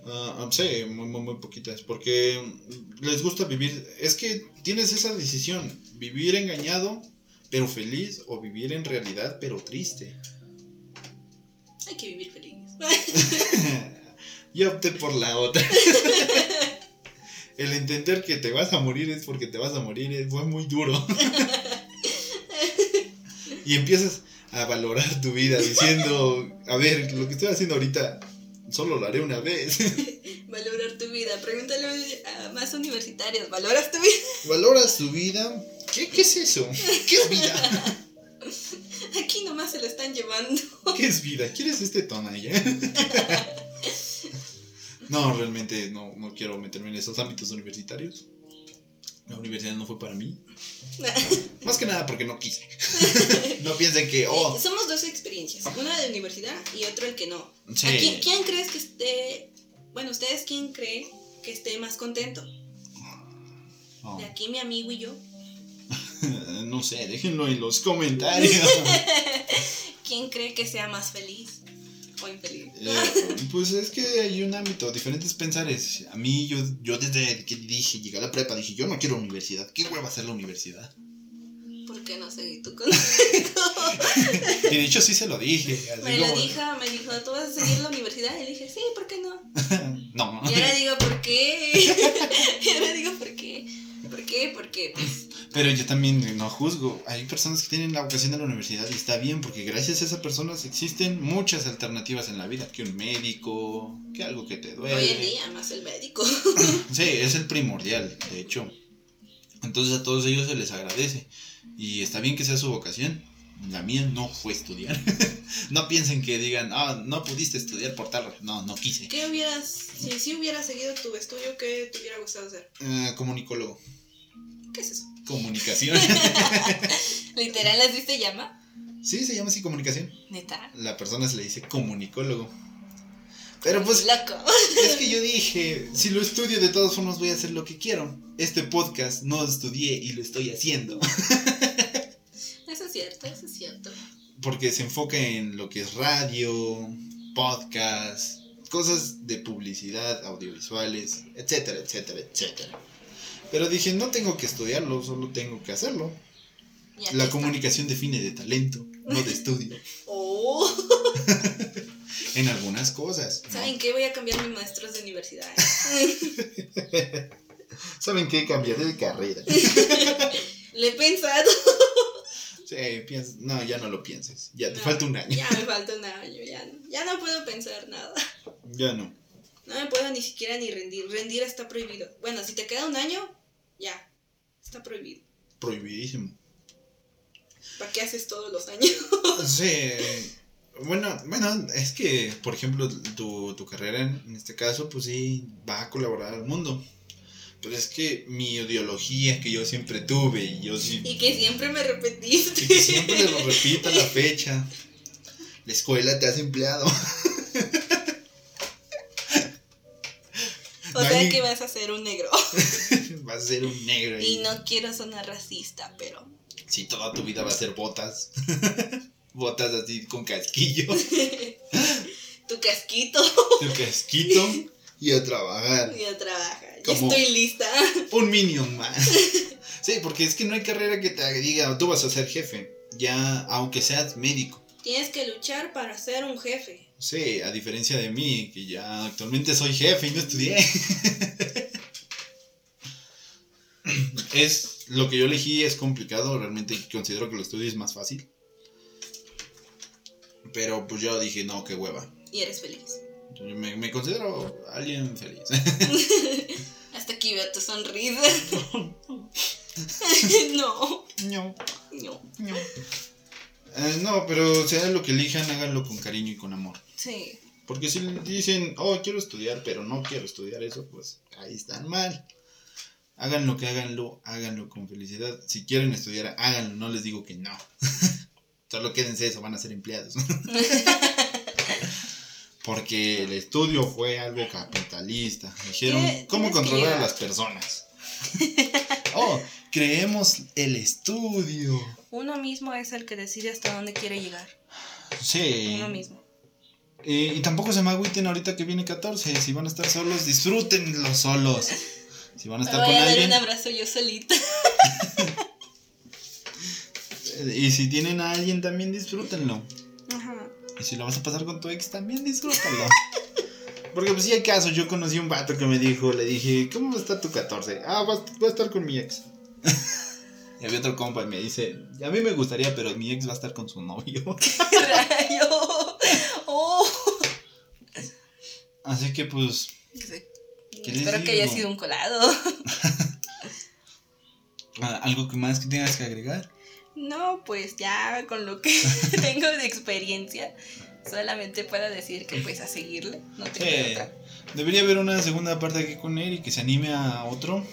[SPEAKER 1] Uh, sí, muy, muy, muy poquitas, porque les gusta vivir, es que tienes esa decisión, vivir engañado pero feliz o vivir en realidad pero triste.
[SPEAKER 2] Hay que vivir feliz. *laughs*
[SPEAKER 1] Yo opté por la otra. *laughs* El entender que te vas a morir es porque te vas a morir eh, fue muy duro. *laughs* y empiezas a valorar tu vida diciendo, a ver, lo que estoy haciendo ahorita Solo lo haré una vez. *laughs*
[SPEAKER 2] Valorar tu vida. Pregúntale a más universitarios. ¿Valoras tu vida?
[SPEAKER 1] ¿Valoras tu vida? ¿Qué, qué es eso? ¿Qué es vida? *laughs*
[SPEAKER 2] Aquí nomás se lo están llevando. *laughs*
[SPEAKER 1] ¿Qué es vida? ¿Quieres este tono allá? no, realmente no, no quiero meterme en esos ámbitos universitarios. La universidad no fue para mí. *laughs* Más que nada porque no quise. *laughs* no piensen que, oh.
[SPEAKER 2] Somos dos experiencias, una de universidad y otra el que no. Quién, quién, crees que esté, bueno, ustedes quién cree que esté más contento? Oh. De aquí mi amigo y yo. *laughs*
[SPEAKER 1] no sé, déjenlo en los comentarios.
[SPEAKER 2] ¿Quién cree que sea más feliz? Infeliz.
[SPEAKER 1] Eh, pues es que hay un ámbito, diferentes pensares. A mí, yo, yo desde que dije, llegué a la prepa, dije, yo no quiero universidad. ¿Qué hueva hacer la universidad?
[SPEAKER 2] ¿Por qué no seguí tu consejo? *laughs*
[SPEAKER 1] y de hecho sí se lo dije.
[SPEAKER 2] me lo dijo, me dijo, ¿tú vas a seguir la universidad? Y le dije, sí, ¿por qué no? *laughs*
[SPEAKER 1] no.
[SPEAKER 2] Y ahora digo, ¿por qué? *laughs* y ahora digo, ¿por qué? qué? Porque, pues,
[SPEAKER 1] Pero yo también no juzgo. Hay personas que tienen la vocación de la universidad y está bien, porque gracias a esas personas existen muchas alternativas en la vida. Que un médico, que algo que te duele.
[SPEAKER 2] hoy en día, más el médico. *laughs* *laughs*
[SPEAKER 1] Sí, es el primordial, de hecho. Entonces a todos ellos se les agradece. Y está bien que sea su vocación. La mía no fue estudiar. *laughs* no piensen que digan, ah, no pudiste estudiar por tal. razón". No, no quise.
[SPEAKER 2] ¿Qué hubieras, si sí hubieras seguido tu estudio, qué te hubiera gustado hacer?
[SPEAKER 1] Eh, comunicólogo.
[SPEAKER 2] ¿Qué es eso?
[SPEAKER 1] Comunicación. *laughs*
[SPEAKER 2] Literal, ¿así se llama?
[SPEAKER 1] sí, se llama así comunicación.
[SPEAKER 2] Neta.
[SPEAKER 1] La persona se le dice comunicólogo. Pero pues
[SPEAKER 2] Loco.
[SPEAKER 1] es que yo dije, si lo estudio de todas formas voy a hacer lo que quiero. Este podcast no estudié y lo estoy haciendo. *laughs*
[SPEAKER 2] Eso es cierto, eso es cierto.
[SPEAKER 1] Porque se enfoca en lo que es radio, podcast, cosas de publicidad, audiovisuales, etcétera, etcétera, etcétera. Pero dije, no tengo que estudiarlo, solo tengo que hacerlo. La
[SPEAKER 2] está.
[SPEAKER 1] comunicación define de talento, no de estudio. *laughs*
[SPEAKER 2] Oh. *laughs*
[SPEAKER 1] En algunas cosas. ¿no?
[SPEAKER 2] ¿Saben qué? Voy a cambiar mis maestros de universidad. *laughs*
[SPEAKER 1] ¿Saben qué? Cambiaré de carrera.
[SPEAKER 2] Le he pensado.
[SPEAKER 1] Sí, no, ya no lo pienses. Ya te
[SPEAKER 2] No,
[SPEAKER 1] falta un año.
[SPEAKER 2] Ya me falta un año, ya no, ya no puedo pensar nada.
[SPEAKER 1] Ya no.
[SPEAKER 2] No me puedo ni siquiera ni rendir. Rendir está prohibido. Bueno, si te queda un año, ya. Está prohibido.
[SPEAKER 1] Prohibidísimo.
[SPEAKER 2] ¿Para qué haces todos los años? *laughs*
[SPEAKER 1] Sí. Bueno, bueno, es que, por ejemplo, tu, tu carrera en, en este caso, pues sí, va a colaborar al mundo. Pero es que mi ideología que yo siempre tuve y yo sí,
[SPEAKER 2] Y que siempre me repetiste.
[SPEAKER 1] y que siempre lo repito a la fecha. La escuela te hace empleado. *laughs* Hay-
[SPEAKER 2] que *laughs* vas a ser un negro.
[SPEAKER 1] Vas a ser un negro
[SPEAKER 2] Y
[SPEAKER 1] y
[SPEAKER 2] no quiero sonar racista, pero.
[SPEAKER 1] si toda tu vida va a ser botas. *laughs* botas así con casquillo, *laughs*
[SPEAKER 2] Tu casquito.
[SPEAKER 1] tu casquito y a trabajar.
[SPEAKER 2] Ya trabaja. Ya
[SPEAKER 1] Como-
[SPEAKER 2] estoy lista.
[SPEAKER 1] Un minion más. Sí, porque es que no hay carrera que te diga, tú vas a ser jefe. Ya, aunque seas médico.
[SPEAKER 2] Tienes que luchar para ser un jefe.
[SPEAKER 1] Sí, a diferencia de mí, que ya actualmente soy jefe y no estudié. *laughs* es lo que yo elegí es complicado, realmente considero que lo estudio es más fácil. Pero pues yo dije, no, qué hueva.
[SPEAKER 2] Y eres feliz.
[SPEAKER 1] Yo me, me considero alguien feliz. *laughs*
[SPEAKER 2] Hasta aquí veo tu sonrisa. *laughs* no,
[SPEAKER 1] no,
[SPEAKER 2] no.
[SPEAKER 1] no. Eh, no, pero sea lo que elijan, háganlo con cariño y con amor.
[SPEAKER 2] Sí.
[SPEAKER 1] Porque si dicen, oh, quiero estudiar, pero no quiero estudiar eso, pues ahí están mal. Hagan lo que háganlo, háganlo con felicidad. Si quieren estudiar, háganlo, no les digo que no. *laughs* Solo quédense eso, van a ser empleados. *laughs* Porque el estudio fue algo capitalista. Dijeron. ¿cómo controlar a las personas? *laughs* oh, creemos el estudio.
[SPEAKER 2] Uno mismo es el que decide hasta dónde quiere llegar.
[SPEAKER 1] Sí.
[SPEAKER 2] Uno mismo.
[SPEAKER 1] Eh, y tampoco se me agüiten ahorita que viene 14. Si van a estar solos, disfrútenlo solos. Si van a
[SPEAKER 2] Me
[SPEAKER 1] estar
[SPEAKER 2] voy
[SPEAKER 1] con
[SPEAKER 2] a dar
[SPEAKER 1] alguien.
[SPEAKER 2] un abrazo yo solita. *laughs*
[SPEAKER 1] Y si tienen a alguien también, disfrútenlo.
[SPEAKER 2] Ajá.
[SPEAKER 1] Y si lo vas a pasar con tu ex, también disfrútalo. Porque pues si hay caso, yo conocí un vato que me dijo, le dije, ¿cómo está tu 14? Ah, va, va a estar con mi ex. *laughs* y había otro compa y me dice, a mí me gustaría, pero mi ex va a estar con su novio. *laughs*
[SPEAKER 2] Oh.
[SPEAKER 1] Así que pues, ¿Qué les
[SPEAKER 2] Espero que haya sido un colado. *laughs*
[SPEAKER 1] ah, algo que más que tengas que agregar.
[SPEAKER 2] No, pues ya con lo que *laughs* tengo de experiencia, solamente puedo decir que pues a seguirle. No tengo otra.
[SPEAKER 1] Debería haber una segunda parte aquí con él y que se anime a otro.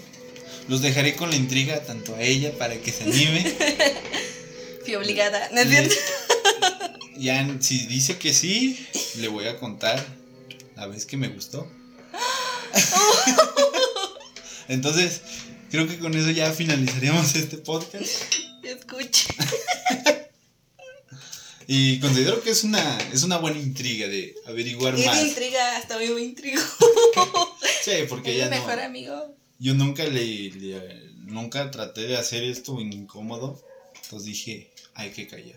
[SPEAKER 1] Los dejaré con la intriga tanto a ella para que se anime. *laughs*
[SPEAKER 2] Fui obligada, ¿no es cierto?
[SPEAKER 1] Ya si dice que sí, le voy a contar la vez que me gustó. *laughs* Entonces, creo que con eso ya finalizaríamos este podcast.
[SPEAKER 2] Escuche.
[SPEAKER 1] Y considero que es una, es una buena intriga de averiguar
[SPEAKER 2] Es
[SPEAKER 1] más.
[SPEAKER 2] de intriga, hasta a mí me intrigo. *laughs*
[SPEAKER 1] Sí, porque
[SPEAKER 2] Es
[SPEAKER 1] ya
[SPEAKER 2] mi
[SPEAKER 1] no.
[SPEAKER 2] mejor amigo.
[SPEAKER 1] Yo nunca le, le- nunca traté de hacer esto incómodo. Entonces dije, hay que callar.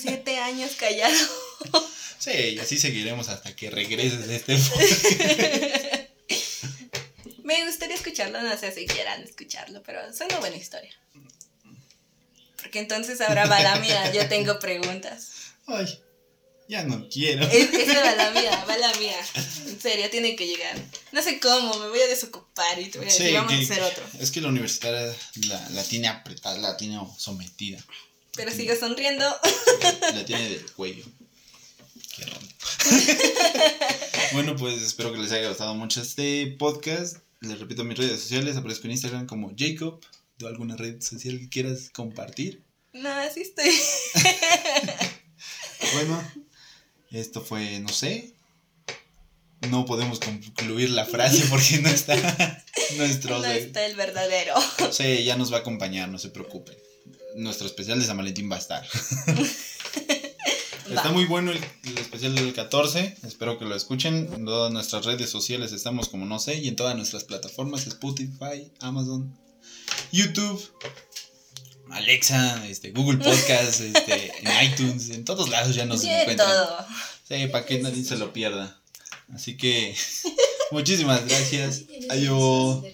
[SPEAKER 2] Siete años callado.
[SPEAKER 1] Sí, y así seguiremos hasta que regreses de este *laughs* podcast.
[SPEAKER 2] Me gustaría escucharlo, no sé si quieran escucharlo, pero es una buena historia. Porque entonces ahora va la mía, yo tengo preguntas.
[SPEAKER 1] Ay, ya no quiero.
[SPEAKER 2] Es, esa va la mía, va la mía. En serio, tiene que llegar. No sé cómo, me voy a desocupar y te voy a decir,
[SPEAKER 1] Sí,
[SPEAKER 2] vamos
[SPEAKER 1] que-
[SPEAKER 2] a hacer otro.
[SPEAKER 1] Es que la universitaria la, la tiene apretada, la tiene sometida.
[SPEAKER 2] Pero sigue sonriendo.
[SPEAKER 1] La tiene del cuello. Qué bueno, pues espero que les haya gustado mucho este podcast. Les repito mis redes sociales. Aparezco en Instagram como Jacob. ¿De alguna red social que quieras compartir?
[SPEAKER 2] No, así estoy. *laughs*
[SPEAKER 1] Bueno, esto fue, no sé. No podemos concluir la frase porque no está *laughs* nuestro.
[SPEAKER 2] No está el verdadero.
[SPEAKER 1] Sí, ya nos va a acompañar, no se preocupen. Nuestro especial de San Valentín va a estar. *laughs* Está muy bueno el, el especial del 14. Espero que lo escuchen. En todas nuestras redes sociales estamos como no sé. Y en todas nuestras plataformas: Spotify, Amazon, YouTube, Alexa, este, Google Podcast, este, en *laughs* iTunes. En todos lados ya nos
[SPEAKER 2] Sí,
[SPEAKER 1] encuentran.
[SPEAKER 2] todo.
[SPEAKER 1] Sí, para que nadie se lo pierda. Así que *laughs* muchísimas gracias. Adiós.